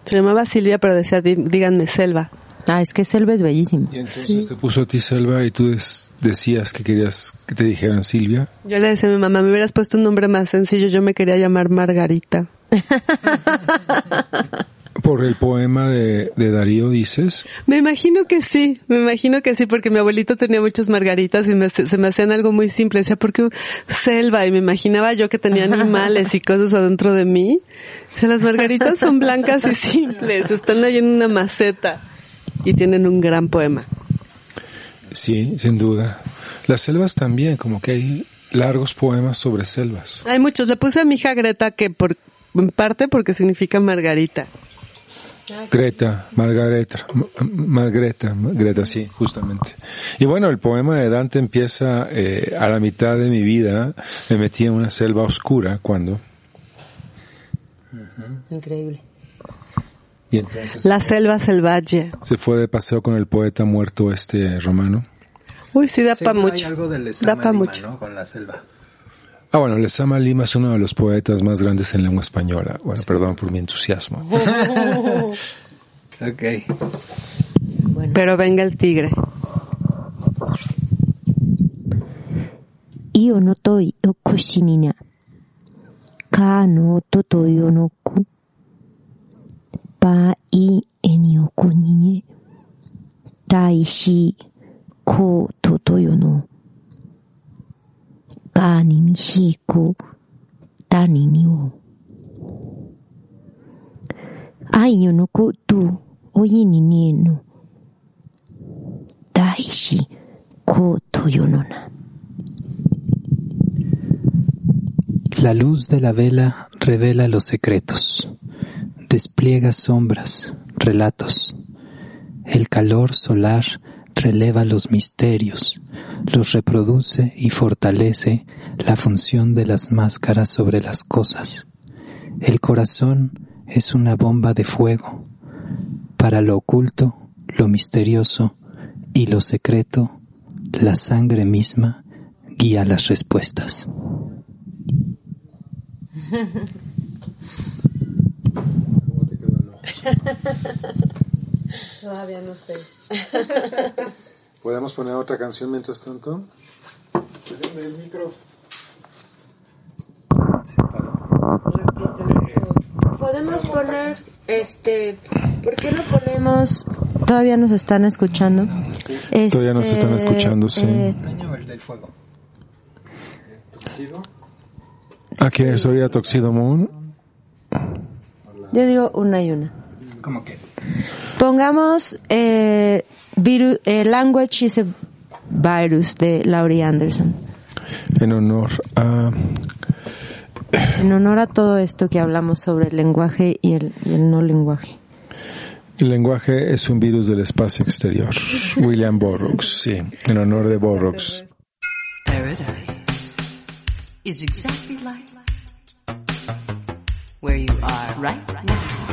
Se llamaba Silvia, pero decía, "Dí- díganme Selva. Ah, es que Selva es bellísimo. Y entonces te puso a ti Selva y tú des- decías que querías que te dijeran Silvia. Yo le decía a mi mamá, me hubieras puesto un nombre más sencillo. Yo me quería llamar Margarita. <laughs> Por el poema de, de Darío, dices. Me imagino que sí, me imagino que sí, porque mi abuelito tenía muchas margaritas y me- se me hacían algo muy simple. Decía, porque selva? Y me imaginaba yo que tenía animales y cosas adentro de mí. O sea, las margaritas son blancas y simples, están ahí en una maceta y tienen un gran poema. Sí, sin duda. Las selvas también, como que hay largos poemas sobre selvas. Hay muchos. Le puse a mi hija Greta que por, en parte porque significa margarita. Greta, Margareta, M- Margreta, Greta, sí, justamente. Y bueno, el poema de Dante empieza eh, a la mitad de mi vida. Me metí en una selva oscura cuando. Increíble. Y entonces La selva selvaje. se fue de paseo con el poeta muerto este romano. Uy, sí, da Sí, para hay mucho. algo del Da para mucho. ¿no? Con la selva. Ah, bueno, Lezama Lima es uno de los poetas más grandes en lengua española. Bueno, perdón por mi entusiasmo. <laughs> ok. Pero venga el tigre. Io no toi okushinina. Ka no toto yo no ku. Pa i eni okunine. Tai shi ko toto yo no kani ni hiku tani ni u. Ayo no kutu oyini ni enu. Daishi. La luz de la vela revela los secretos, despliega sombras, relatos. El calor solar releva los misterios, los reproduce y fortalece la función de las máscaras sobre las cosas. El corazón es una bomba de fuego. Para lo oculto, lo misterioso y lo secreto, la sangre misma guía las respuestas. <laughs> <laughs> Todavía no sé. <laughs> ¿Podemos poner otra canción mientras tanto? Podemos poner, este, ¿por qué no ponemos? Todavía nos están escuchando. Todavía nos Este, están escuchando, sí. eh, del fuego. ¿Ah, quieres oír a Toxido Moon? yo digo una y una. ¿Cómo que? Pongamos eh, viru- eh, Language is a Virus de Laurie Anderson. En honor a... En honor a todo esto que hablamos sobre el lenguaje y el, y el no lenguaje. El lenguaje es un virus del espacio exterior. William Burroughs, sí, en honor de Burroughs. Paradise is exactly like where you are right now.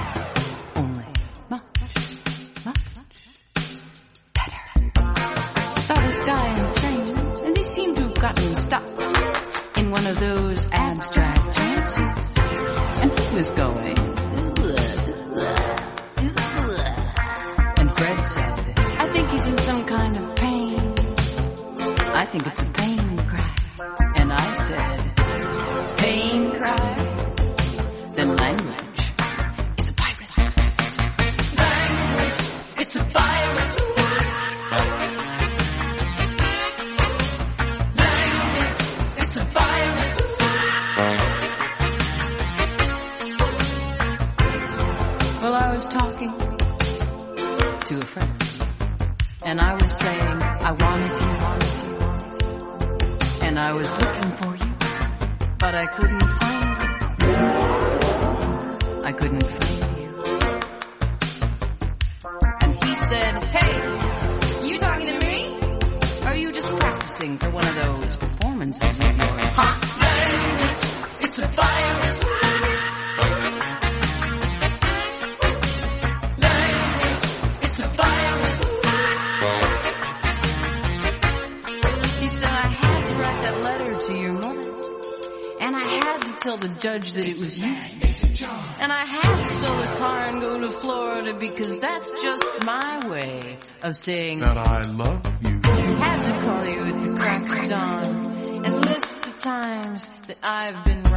Of those abstract jumpsuits. And he was going. And Fred says, I think he's in some kind of pain. I think it's a pain that's just my way of saying that I love you. had to call you at the crack of dawn and list the times that I've been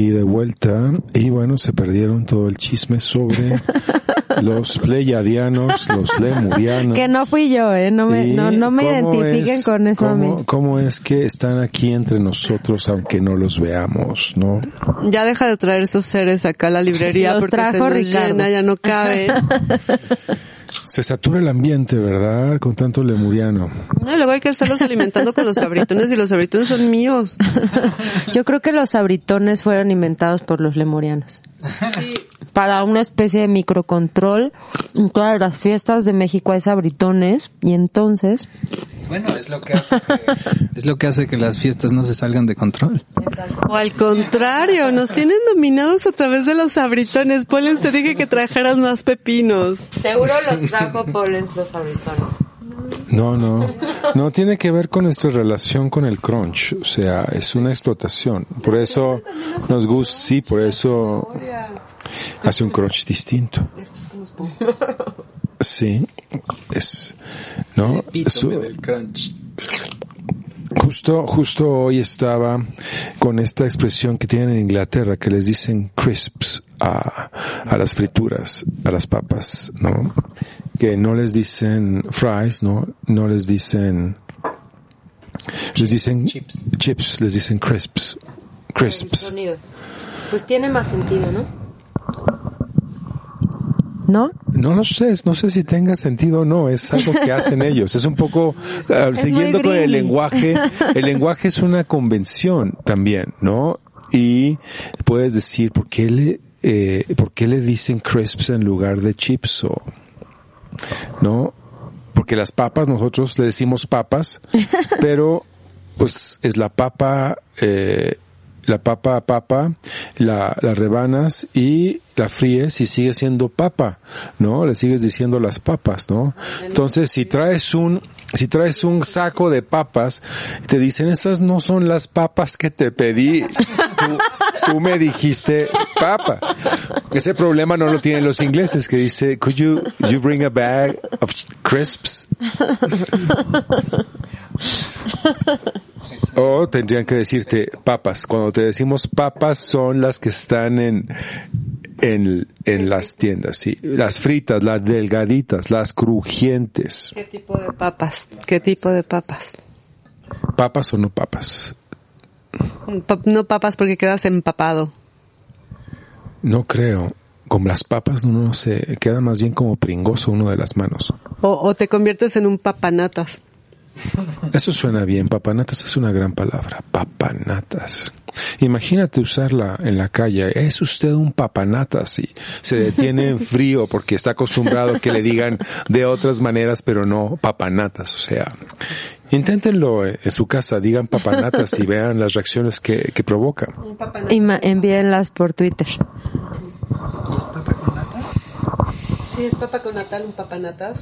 Aquí de vuelta, y bueno, se perdieron todo el chisme sobre <laughs> los pleiadianos, los lemurianos. Que no fui yo, ¿eh? No me, no, no me identifiquen es- con eso a mí. cómo, cómo es que están aquí entre nosotros aunque no los veamos, no? Ya deja de traer estos seres acá a la librería Los porque trajo se nos llena, ya no cabe. <laughs> Se satura el ambiente, ¿verdad? Con tanto lemuriano. No, y luego hay que estarlos alimentando con los abritones y los abritones son míos. <laughs> Yo creo que los abritones fueron inventados por los lemurianos. Para una especie de microcontrol, en todas las fiestas de México hay sabritones y entonces Bueno, es lo que hace que, <laughs> es lo que hace que las fiestas no se salgan de control. O al contrario, nos tienen dominados a través de los abritones. Polen, te dije que trajeras más pepinos. seguro los trajo Pollens los abritones. No, no. No tiene que ver con nuestra relación con el crunch. O sea, es una explotación. Por eso nos gusta, sí, por eso hace un crunch distinto. Sí, es, ¿no? Su- crunch. Justo, justo hoy estaba con esta expresión que tienen en Inglaterra que les dicen crisps a, a las frituras, a las papas, ¿no? Que no les dicen fries, ¿no? No les dicen, les dicen Chips. chips, les dicen crisps, crisps. Pues tiene más sentido, ¿no? ¿No? No lo sé, no sé si tenga sentido o no, es algo que hacen ellos. Es un poco, <laughs> ah, siguiendo con el lenguaje, el lenguaje es una convención también, ¿no? Y puedes decir, ¿por qué le, eh, por qué le dicen crisps en lugar de chips o, no? Porque las papas, nosotros le decimos papas, <laughs> pero pues es la papa, eh, la papa a papa, la, rebanas y la fríes y sigue siendo papa, ¿no? Le sigues diciendo las papas, ¿no? Entonces, si traes un, si traes un saco de papas, te dicen, estas no son las papas que te pedí. Tú, tú me dijiste papas. Ese problema no lo tienen los ingleses que dice, could you, you bring a bag of crisps? <laughs> O tendrían que decirte papas. Cuando te decimos papas son las que están en, en, en las tiendas, sí. Las fritas, las delgaditas, las crujientes. ¿Qué tipo de papas? ¿Qué tipo de papas? ¿Papas o no papas? Pa- no papas porque quedas empapado. No creo. Con las papas uno se queda más bien como pringoso uno de las manos. O, o te conviertes en un papanatas. Eso suena bien. Papanatas es una gran palabra. Papanatas. Imagínate usarla en la calle. Es usted un papanatas y se detiene en frío porque está acostumbrado a que le digan de otras maneras, pero no papanatas. O sea, inténtenlo en su casa. Digan papanatas y vean las reacciones que, que provoca. Un papanatas. Y ma- envíenlas por Twitter. Sí, es papa con natal, un papanatas.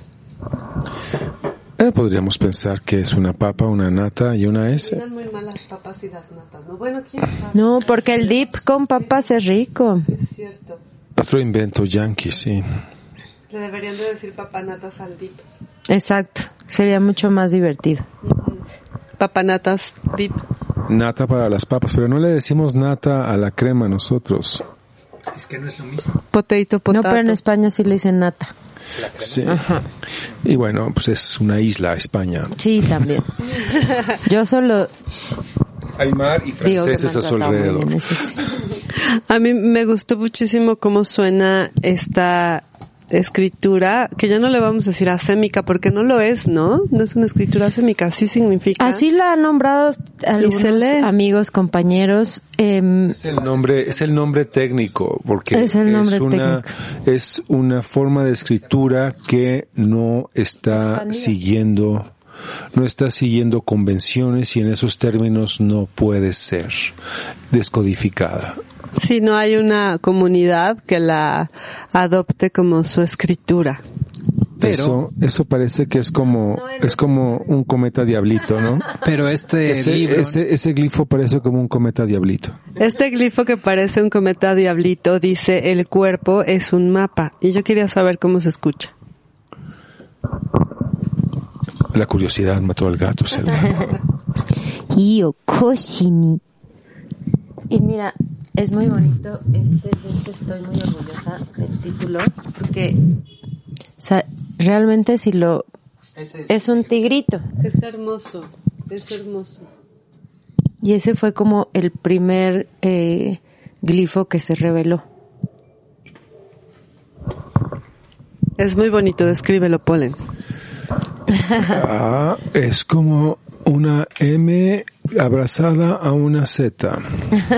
Eh, podríamos pensar que es una papa, una nata y una S. Eran muy malas papas y las natas, ¿no? Bueno, quién sabe. No, porque el dip con papas es rico. Es cierto. Otro invento yankee, sí. Le deberían de decir papanatas al dip. Exacto. Sería mucho más divertido. Papanatas, dip. Nata para las papas, pero no le decimos nata a la crema nosotros. Es que no es lo mismo. Potato, No, potato. pero en España sí le dicen nata. Sí. Y bueno, pues es una isla, España. Sí, también. <laughs> Yo solo Hay mar y franceses a su alrededor. bien, eso sí. A mí me gustó muchísimo cómo suena esta escritura, que ya no le vamos a decir asémica porque no lo es, ¿no? No es una escritura asémica, sí significa. Así la han nombrado algunos amigos, compañeros. em, Es el nombre, es el nombre técnico, porque Es el nombre una, técnico. es una forma de escritura que no está Expandida. siguiendo, no está siguiendo convenciones y en esos términos no puede ser descodificada. Si no hay una comunidad que la adopte como su escritura. Pero- eso, eso parece que es como, es como un cometa diablito, ¿no? Pero este Ese, libro, ese, ese glifo parece como un cometa diablito. Este glifo que parece un cometa diablito dice el cuerpo es un mapa y yo quería saber cómo se escucha. La curiosidad mató al gato, <laughs> Koshini. Y mira, es muy bonito. Este, de este estoy muy orgullosa del título. Porque o sea, realmente si lo... Es un tigrito. Está hermoso, es hermoso. Y ese fue como el primer eh, glifo que se reveló. Es muy bonito, descríbelo, Polen. Ah, es como una M abrazada a una Z.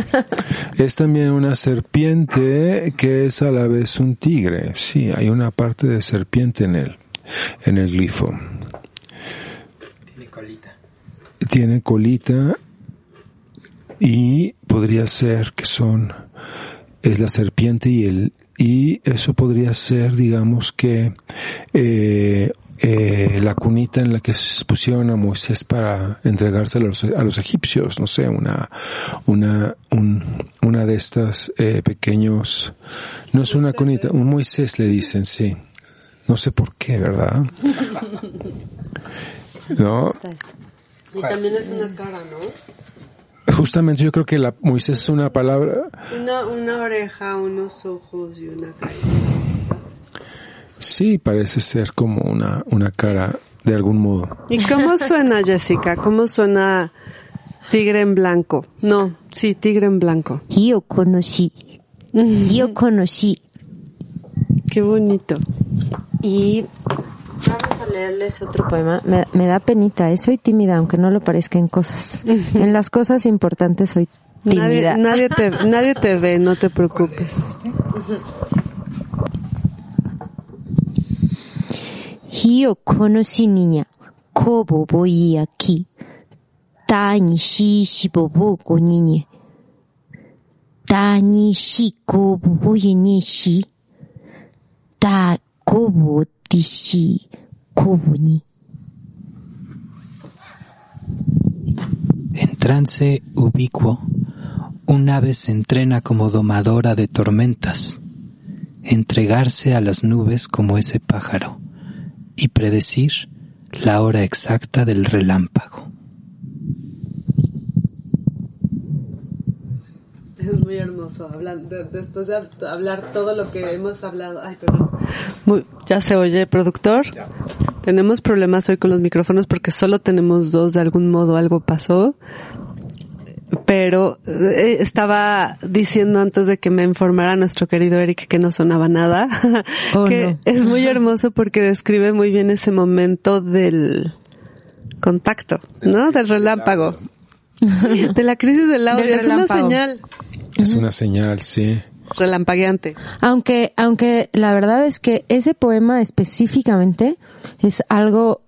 <laughs> Es también una serpiente que es a la vez un tigre. Sí, hay una parte de serpiente en él, en el glifo. tiene colita. Tiene colita y podría ser que son es la serpiente y el y eso podría ser digamos que eh, eh, la cunita en la que pusieron a Moisés para entregárselo a los, a los egipcios, no sé, una, una, un, una de estas eh, pequeños, no es una cunita, un Moisés le dicen, sí, no sé por qué, ¿verdad? <laughs> No, Y también es una cara, ¿no? justamente yo creo que la Moisés es una palabra, Una, una oreja, unos ojos y una cara. Sí, parece ser como una, una cara de algún modo. ¿Y cómo suena, Jessica? ¿Cómo suena tigre en blanco? No, sí, tigre en blanco. Io conocí. Io conocí. Qué bonito. Y vamos a leerles otro poema. Me, me da penita, ¿eh? soy tímida, aunque no lo parezca en cosas. En las cosas importantes soy Nadie, tímida. nadie, te, nadie te ve, no te preocupes. Io conocí niña, como voy aquí. Tani shi shi bobo go niñe. Tani shi kobo ni shi. Ta kobo di shi kobo ni. En trance ubicuo, un ave se entrena como domadora de tormentas, entregarse a las nubes como ese pájaro y predecir la hora exacta del relámpago. Es muy hermoso, hablan- de- después de hab- hablar todo lo que hemos hablado. Ay, perdón. Muy- ya se oye, productor. Tenemos problemas hoy con los micrófonos porque solo tenemos dos, de algún modo algo pasó. Pero eh, estaba diciendo antes de que me informara nuestro querido Eric que no sonaba nada, <laughs> Oh, que no. es muy hermoso porque describe muy bien ese momento del contacto, ¿no? Del relámpago. <laughs> De la crisis del audio. Del es una señal Es una señal, sí. relampagueante. Aunque, aunque la verdad es que ese poema específicamente es algo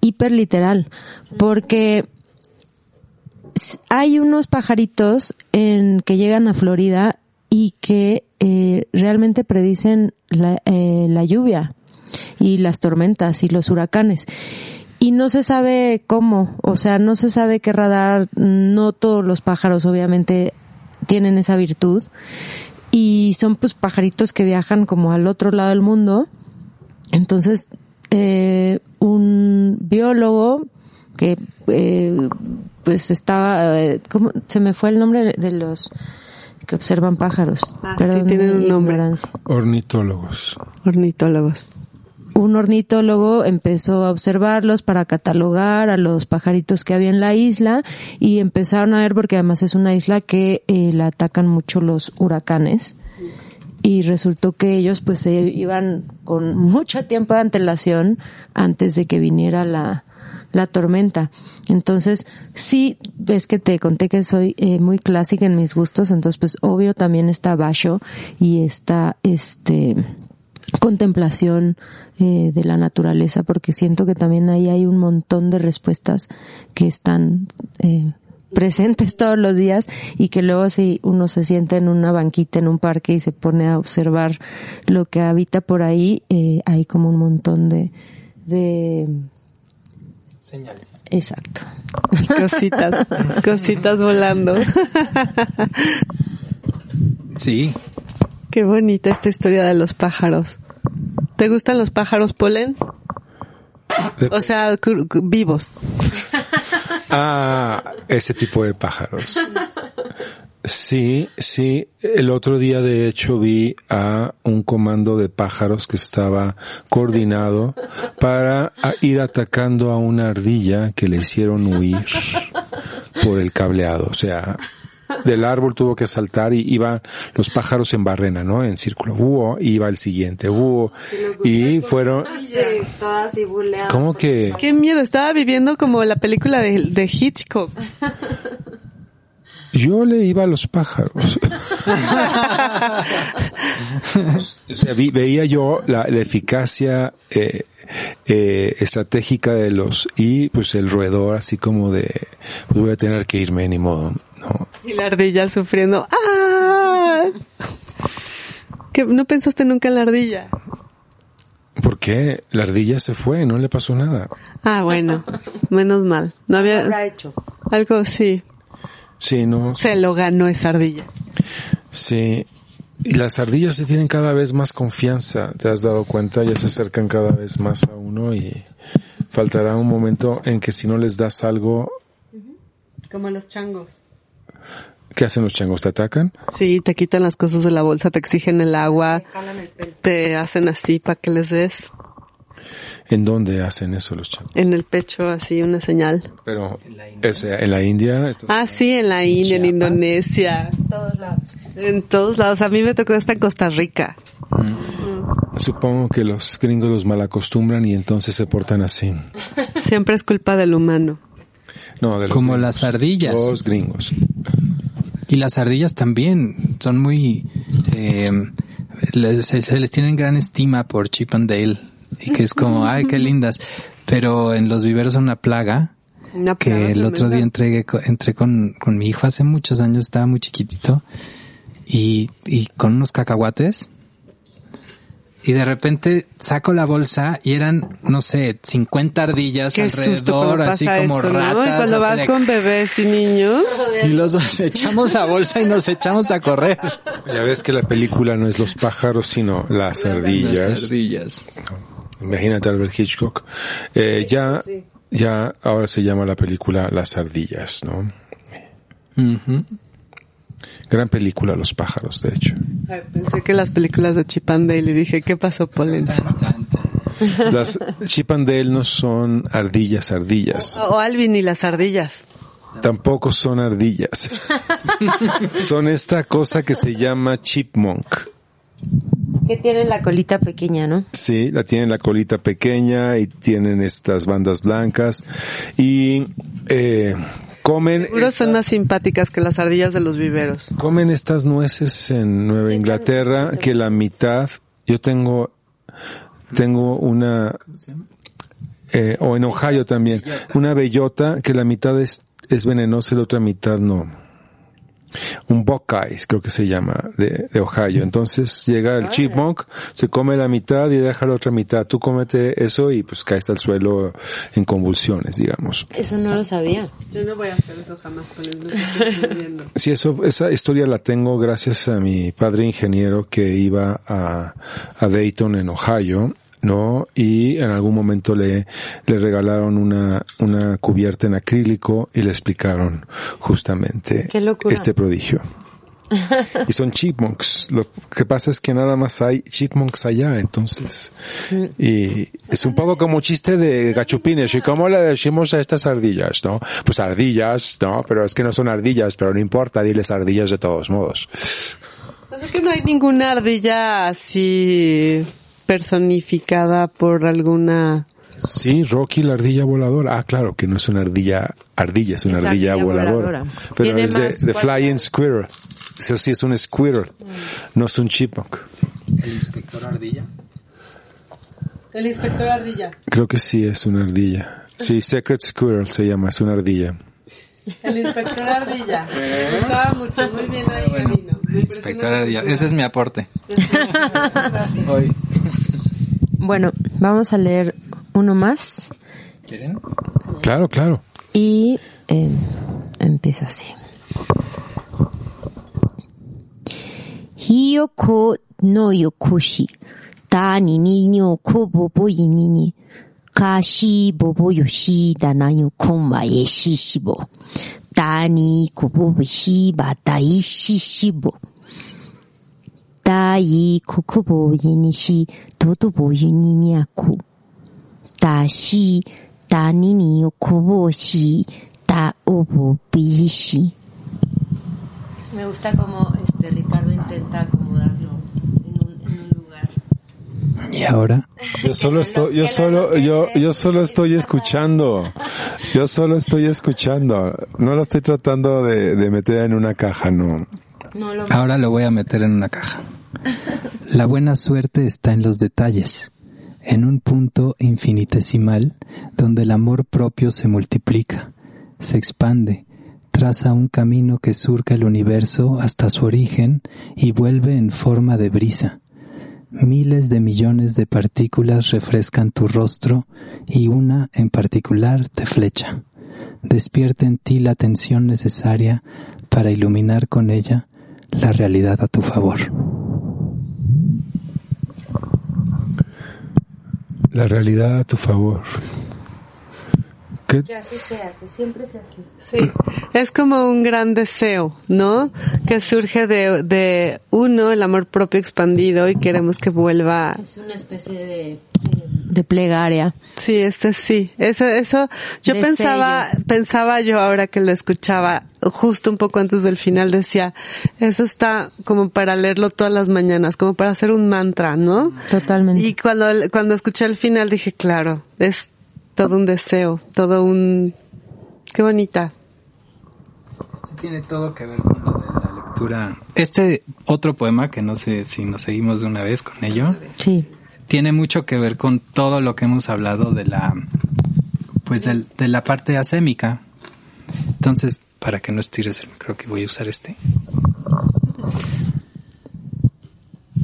hiper literal, porque hay unos pajaritos en que llegan a Florida y que eh, realmente predicen la, eh, la lluvia y las tormentas y los huracanes. Y no se sabe cómo, o sea, no se sabe qué radar, no todos los pájaros obviamente tienen esa virtud y son pues pajaritos que viajan como al otro lado del mundo. Entonces, eh, un biólogo que eh, pues estaba, eh, ¿cómo? se me fue el nombre de los que observan pájaros. Ah, sí, tienen un nombre. ignorancia. Ornitólogos. Ornitólogos. un ornitólogo empezó a observarlos para catalogar a los pajaritos que había en la isla y empezaron a ver porque además es una isla que eh, la atacan mucho los huracanes y resultó que ellos pues se iban con mucho tiempo de antelación antes de que viniera la, la tormenta. Entonces, sí, ves que te conté que soy eh, muy clásica en mis gustos, entonces pues obvio también está Basho y está este contemplación eh, de la naturaleza, porque siento que también ahí hay un montón de respuestas que están eh, presentes todos los días y que luego si uno se sienta en una banquita en un parque y se pone a observar lo que habita por ahí, eh, hay como un montón de, de Señales. exacto. Cositas, <laughs> cositas volando. Sí. Qué bonita esta historia de los pájaros. ¿Te gustan los pájaros polens? O sea, vivos. <laughs> Ah, ese tipo de pájaros. Sí, sí. El otro día, de hecho, vi a un comando de pájaros que estaba coordinado para ir atacando a una ardilla que le hicieron huir por el cableado. O sea, del árbol tuvo que saltar y iban los pájaros en barrena, ¿no? En círculo. Búho, y iba el siguiente. Búho. Y fueron, ¿cómo que? Qué miedo, estaba viviendo como la película de, de Hitchcock. Yo le iba a los pájaros. <laughs> <laughs> o sea, vi- veía yo la, la eficacia eh, eh, estratégica de los y pues el roedor así como de pues voy a tener que irme ni modo, no. Y la ardilla sufriendo. ¡Ah! ¿Que ¿No pensaste nunca en la ardilla? ¿Por qué? La ardilla se fue, no le pasó nada. Ah, bueno, menos mal. No había hecho? algo, sí. Sí, no. Se lo ganó esa ardilla. Sí. Y las ardillas se tienen cada vez más confianza, ¿te has dado cuenta? Ya se acercan cada vez más a uno y faltará un momento en que si no les das algo, Como los changos. ¿qué hacen los changos? ¿Te atacan? Sí, te quitan las cosas de la bolsa, te exigen el agua, te hacen así para que les des ¿En dónde hacen eso los changos? en el pecho así una señal. Pero, o sea, en la India, Ah, sí, en la India, en Chiapas. Indonesia. Todos lados. En todos lados. A mí me tocó hasta en Costa Rica. supongo que los gringos los malacostumbran y entonces se portan así. <laughs> Siempre es culpa del humano. No, de los Como gringos. las ardillas. Los gringos. Y las ardillas también son muy... eh, les- se, se les tienen gran estima por Chip and Dale. Y que es como, ay, qué lindas. Pero en los viveros son una plaga. Una que plaga el otro día entregué, entré con, con mi hijo hace muchos años, estaba muy chiquitito. Y, y con unos cacahuates. Y de repente saco la bolsa y eran, no sé, 50 ardillas Qué susto alrededor, así como eso, ¿no? ratas. Y cuando vas de- con bebés y niños. y los dos echamos la bolsa y nos echamos a correr. Ya ves que la película no es los pájaros, sino las ardillas. Las ardillas. Imagínate Albert Hitchcock. Eh, ya, ya ahora se llama la película Las ardillas, ¿no? Ujú. Gran película Los pájaros, de hecho. Ay, pensé que las películas de Chip and Dale y dije, ¿qué pasó, Polen? Tan, tan, tan. <laughs> Las Chip and Dale no son ardillas, ardillas. O Alvin y las ardillas. Tampoco son ardillas. <laughs> son esta cosa que se llama chipmunk. Que tienen la colita pequeña, ¿no? Sí, la tienen la colita pequeña y tienen estas bandas blancas y eh, comen Seguro son más simpáticas que las ardillas de los viveros. comen estas nueces en Nueva Inglaterra que la mitad yo tengo tengo una eh, o en Ohio también una bellota que la mitad es es venenosa y la otra mitad no un Buckeye, creo que se llama, de, de Ohio. Entonces llega el chipmunk, se come la mitad y deja la otra mitad. Tú comete eso y pues caes al suelo en convulsiones, digamos. Eso no lo sabía. Yo no voy a hacer eso jamás. No estoy entendiendo. Sí, eso, esa historia la tengo gracias a mi padre ingeniero que iba a, a Dayton en Ohio, ¿no? Y en algún momento le, le regalaron una, una cubierta en acrílico y le explicaron justamente este prodigio. <laughs> y son chipmunks. Lo que pasa es que nada más hay chipmunks allá, entonces. Y es un poco como chiste de gachupines. ¿Y cómo le decimos a estas ardillas, no? Pues ardillas, no, pero es que no son ardillas, pero no importa, diles ardillas de todos modos. O sea que no hay ninguna ardilla así personificada por alguna... Sí, Rocky la ardilla voladora. Ah, claro, que no es una ardilla, ardilla, es una Es ardilla, ardilla voladora. voladora. Pero es de, cuerpo. Flying Squirrel. Eso sí es un squirrel, no es un chipmunk. El inspector Ardilla. El inspector ardilla. Creo que sí es una ardilla. Sí, Secret Squirrel se llama, es una ardilla. <laughs> El inspector ardilla. Me gustaba mucho, muy bien ahí, Gabino. Me Inspector Ardilla. Ese es mi aporte. Hoy. Bueno, vamos a leer uno más ¿Quieren? Claro, claro. y eh, empieza así. Hiyoko no yokoshi, ta ni ni nyo ko bobo yi ni ni, ka shi bobo yoshi da na yo konwa e shi shibo, ta ni ko bobo shi ba da i shi shibo. 大い国母いにし、とどぼゆににゃく。だし、だにによこぼし、da ovo bishi. Me gusta como este Ricardo intenta acomodarlo Y ahora, Yo solo estoy, yo solo, yo, yo solo estoy escuchando. Yo solo estoy escuchando. No lo estoy tratando de, de meter en una caja, no. Ahora lo voy a meter en una caja. <laughs> La buena suerte está en los detalles, en un punto infinitesimal donde el amor propio se multiplica, se expande, traza un camino que surca el universo hasta su origen y vuelve en forma de brisa. Miles de millones de partículas refrescan tu rostro y una en particular te flecha. Despierta en ti la atención necesaria para iluminar con ella la realidad a tu favor. La realidad a tu favor. ¿Qué? Que así sea, que siempre sea así. Sí, es como un gran deseo, ¿no? Que surge de, de uno, el amor propio expandido y queremos que vuelva. Es una especie de, de plegaria. Sí, este sí. Eso, eso, yo Destello. pensaba, pensaba yo ahora que lo escuchaba, justo un poco antes del final decía, eso está como para leerlo todas las mañanas, como para hacer un mantra, ¿no? Totalmente. Y cuando, cuando escuché el final dije, claro, es todo un deseo, todo un, qué bonita. Este tiene todo que ver con lo de la lectura. Este otro poema, que no sé si nos seguimos de una vez con ello, Sí. tiene mucho que ver con todo lo que hemos hablado de la, pues del- de la parte asémica. Entonces, para que no estires el micro, que voy a usar este.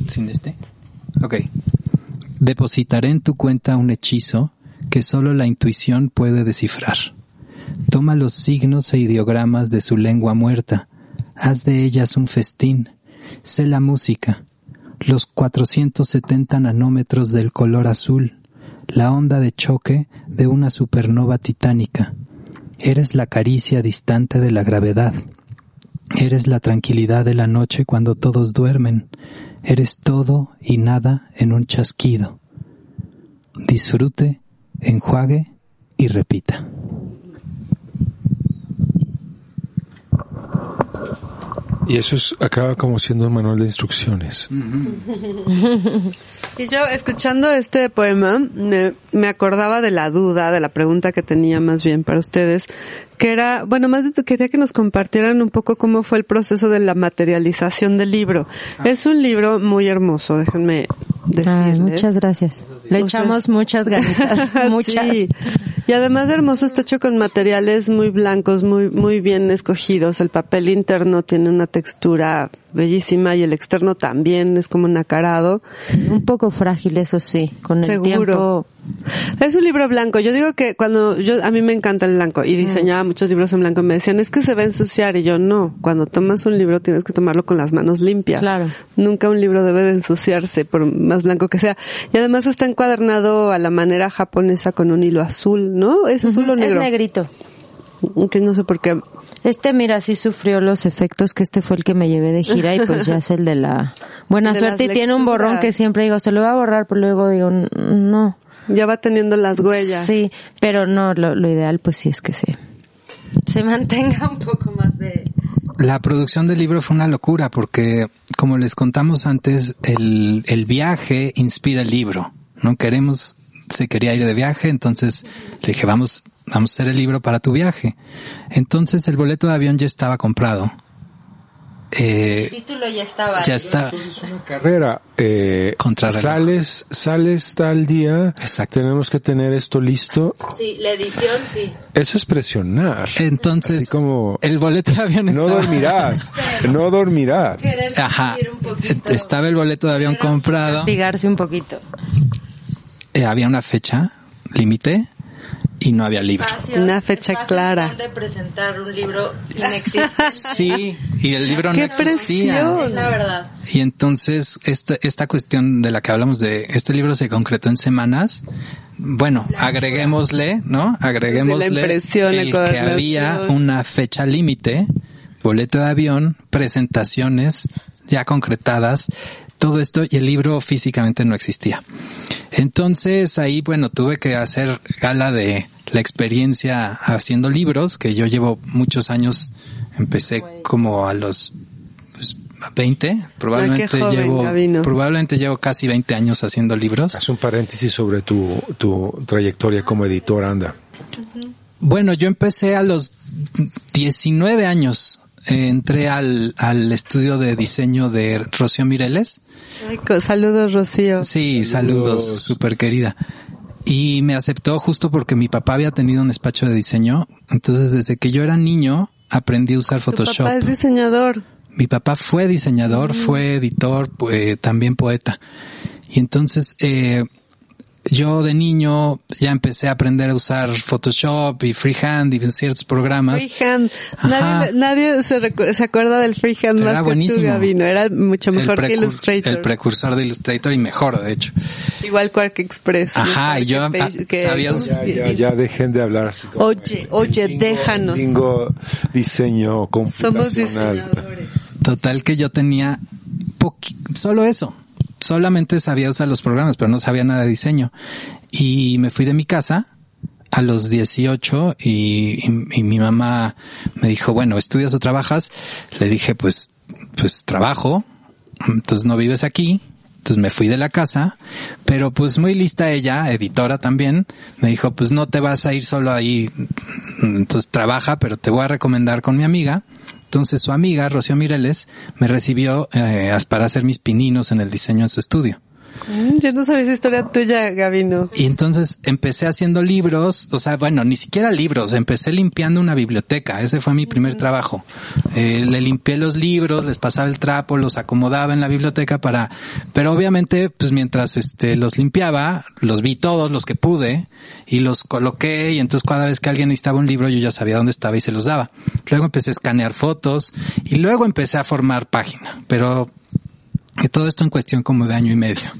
¿Sin este? Ok. Depositaré en tu cuenta un hechizo que solo la intuición puede descifrar. Toma los signos e ideogramas de su lengua muerta, haz de ellas un festín, sé la música, los 470 nanómetros del color azul, la onda de choque de una supernova titánica. Eres la caricia distante de la gravedad. Eres la tranquilidad de la noche cuando todos duermen. Eres todo y nada en un chasquido. Disfrute, enjuague y repita. Y eso es, acaba como siendo un manual de instrucciones. <laughs> Y yo, escuchando este poema, me, me acordaba de la duda, de la pregunta que tenía más bien para ustedes, que era, bueno, más de- quería que nos compartieran un poco cómo fue el proceso de la materialización del libro. Es un libro muy hermoso, déjenme decirles. Ay, muchas gracias. Le echamos muchas ganitas, <laughs> muchas. Sí. Y además de hermoso, está hecho con materiales muy blancos, muy, muy bien escogidos. El papel interno tiene una textura bellísima y el externo también es como nacarado. Un poco frágil, eso sí. Con el Seguro. tiempo. Es un libro blanco. Yo digo que cuando yo, a mí me encanta el blanco y diseñaba muchos libros en blanco y me decían, es que se va a ensuciar y yo no. Cuando tomas un libro tienes que tomarlo con las manos limpias. Claro. Nunca un libro debe de ensuciarse por más blanco que sea. Y además está encuadernado a la manera japonesa con un hilo azul, ¿no? ¿Es azul o Es negro? negrito. Que no sé por qué. Este, mira, sí sufrió los efectos, que este fue el que me llevé de gira y pues ya es el de la buena <laughs> De suerte y tiene un borrón que siempre digo, se lo voy a borrar, pero luego digo, "N- no. Ya va teniendo las huellas. Sí, pero no, lo, lo ideal pues sí es que se, se mantenga un poco más de... La producción del libro fue una locura porque, como les contamos antes, el, el viaje inspira el libro. No queremos, se quería ir de viaje, entonces le dije, vamos, vamos a hacer el libro para tu viaje. Entonces el boleto de avión ya estaba comprado. Eh, título ya estaba. ya está. Una carrera, eh, sales, sales tal día, Exacto. tenemos que tener esto listo. Sí, la edición sí. Eso es presionar. Entonces, Así como, el boleto de avión no estaba... dormirás, no dormirás. Ajá. Estaba el boleto de avión comprado. Castigarse un poquito. Eh, había una fecha límite y no había libro. Una fecha clara. de presentar un libro inexistente. <laughs> Sí, y el libro no ¡Qué existía. presión! la verdad. Y entonces esta, esta cuestión de la que hablamos de este libro se concretó en semanas. Bueno, agreguémosle, ¿no? Agreguémosle La impresión, la el que había una fecha límite, boleto de avión, presentaciones ya concretadas, todo esto y el libro físicamente no existía. Entonces ahí, bueno, tuve que hacer gala de la experiencia haciendo libros, que yo llevo muchos años, empecé como a los pues, 20, probablemente joven, llevo, Gabino. probablemente llevo casi 20 años haciendo libros. Haz un paréntesis sobre tu, tu trayectoria como editor, anda. Bueno, yo empecé a los 19 años. Eh, entré al, al estudio de diseño de Rocío Mireles. Saludos, Rocío. Sí, saludos, súper querida. Y me aceptó justo porque mi papá había tenido un despacho de diseño. Entonces, desde que yo era niño, aprendí a usar Photoshop. papá es diseñador. Mi papá fue diseñador, fue editor, eh, también poeta. Y entonces, eh, yo de niño ya empecé a aprender a usar Photoshop y Freehand y ciertos programas. Freehand. Nadie, nadie se, se acuerda del freehand Era más que buenísimo. tú, Gabino. Era mucho mejor que Illustrator. el precursor de Illustrator y mejor, de hecho. Igual Quark Express. Ajá, yo, que ah, Page- que- sabía ¿cómo usar- se- Ya, ya, ya dejen de hablar así como Oye, oye, déjanos. Bingo, diseño Somos computacional. diseñadores. Total que yo tenía solo eso. Solamente sabía usar los programas, pero no sabía nada de diseño. Y me fui de mi casa a los 18 y, y- y mi mamá me dijo, bueno, ¿estudias o trabajas? Le dije, pues, pues trabajo. Entonces no vives aquí. Entonces me fui de la casa, pero pues muy lista ella, editora también, me dijo, pues no te vas a ir solo ahí, entonces trabaja, pero te voy a recomendar con mi amiga. Entonces su amiga, Rocío Mireles, me recibió eh, para hacer mis pininos en el diseño en su estudio. Mm, Yo no sabía esa historia tuya, Gabino. Y entonces empecé haciendo libros, o sea, bueno, ni siquiera libros, empecé limpiando una biblioteca, ese fue mi primer trabajo. Eh, le limpié los libros, les pasaba el trapo, los acomodaba en la biblioteca para, pero obviamente, pues mientras este, los limpiaba, los vi todos, los que pude, y los coloqué, y entonces cada vez que alguien necesitaba un libro, yo ya sabía dónde estaba y se los daba. Luego empecé a escanear fotos, y luego empecé a formar página, pero y todo esto en cuestión como de año y medio.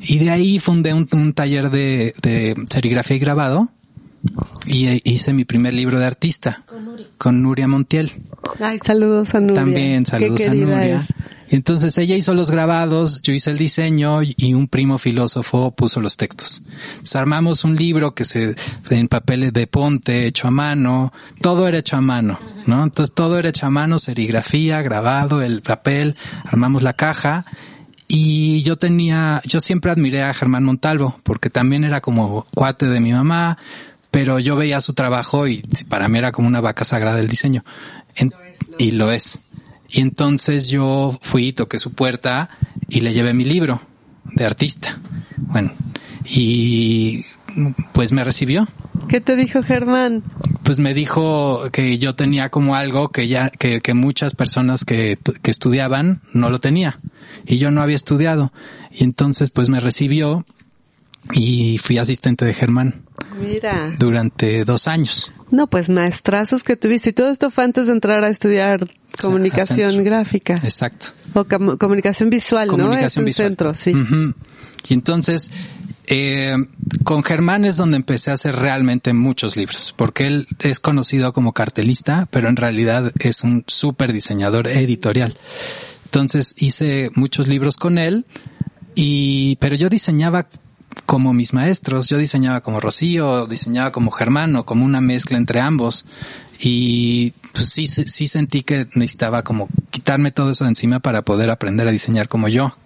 Y de ahí fundé un, un taller de, de serigrafía y grabado y hice mi primer libro de artista con Nuria Montiel. Ay, saludos a Nuria. También Qué saludos a Nuria. es. Y entonces ella hizo los grabados, yo hice el diseño y un primo filósofo puso los textos. Entonces armamos un libro que se, en papeles de ponte, hecho a mano, todo era hecho a mano, ¿no? Entonces todo era hecho a mano, serigrafía, grabado, el papel, armamos la caja y yo tenía, yo siempre admiré a Germán Montalvo porque también era como cuate de mi mamá, pero yo veía su trabajo y para mí era como una vaca sagrada el diseño. Y lo es. Y entonces yo fui, toqué su puerta y le llevé mi libro de artista. Bueno, y pues me recibió. ¿Qué te dijo Germán? Pues me dijo que yo tenía como algo que ya, que, que muchas personas que, que estudiaban no lo tenía. Y yo no había estudiado. Y entonces pues me recibió y fui asistente de Germán Mira. durante dos años. No, pues maestrazos que tuviste. Y todo esto fue antes de entrar a estudiar comunicación centro. gráfica. Exacto. O com- comunicación visual, ¿no? es un visual. centro, sí. Y entonces, Eh, con Germán es donde empecé a hacer realmente muchos libros, porque él es conocido como cartelista, pero en realidad es un súper diseñador editorial. Entonces hice muchos libros con él, y, pero yo diseñaba como mis maestros, yo diseñaba como Rocío, diseñaba como Germán o como una mezcla entre ambos. Y pues sí, sí sentí que necesitaba como quitarme todo eso de encima para poder aprender a diseñar como yo.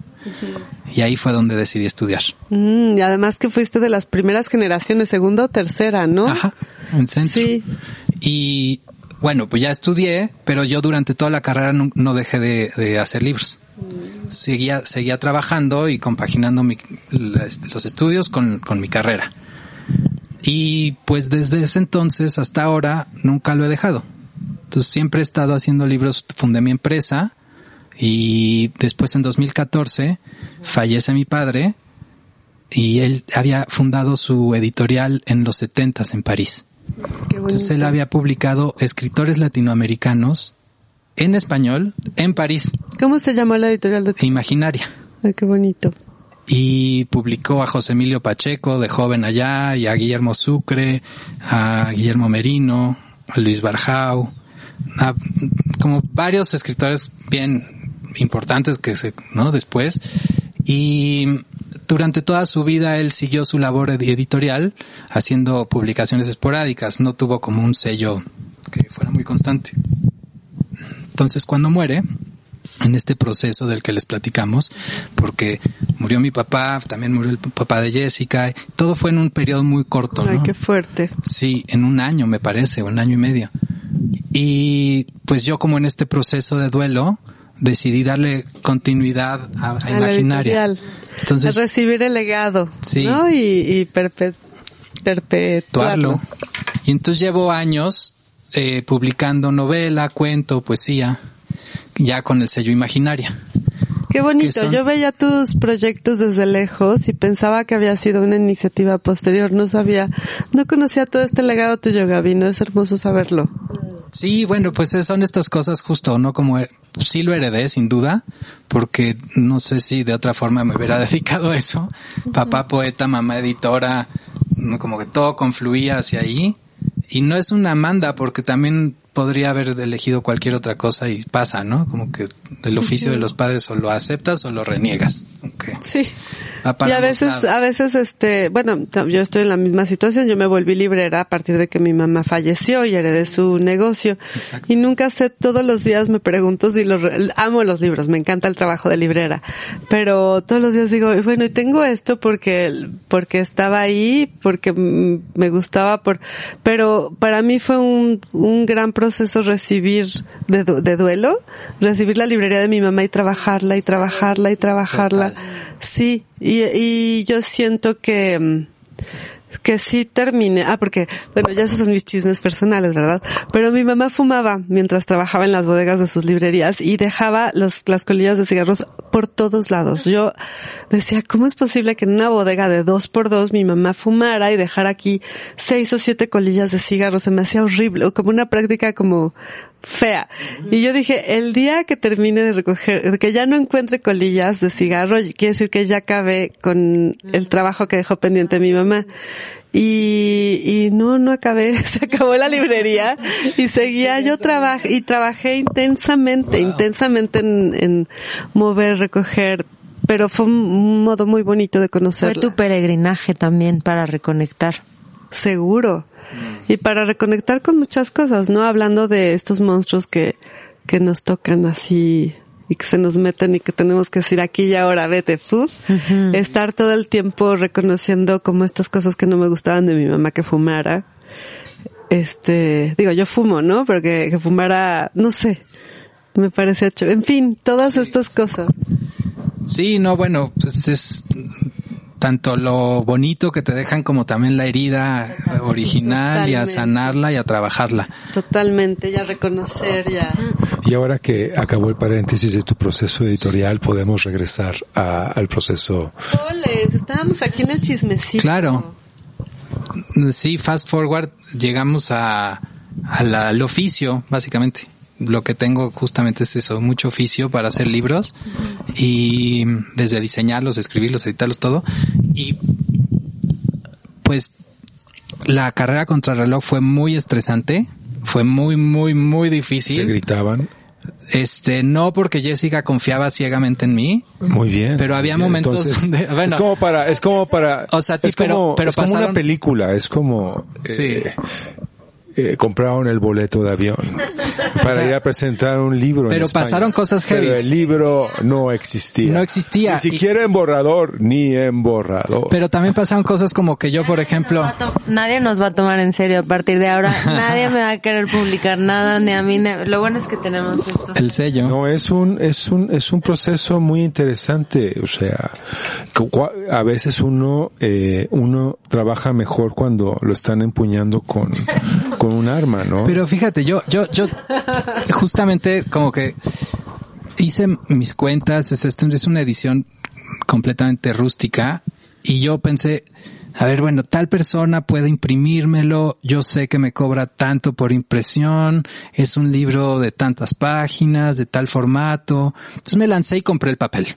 Y ahí fue donde decidí estudiar. Mm, y además que fuiste de las primeras generaciones, segunda o tercera, ¿no? Ajá, en centro. Sí. Y bueno, pues ya estudié, pero yo durante toda la carrera no, no dejé de, de, hacer libros. Seguía, seguía trabajando y compaginando mi, los estudios con, con mi carrera. Y pues desde ese entonces hasta ahora nunca lo he dejado. Entonces siempre he estado haciendo libros, fundé mi empresa y después en 2014 fallece mi padre y él había fundado su editorial en los setentas en París. Entonces él había publicado escritores latinoamericanos en español en París. ¿Cómo se llamó la editorial de Imaginaria. Ay, qué bonito. Y publicó a José Emilio Pacheco de joven allá y a Guillermo Sucre, a Guillermo Merino, a Luis Barjau, a, como varios escritores bien importantes que se, ¿no? Después. Y durante toda su vida él siguió su labor editorial haciendo publicaciones esporádicas. No tuvo como un sello que fuera muy constante. Entonces cuando muere, en este proceso del que les platicamos, porque murió mi papá, también murió el papá de Jessica, todo fue en un periodo muy corto, ¿no? Ay, qué fuerte. Sí, en un año me parece, un año y medio. Y pues yo como en este proceso de duelo, decidí darle continuidad a, a, a Imaginaria. Entonces, a recibir el legado, sí, ¿no? Y, y perpet perpetuarlo. Y entonces llevo años eh, publicando novela, cuento, poesía, ya con el sello Imaginaria. Qué bonito. Son... Yo veía tus proyectos desde lejos y pensaba que había sido una iniciativa posterior. No sabía, no conocía todo este legado tuyo, Gaby. No es hermoso saberlo. Sí, bueno, pues son estas cosas justo, ¿no? Como sí lo heredé, sin duda, porque no sé si de otra forma me hubiera <laughs> dedicado a eso. Uh -huh. Papá poeta, mamá editora, como que todo confluía hacia ahí. Y no es una manda, porque también podría haber elegido cualquier otra cosa y pasa, ¿no? Como que el oficio de los padres o lo aceptas o lo reniegas. Okay. Sí. Y a veces, a veces, este, bueno, yo estoy en la misma situación. Yo me volví librera a partir de que mi mamá falleció y heredé su negocio. Exacto. Y nunca sé, todos los días me pregunto si los, amo los libros, me encanta el trabajo de librera. Pero todos los días digo, bueno, y tengo esto porque, porque estaba ahí, porque me gustaba por, pero para mí fue un, un gran proceso recibir de, de duelo, recibir la librería de mi mamá y trabajarla y trabajarla y trabajarla. Total. Sí, y, y yo siento que, que sí termine. Ah, porque, bueno, ya esos son mis chismes personales, ¿verdad? Pero mi mamá fumaba mientras trabajaba en las bodegas de sus librerías y dejaba los, las colillas de cigarros por todos lados. Yo decía, ¿cómo es posible que en una bodega de dos por dos mi mamá fumara y dejara aquí seis o siete colillas de cigarros? Se me hacía horrible, como una práctica como fea. Y yo dije, el día que termine de recoger, que ya no encuentre colillas de cigarro, quiere decir que ya acabé con el trabajo que dejó pendiente mi mamá. Y, y no, no acabé, <laughs> se acabó la librería y seguía, yo trabajé, y trabajé intensamente, wow. intensamente en, en mover, recoger, pero fue un modo muy bonito de conocer. Fue tu peregrinaje también para reconectar. Seguro. Y para reconectar con muchas cosas, ¿no? Hablando de estos monstruos que, que nos tocan así y que se nos meten y que tenemos que decir aquí y ahora, vete, fus. Uh -huh. Estar todo el tiempo reconociendo como estas cosas que no me gustaban de mi mamá que fumara. Este, digo, yo fumo, ¿no? Pero que, que fumara, no sé, me parece hecho. En fin, todas sí. estas cosas. Sí, no, bueno, pues es tanto lo bonito que te dejan como también la herida original Totalmente. y a sanarla y a trabajarla. Totalmente, ya reconocer, ya. Y ahora que acabó el paréntesis de tu proceso editorial, podemos regresar a, al proceso. Oles, estábamos aquí en el chismecito. Claro. Sí, fast forward, llegamos a, a la, al oficio, básicamente lo que tengo justamente es eso, mucho oficio para hacer libros y desde diseñarlos, escribirlos, editarlos, todo. Y pues la carrera contra reloj fue muy estresante, fue muy, muy, muy Se difícil. gritaban. Este, no porque Jessica confiaba ciegamente en mí, Muy bien. Pero había bien. momentos donde- bueno. es como para, es como para, O sea, es pero- como, pero es como una película, es como, Sí. Eh, compraron el boleto de avión <laughs> para ir a presentar un libro. en pero España. pasaron cosas Pero heavies. el libro no existía. No existía. Ni siquiera en borrador, ni en borrador. pero también pasaron cosas como que yo, por ejemplo, Nadie nos va a tomar en serio a partir de ahora. <laughs> Nadie me va a querer publicar nada, ni a mí. ni- Lo bueno es que tenemos estos. el sello, No, es un, es un, es un proceso muy interesante. O sea, a veces uno, eh, uno trabaja mejor cuando lo están empuñando con, <laughs> con un arma, ¿no? Pero fíjate, yo, yo, yo, justamente como que hice mis cuentas, es, es una edición completamente rústica y yo pensé, a ver, bueno, tal persona puede imprimírmelo, yo sé que me cobra tanto por impresión, es un libro de tantas páginas, de tal formato. Entonces me lancé y compré el papel,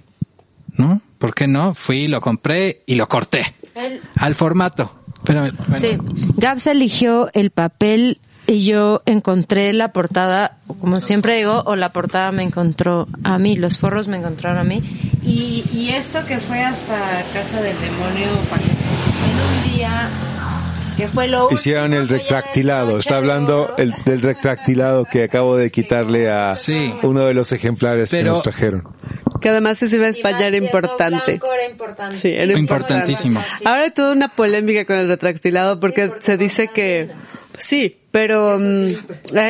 ¿no? ¿Por qué no? Fui, lo compré y lo corté al formato. Pero, bueno, Sí, Gabs eligió el papel y yo encontré la portada, como siempre digo, o la portada me encontró a mí, los forros me encontraron a mí. Y, y esto que fue hasta casa del demonio, en un día que fue lo Hicieron el que retractilado. Está hablando el, del retractilado que acabo de quitarle a Sí. uno de los ejemplares que Pero- nos trajeron. Que además ese iba a Y España era siendo importante. era importante. Sí, era Importantísimo. Ahora hay toda una polémica con el retractilado porque se dice que sí, pero mm,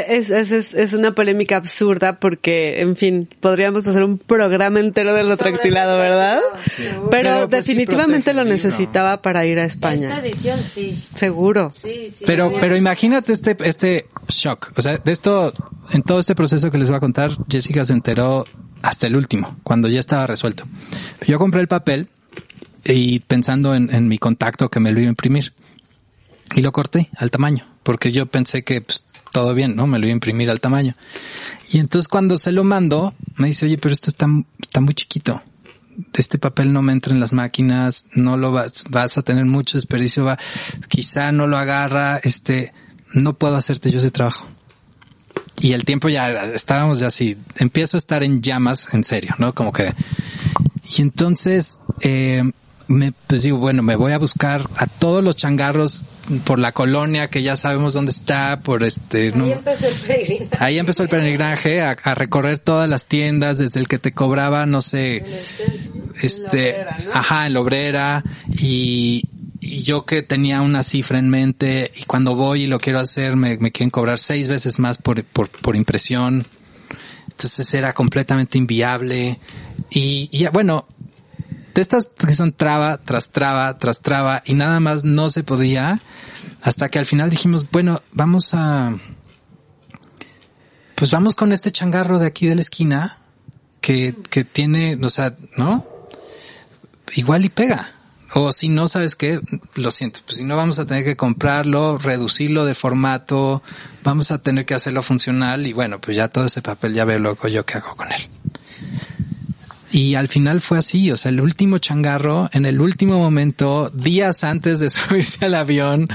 es, es, es, es una polémica absurda porque, en fin, podríamos hacer un programa entero del retractilado, ¿verdad? Pero, Pero, pues, definitivamente lo necesitaba para ir a Esta España. edición sí. Seguro. Sí, sí. Pero, pero imagínate este, este shock. O sea, de esto, en todo este proceso que les voy a contar, Jessica se enteró hasta el último, cuando ya estaba resuelto. Yo compré el papel y pensando en, en mi contacto que me lo iba a imprimir. Y lo corté al tamaño, porque yo pensé que pues, todo bien, ¿no? Me lo iba a imprimir al tamaño. Y entonces cuando se lo mando, me dice, oye, pero esto está, está muy chiquito. Este papel no me entra en las máquinas, no lo vas, vas a tener mucho desperdicio, va, quizá no lo agarra, este, no puedo hacerte yo ese trabajo. Y el tiempo ya, estábamos ya así, empiezo a estar en llamas, en serio, ¿no? Como que, y entonces, eh, me, pues digo, bueno, me voy a buscar a todos los changarros por la colonia que ya sabemos dónde está, por este, ¿no? Ahí empezó el peregrinaje. Ahí empezó el peregrinaje a, a recorrer todas las tiendas, desde el que te cobraba, no sé, este, ajá, en la obrera, y, y yo que tenía una cifra en mente, y cuando voy y lo quiero hacer, me, me quieren cobrar seis veces más por, por, por impresión. Entonces era completamente inviable. Y, y ya, bueno, de estas que son traba tras traba tras traba y nada más no se podía hasta que al final dijimos, bueno, vamos a, pues vamos con este changarro de aquí de la esquina que, que tiene, o sea, ¿no? Igual y pega. O si no, ¿sabes qué? Lo siento, pues si no vamos a tener que comprarlo, reducirlo de formato, vamos a tener que hacerlo funcional y bueno, pues ya todo ese papel ya veo luego yo qué hago con él. Y al final fue así, o sea, el último changarro, en el último momento, días antes de <laughs> subirse al avión,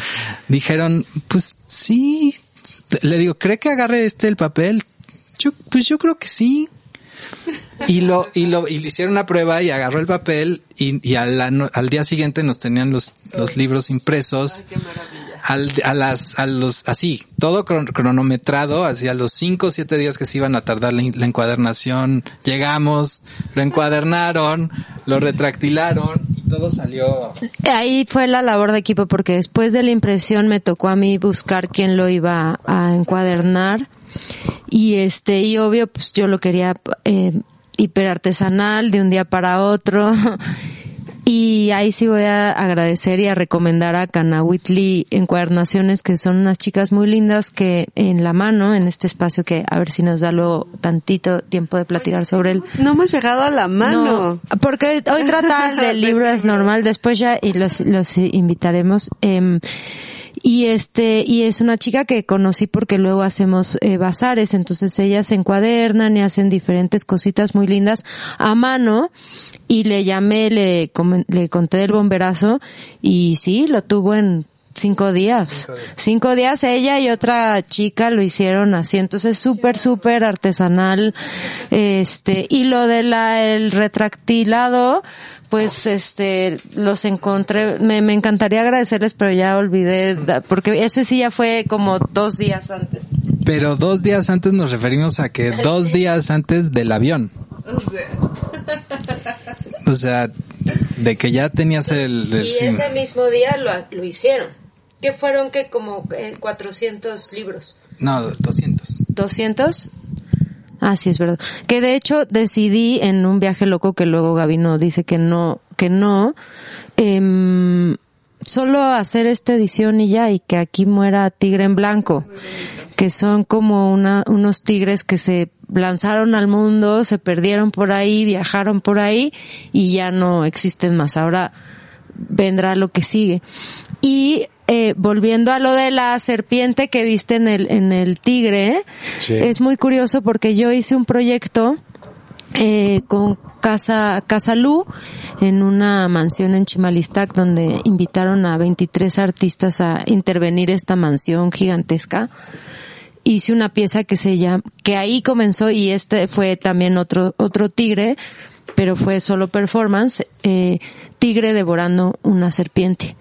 dijeron, pues sí, le digo, ¿cree que agarre este el papel? Yo, pues yo creo que sí. Y lo, y lo, y le hicieron una prueba y agarró el papel y, y al, día siguiente nos tenían los, los libros impresos. Al, a las, a los, así, todo cron- cronometrado, así a los cinco o siete días que se iban a tardar la, la encuadernación, llegamos, lo encuadernaron, lo retractilaron y todo salió. Ahí fue la labor de equipo porque después de la impresión me tocó a mí buscar quién lo iba a encuadernar y este y obvio pues yo lo quería eh, hiperartesanal de un día para otro <laughs> y ahí sí voy a agradecer y a recomendar a Canawitli Encuadernaciones que son unas chicas muy lindas que en la mano en este espacio que a ver si nos da luego tantito tiempo de platicar sobre él No hemos llegado a la mano. no, porque hoy trata del <laughs> libro es normal, después ya y los, los invitaremos. em, Y este, y es una chica que conocí porque luego hacemos eh, bazares, entonces ellas se encuadernan y hacen diferentes cositas muy lindas a mano. Y le llamé, le, le conté del bomberazo y sí, lo tuvo en cinco días. Cinco días. ella y otra chica lo hicieron así, entonces súper, súper artesanal. Este, y lo de la, el retractilado, pues este, los encontré, me, me encantaría agradecerles, pero ya olvidé, porque ese sí ya fue como dos días antes. Pero dos días antes nos referimos a que dos días antes del avión. O sea, de que ya tenías el... el- Y ese mismo día lo, lo hicieron. Que fueron que como eh, 400 libros. No, 200. 200. Ah, sí, es verdad. Que de hecho decidí en un viaje loco que luego Gabino dice que no, que no, em, solo hacer esta edición y ya, y que aquí muera Tigre en Blanco, que son como una, unos tigres que se lanzaron al mundo, se perdieron por ahí, viajaron por ahí y ya no existen más. Ahora vendrá lo que sigue. Y eh, volviendo a lo de la serpiente que viste en el, en el tigre, Sí. es muy curioso porque yo hice un proyecto eh, con Casa, Casa Lu en una mansión en Chimalistac donde invitaron a 23 artistas a intervenir esta mansión gigantesca. Hice una pieza que se llama, que ahí comenzó y este fue también otro, otro tigre, pero fue solo performance, eh, tigre devorando una serpiente.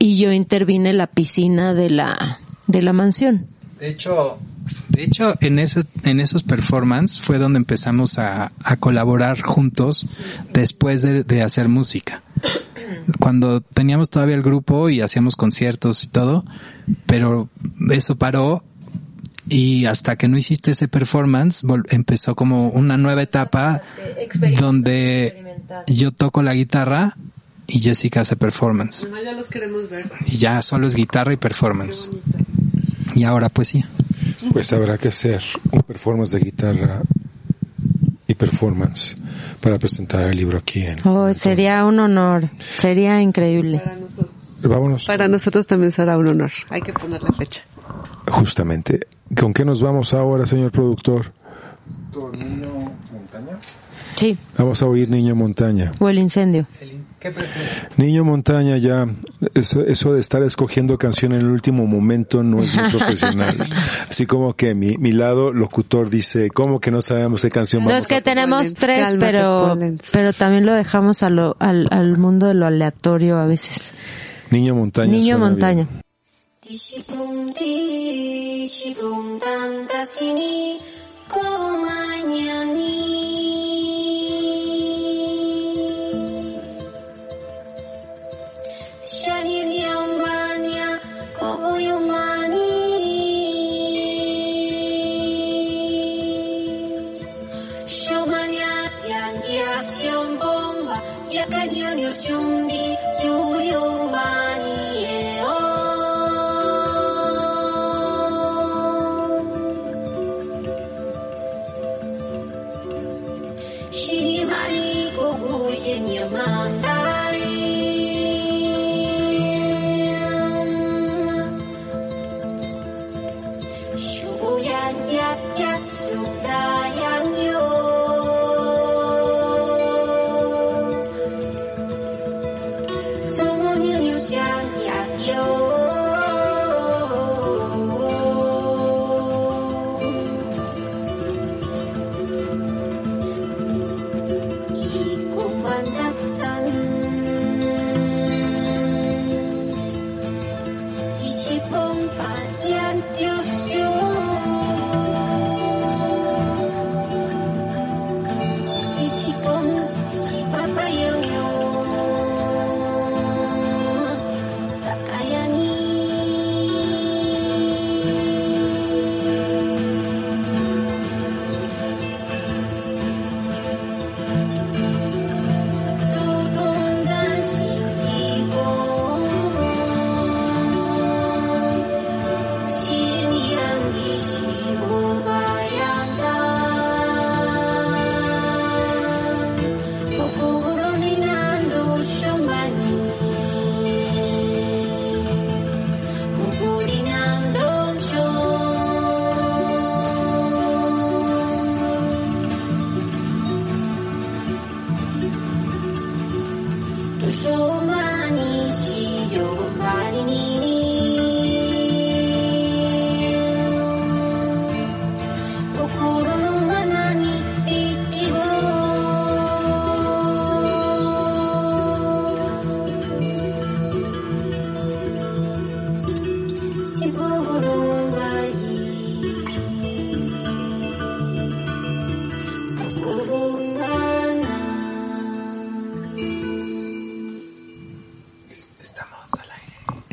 Y yo intervine en la piscina de la, de la mansión. De hecho, de hecho, en esos, en esos performance fue donde empezamos a, a colaborar juntos después de, de hacer música. Cuando teníamos todavía el grupo y hacíamos conciertos y todo, pero eso paró y hasta que no hiciste ese performance empezó como una nueva etapa donde yo toco la guitarra y Jessica hace performance. Ya los queremos ver. Y ya solo es guitarra y performance. Y ahora poesía. Pues habrá que hacer un performance de guitarra y performance para presentar el libro aquí en. Oh, sería un honor, sería increíble. Para nosotros, Vámonos. para nosotros también será un honor. Hay que poner la fecha. Justamente. ¿Con qué nos vamos ahora, señor productor? Sí, Vamos a oír Niño Montaña. o el incendio. ¿Qué? Niño Montaña ya, eso, eso de estar escogiendo canción en el último momento no es muy <laughs> profesional. Así como que mi, mi lado locutor dice, ¿cómo que no sabemos qué canción No vamos es que tenemos tres, cálmate, pero, pero también lo dejamos a lo, al, al mundo de lo aleatorio a veces. Niño Montaña. Niño montaña. bien. Ishigumdi, Ishigumdam kau Komanyana.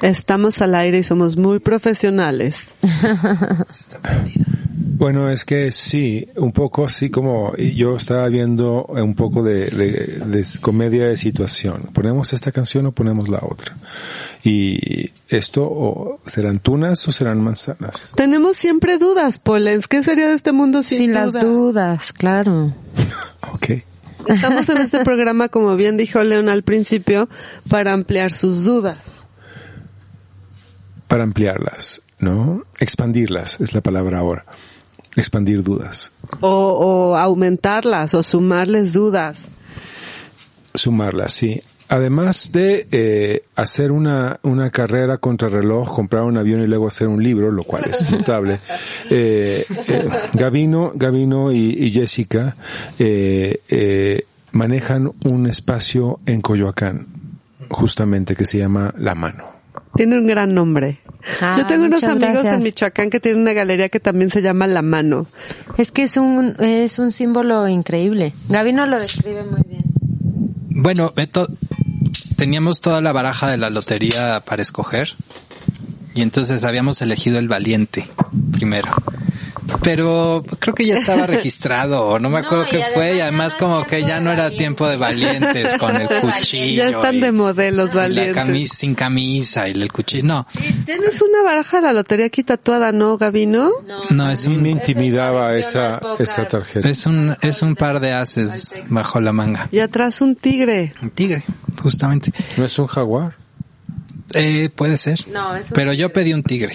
Estamos al aire y somos muy profesionales. <laughs> Bueno, es que sí, un poco así como yo estaba viendo un poco de, de- de comedia de situación. ¿Ponemos esta canción o ponemos la otra? Y esto, o serán tunas o serán manzanas. Tenemos siempre dudas, Polens. ¿Qué sería de este mundo sin, Sin las duda? dudas, claro. <laughs> Ok. Estamos en este programa, como bien dijo León al principio, para ampliar sus dudas. Para ampliarlas, ¿no? Expandirlas es la palabra ahora. Expandir dudas. O, o aumentarlas o sumarles dudas. Sumarlas, sí. Además de eh, hacer una, una carrera contra reloj, comprar un avión y luego hacer un libro, lo cual es <laughs> notable. Eh, eh, Gavino, Gavino y, y Jessica eh, eh, manejan un espacio en Coyoacán, justamente que se llama La Mano. Tiene un gran nombre. Ah, Yo tengo unos amigos en. Michoacán que tienen una galería que también se llama La Mano. Es que es un, es un símbolo increíble. Gabino lo describe muy bien. Bueno, Beto, teníamos toda la baraja de la lotería para escoger y entonces habíamos elegido el valiente primero. Pero creo que ya estaba <laughs> registrado, o no me No, acuerdo y qué fue, y ya además no es como que ya no era tiempo de valientes con el <laughs> cuchillo. Ya están y de modelos la valientes. camis- sin camisa y el cuchillo. No, tienes una baraja de la lotería aquí tatuada, ¿no, Gabino? no, es A mí me un, intimidaba esa, esa tarjeta. es un, es un par de haces bajo la manga. Y atrás un tigre. Un tigre, justamente. ¿No es un jaguar? Eh, puede ser. No, es un Pero yo pedí un tigre.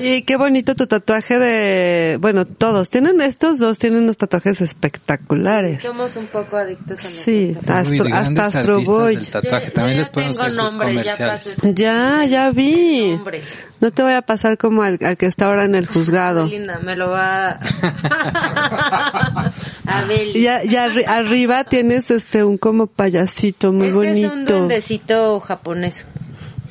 Y qué bonito tu tatuaje de, bueno, todos tienen estos dos tienen unos tatuajes espectaculares. Somos un poco adictos a Sí, Uy, Astro- grandes hasta Astro Boy. del tatuaje. También les podemos hacer sus comerciales. Ya, ya vi. No te voy a pasar como al, al que está ahora en el juzgado. Linda, me lo va a <laughs> ver. Y ya, ya arri- arriba tienes este un como payasito muy este bonito. es un duendecito japonés.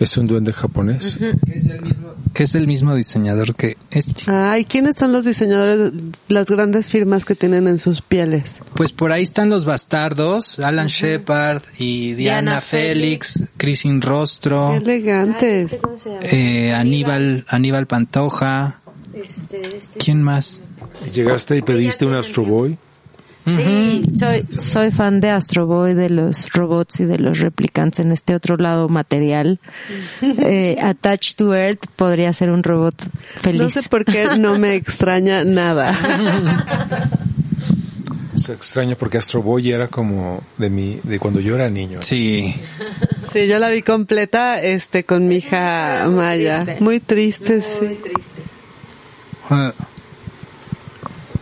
¿Es un duende japonés? Que es el mismo, que es el mismo diseñador que este. Ay, ¿quiénes son los diseñadores, las grandes firmas que tienen en sus pieles? Pues por ahí están los bastardos, Alan Shepard y Diana, Diana Félix, Crisin Rostro, Qué elegantes. ¿Cómo se llama? eh, Aníbal, Aníbal Pantoja, Este, este. ¿quién más? ¿Llegaste y pediste un Astro Boy? Sí, soy, soy fan de Astro Boy, de los robots y de los replicantes en este otro lado material. <laughs> Eh, Attached to Earth podría ser un robot feliz. No sé por qué no me <laughs> extraña nada. Es extraño porque Astro Boy era como de mi, de cuando yo era niño. Sí, Sí, yo la vi completa, este, con mi hija Maya. triste. Muy triste, sí. triste. Ah.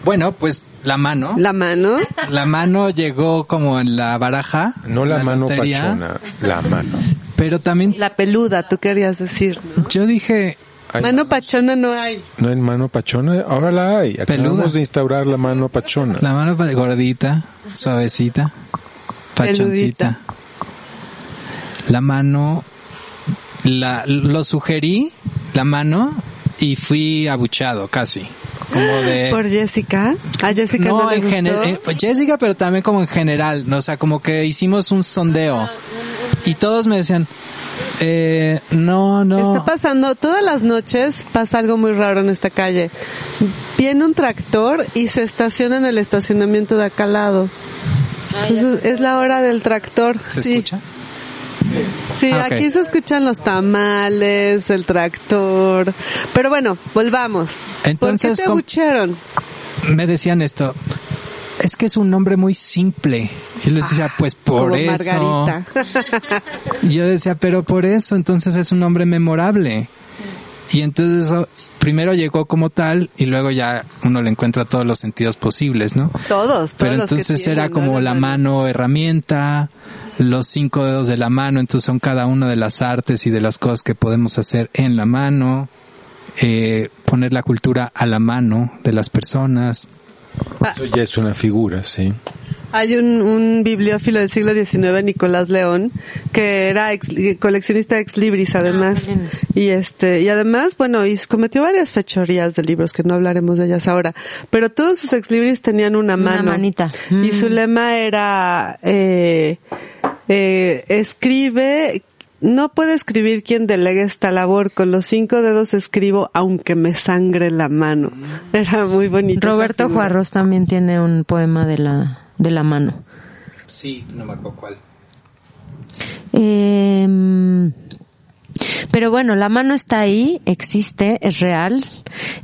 Bueno, pues la mano. La mano. La mano llegó como en la baraja. No la, mano lotería, pachona, la mano. Pero también La peluda, tú querías decir, ¿no? yo dije, Hay Mano manos- pachona no hay. No hay mano pachona, ahora la hay. Acabamos Peluda. de instaurar la mano pachona. la mano gordita, suavecita, pachoncita. La mano, la, lo sugerí, la mano, y fui abuchado casi. Como de... Por Jessica. A Jessica no, no, le en gustó. general, Jessica, pero también como en general, ¿no? o sea, como que hicimos un sondeo y todos me decían, eh, no, no, Está pasando, todas las noches pasa algo muy raro en esta calle. Viene un tractor y se estaciona en el estacionamiento de acá al lado. Entonces es la hora del tractor. ¿se sí, escucha? Sí, Ah, aquí se escuchan los tamales, el tractor. Pero bueno, volvamos. ¿Por Entonces, qué te? Me decían esto, es que es un nombre muy simple. Y les decía, pues por Como eso. Margarita. Y yo decía, pero por eso, entonces es un nombre memorable. Y entonces eso primero llegó como tal y luego ya uno le encuentra todos los sentidos posibles, ¿no? todos, todos Pero los que entonces tienen, era ¿no? como la mano herramienta, los cinco dedos de la mano, entonces son cada una de las artes y de las cosas que podemos hacer en la mano, eh, poner la cultura a la mano de las personas. Eso ya es una figura, sí. Hay un, un bibliófilo del siglo XIX, Nicolás León, que era ex- coleccionista ex libris además. lindo. y este, y además, bueno, y cometió varias fechorías de libros, que no hablaremos de ellas ahora. Pero todos sus ex libris tenían una Una mano. manita. Y Mm. su lema era, eh, eh, escribe no puede escribir quien delegue esta labor. Con los cinco dedos escribo aunque me sangre la mano. Era muy bonito. Roberto. Juarros también tiene un poema de la, de la mano. Sí, no me acuerdo cuál. Eh, pero bueno, la mano está ahí, existe, es real.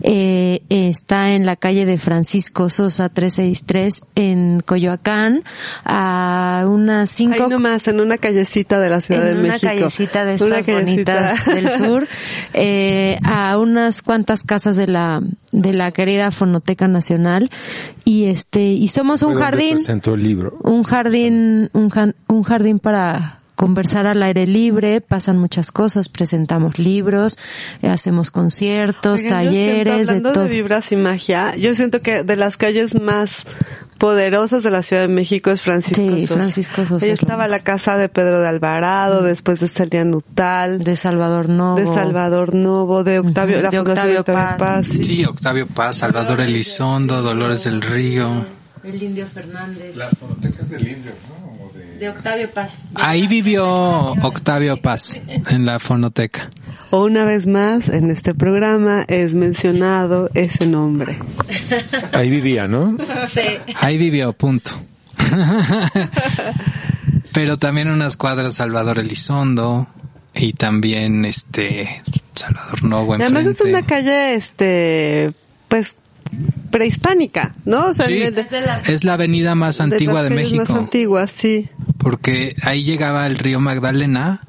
Eh, está en la calle de Francisco Sosa 363 en Coyoacán, a unas cinco Ahí nomás, en una callecita de la Ciudad en de una México. callecita de Una estas callecita. bonitas del sur, <laughs> eh, a unas cuantas casas de la de la querida Fonoteca Nacional y este y somos un jardín, presentó el libro. un jardín, un, un jardín para conversar al aire libre, pasan muchas cosas, presentamos libros, eh, hacemos conciertos, Oigan, yo siento, talleres, de hablando todo. de vibras y magia, yo siento que de las calles más poderosas de la Ciudad de México es Francisco Sí, Sosa. Francisco Sosa Ahí estaba la casa de Pedro de Alvarado, después de Celia Nutal, de, de Salvador Novo. Salvador Novo, de Octavio, la de Fundación Octavio Octavio Paz. Paz. sí. Sí, Octavio Paz, Salvador Elizondo, Dolores del Río. El Indio Fernández. fonoteca es del Indio, ¿no? De Octavio Paz. Ahí vivió Octavio Paz, en la fonoteca. O una vez más, en este programa es mencionado ese nombre. Ahí vivía, ¿no? Sí. Ahí vivió, punto. Pero también unas cuadras Salvador Elizondo y también este Salvador Novo Y además es una calle, este, pues, prehispánica, ¿no? O sea, Sí, de- de- es la avenida más de las antigua de, México, Más antiguas, sí. porque ahí llegaba el río Magdalena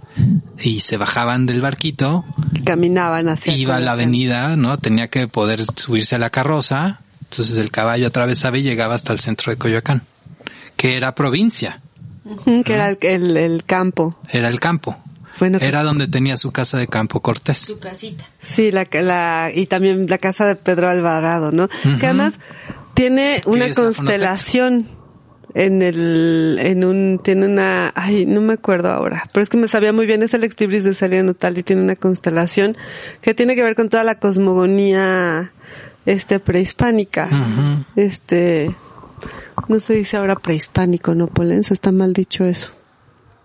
y se bajaban del barquito, Caminaban hacia. iba a la avenida, ¿no? Tenía que poder subirse a la carroza, entonces el caballo atravesaba y llegaba hasta el centro de Coyoacán, que era provincia, Que era el, el, el campo. era el campo. Bueno, Era donde tenía su casa de campo Cortés. Su casita. Sí, la, la, y también la casa de Pedro Alvarado, ¿no? Que además tiene una constelación en el, en un, tiene una, ay, no me acuerdo ahora, pero es que me sabía muy bien, es el extibris de Celia Nutal y tiene una constelación que tiene que ver con toda la cosmogonía, este, prehispánica. Este, no se dice ahora prehispánico, ¿no, Polens? Está mal dicho eso.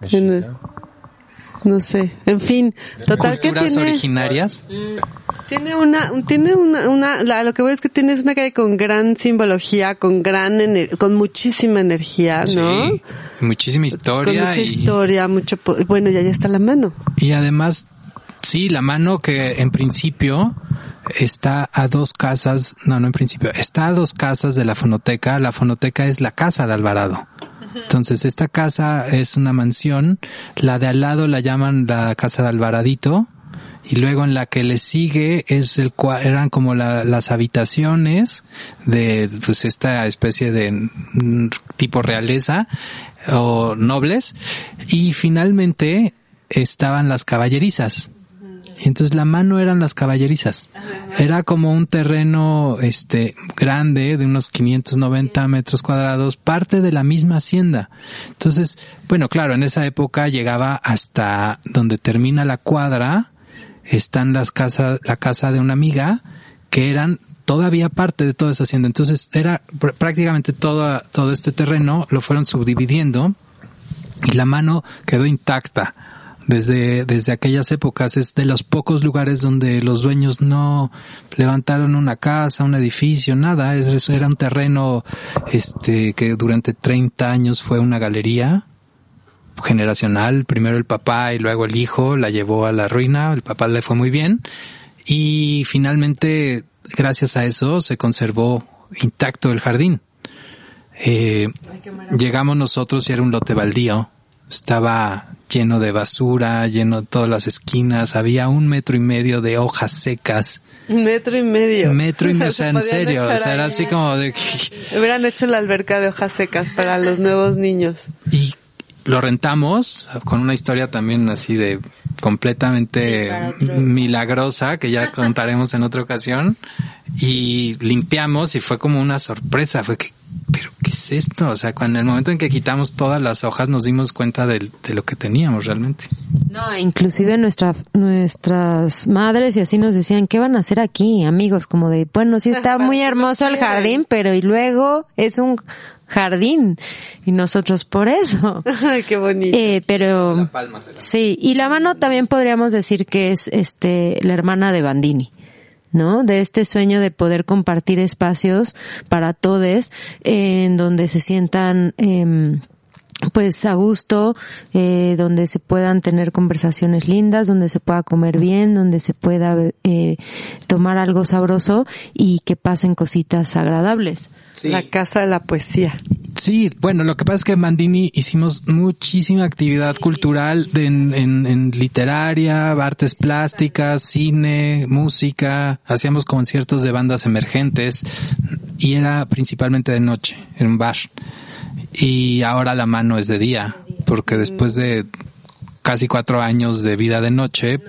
En el- no sé. En fin, total que tiene... originarias. Tiene una, tiene una, una, la- lo que voy es que tiene es una calle con gran simbología, con gran, ener- con muchísima energía, ¿no? Sí, muchísima Con historia mucha y, historia, mucho, bueno, y ahí está la mano. y además, sí, la mano que en principio está a dos casas, no, no en principio, está a dos casas de la fonoteca. La fonoteca es la casa de Alvarado. Entonces, esta casa es una mansión, la de al lado la llaman la casa de Alvaradito, y luego en la que le sigue es el eran como la- las habitaciones de pues esta especie de mm, tipo realeza o nobles. Y finalmente estaban las caballerizas entonces la mano eran las caballerizas. Era como un terreno, este, grande, de unos 590 metros cuadrados, parte de la misma hacienda. Entonces, bueno, claro, en esa época llegaba hasta donde termina la cuadra, están las casas, la casa de una amiga, que eran todavía parte de toda esa hacienda. Entonces, era pr- prácticamente todo, todo este terreno, lo fueron subdividiendo, y la mano quedó intacta desde, desde aquellas épocas. Es de los pocos lugares donde los dueños no levantaron una casa, un edificio, nada. Es- Eso era un terreno, este, que durante 30 años fue una galería generacional. Primero el papá y luego el hijo la llevó a la ruina. El papá le fue muy bien. Y finalmente, gracias a eso, se conservó intacto el jardín. Eh, llegamos nosotros y era un lote baldío. Estaba lleno de basura, lleno de todas las esquinas. Había un metro y medio de hojas secas. Un metro y medio. Metro y <laughs> medio, o Se sea, en serio. O sea, era así como de... Hubieran hecho la alberca de hojas secas para los nuevos niños. Y lo rentamos con una historia también así de completamente Sí, milagrosa que ya <laughs> contaremos en otra ocasión y limpiamos y fue como una sorpresa, fue que pero qué ¿qué es esto? O sea, cuando en el momento en que quitamos todas las hojas nos dimos cuenta de, de lo que teníamos realmente. No, inclusive nuestra, nuestras madres y así nos decían, ¿qué van a hacer aquí, amigos? Como de, bueno, sí está <laughs> muy hermoso el jardín, pero y luego es un jardín y nosotros por eso. <laughs> Ay, qué bonito. Eh, pero sí, y la mano también podríamos decir que es este la hermana de Bandini. ¿no? De este sueño de poder compartir espacios para todos en donde se sientan em, pues a gusto, eh, donde se puedan tener conversaciones lindas, donde se pueda comer bien, donde se pueda eh, tomar algo sabroso y que pasen cositas agradables. La casa de la poesía. Sí, bueno, lo que pasa es que en Mandini hicimos muchísima actividad cultural de- en, en- en literaria, artes plásticas, cine, música, hacíamos conciertos de bandas emergentes y era principalmente de noche, en un bar. Y ahora la mano es de día, porque después de casi cuatro años de vida de noche,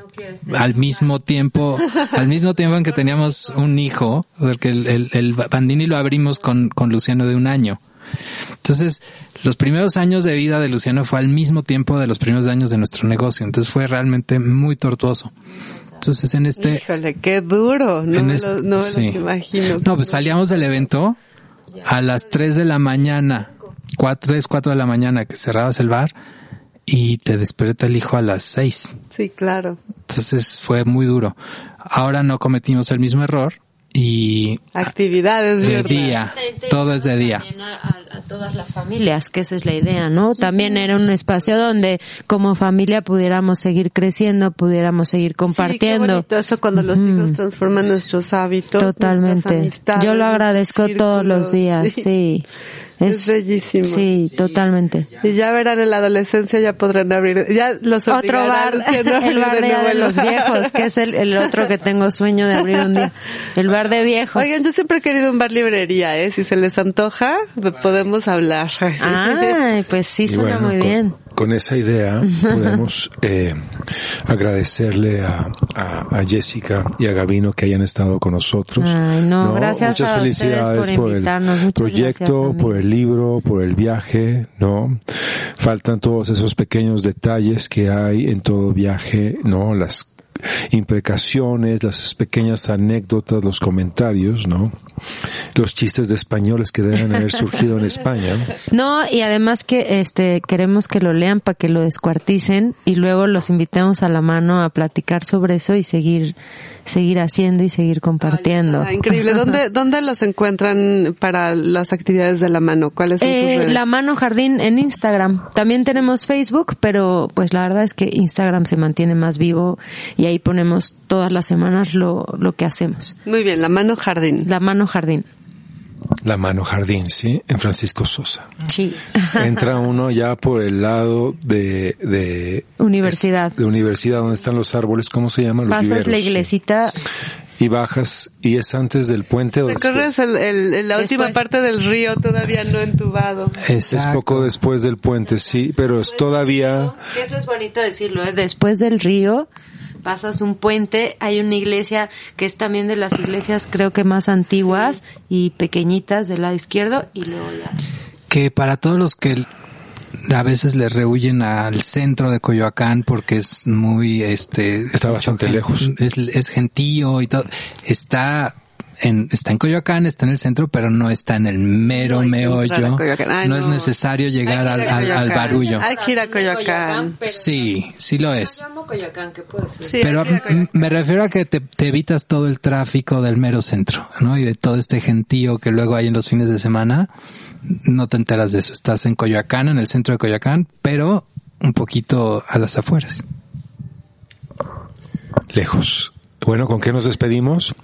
al mismo tiempo, al mismo tiempo en que teníamos un hijo, porque el, el, el Bandini lo abrimos con, con Luciano de un año. Entonces, los primeros años de vida de Luciano fue al mismo tiempo de los primeros años de nuestro negocio. Entonces fue realmente muy tortuoso. Entonces en este, Híjole, qué duro. No me, este- lo, no me sí. los imagino. No, pues salíamos del evento a las 3 de la mañana, 4, 3, 4 de la mañana que cerrabas el bar y te despierta el hijo a las 6. Sí, claro. Entonces fue muy duro. Ahora no cometimos el mismo error y Actividades, de ¿verdad? día, todo es de día. También a, todas las familias, que esa es la idea, ¿no? También era un espacio donde como familia pudiéramos seguir creciendo, pudiéramos seguir Sí, qué compartiendo. bonito eso cuando los hijos transforman nuestros hábitos. Totalmente. Yo lo agradezco todos los días, <laughs> sí. Es bellísimo. Sí, totalmente. Y ya verán en la adolescencia ya podrán abrir, ya los Otro bar, <laughs> <laughs> el bar de, los viejos, que es el, el otro que tengo sueño de abrir un día. El bar de viejos. Oigan, yo siempre he querido un bar librería, ¿eh? Si se les antoja, podemos hablar. <laughs> Ay, pues sí, suena bueno, muy con, bien. Con esa idea podemos eh, agradecerle a, a, a Jessica y a Gabino que hayan estado con nosotros. Ay, no, gracias Muchas a felicidades por por, el. Muchas proyecto, por el libro, por el viaje, ¿no? Faltan todos esos pequeños detalles que hay en todo viaje, ¿no? Las imprecaciones, las pequeñas anécdotas, los comentarios, ¿no? Los chistes de españoles que deben haber surgido en España. No, y además que este queremos que lo lean para que lo descuarticen y luego los invitemos a la mano a platicar sobre eso y seguir seguir haciendo y seguir compartiendo. Ah, increíble. ¿Dónde, <laughs> ¿Dónde los encuentran para las actividades de la mano? ¿Cuáles son sus Eh, redes? la mano jardín en Instagram. También tenemos Facebook, pero pues la verdad es que Instagram se mantiene más vivo y ahí ponemos todas las semanas lo, lo que hacemos. Muy bien, la mano jardín. La mano jardín. La mano jardín, ¿sí? En Francisco Sosa. Sí. Entra uno ya por el lado de, de, Universidad. de universidad donde están los árboles, ¿cómo se llaman? Los Pasas la viveros. iglesita. Y bajas, y es antes del puente o Recorres el, el- la última Después. parte del río todavía no entubado. Es poco después del puente, sí, pero es todavía, Eso es bonito decirlo, ¿eh? Después del río pasas un puente, hay una iglesia que es también de las iglesias creo que más antiguas y pequeñitas del lado izquierdo y luego ya. que para todos los que a veces le rehuyen al centro de Coyoacán porque es muy este Está bastante lejos. es, es gentío y todo está en está en Coyoacán está en el centro pero no está en el mero No meollo. Ay, no, es necesario llegar al, barullo Hay que ir a Coyoacán. sí sí lo es pero me refiero a que te, te evitas todo el tráfico del mero centro, ¿no? Y de todo este gentío que luego hay en los fines de semana, no te enteras de eso. Estás en Coyoacán, en el centro de Coyoacán, pero un poquito a las afueras. lejos. Bueno, ¿con qué nos despedimos?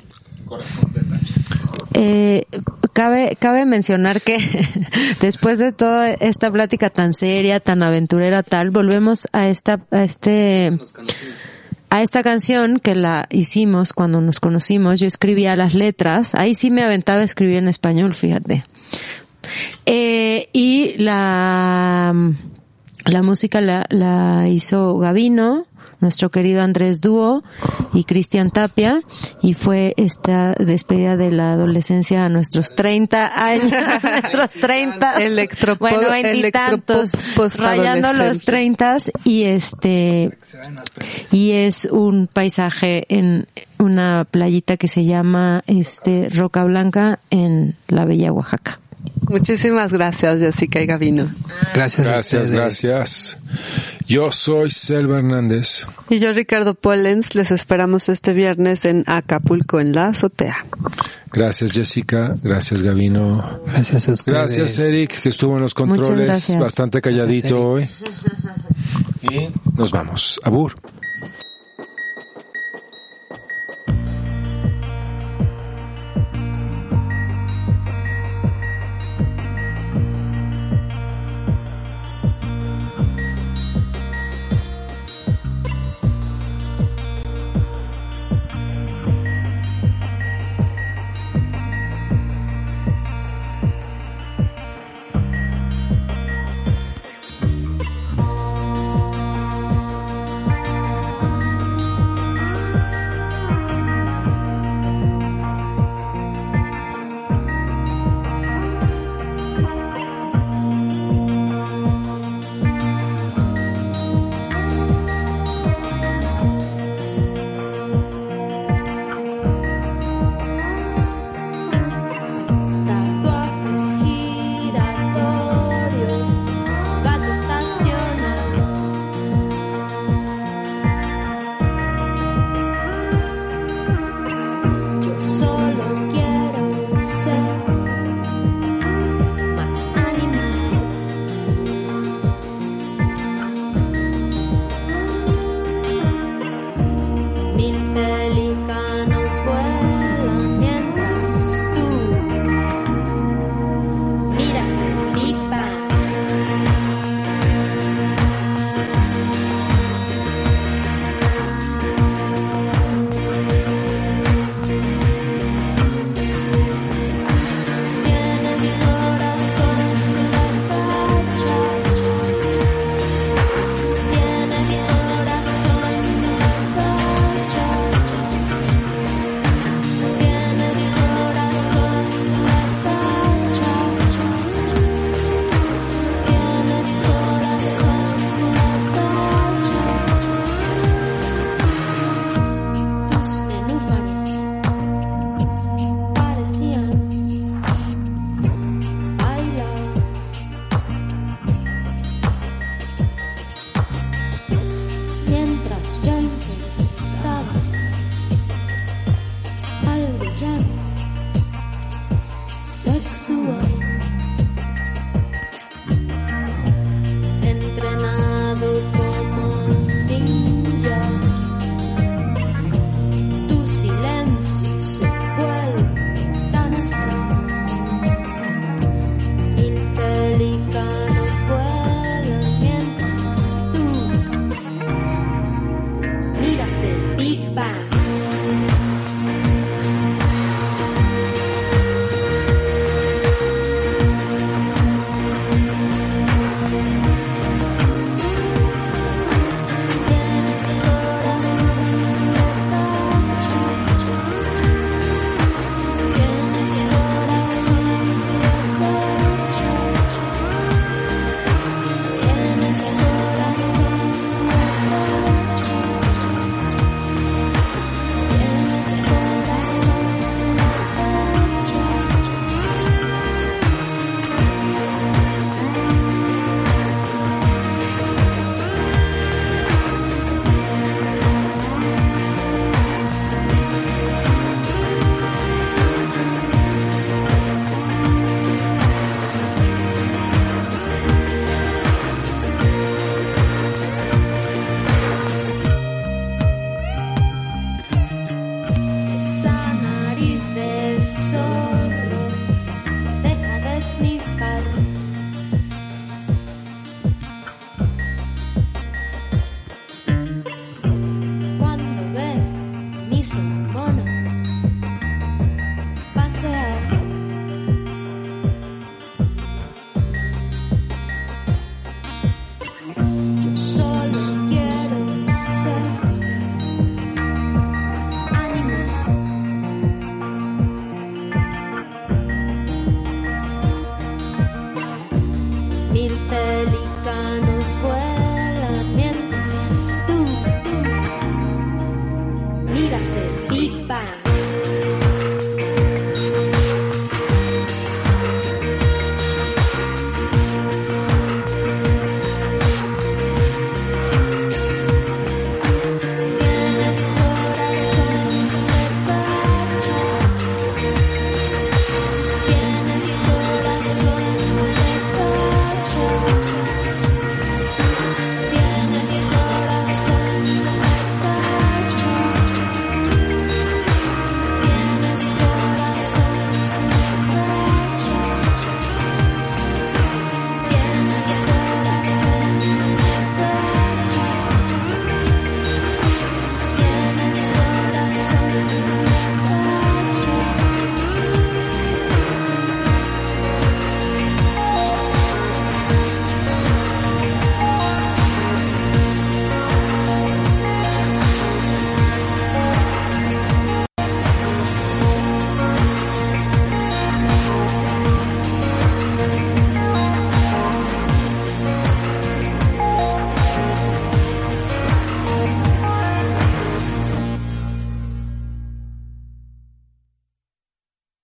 Eh, cabe, cabe mencionar que <laughs> después de toda esta plática tan seria, tan aventurera, tal, volvemos a esta, a este, a esta canción que la hicimos cuando nos conocimos. Yo escribía las letras. Ahí sí me aventaba a escribir en español, fíjate. Eh, y la, la música la, la hizo Gavino, nuestro querido Andrés Dúo y Cristian Tapia y fue esta despedida de la adolescencia a nuestros 30 años, <laughs> nuestros 30, Electropop- bueno, veintitantos, rayando los 30 y este y es un paisaje en una playita que se llama este Roca Blanca en la bella Oaxaca. Muchísimas gracias, Jessica y Gavino. Gracias, a Gracias, ustedes. gracias. Yo soy Selva Hernández. Y yo, Ricardo Pollens, les esperamos este viernes en Acapulco, en la azotea. Gracias, Jessica. Gracias, Gavino. Gracias a ustedes. Gracias, Eric, que estuvo en los controles bastante calladito hoy. Y nos vamos. Abur.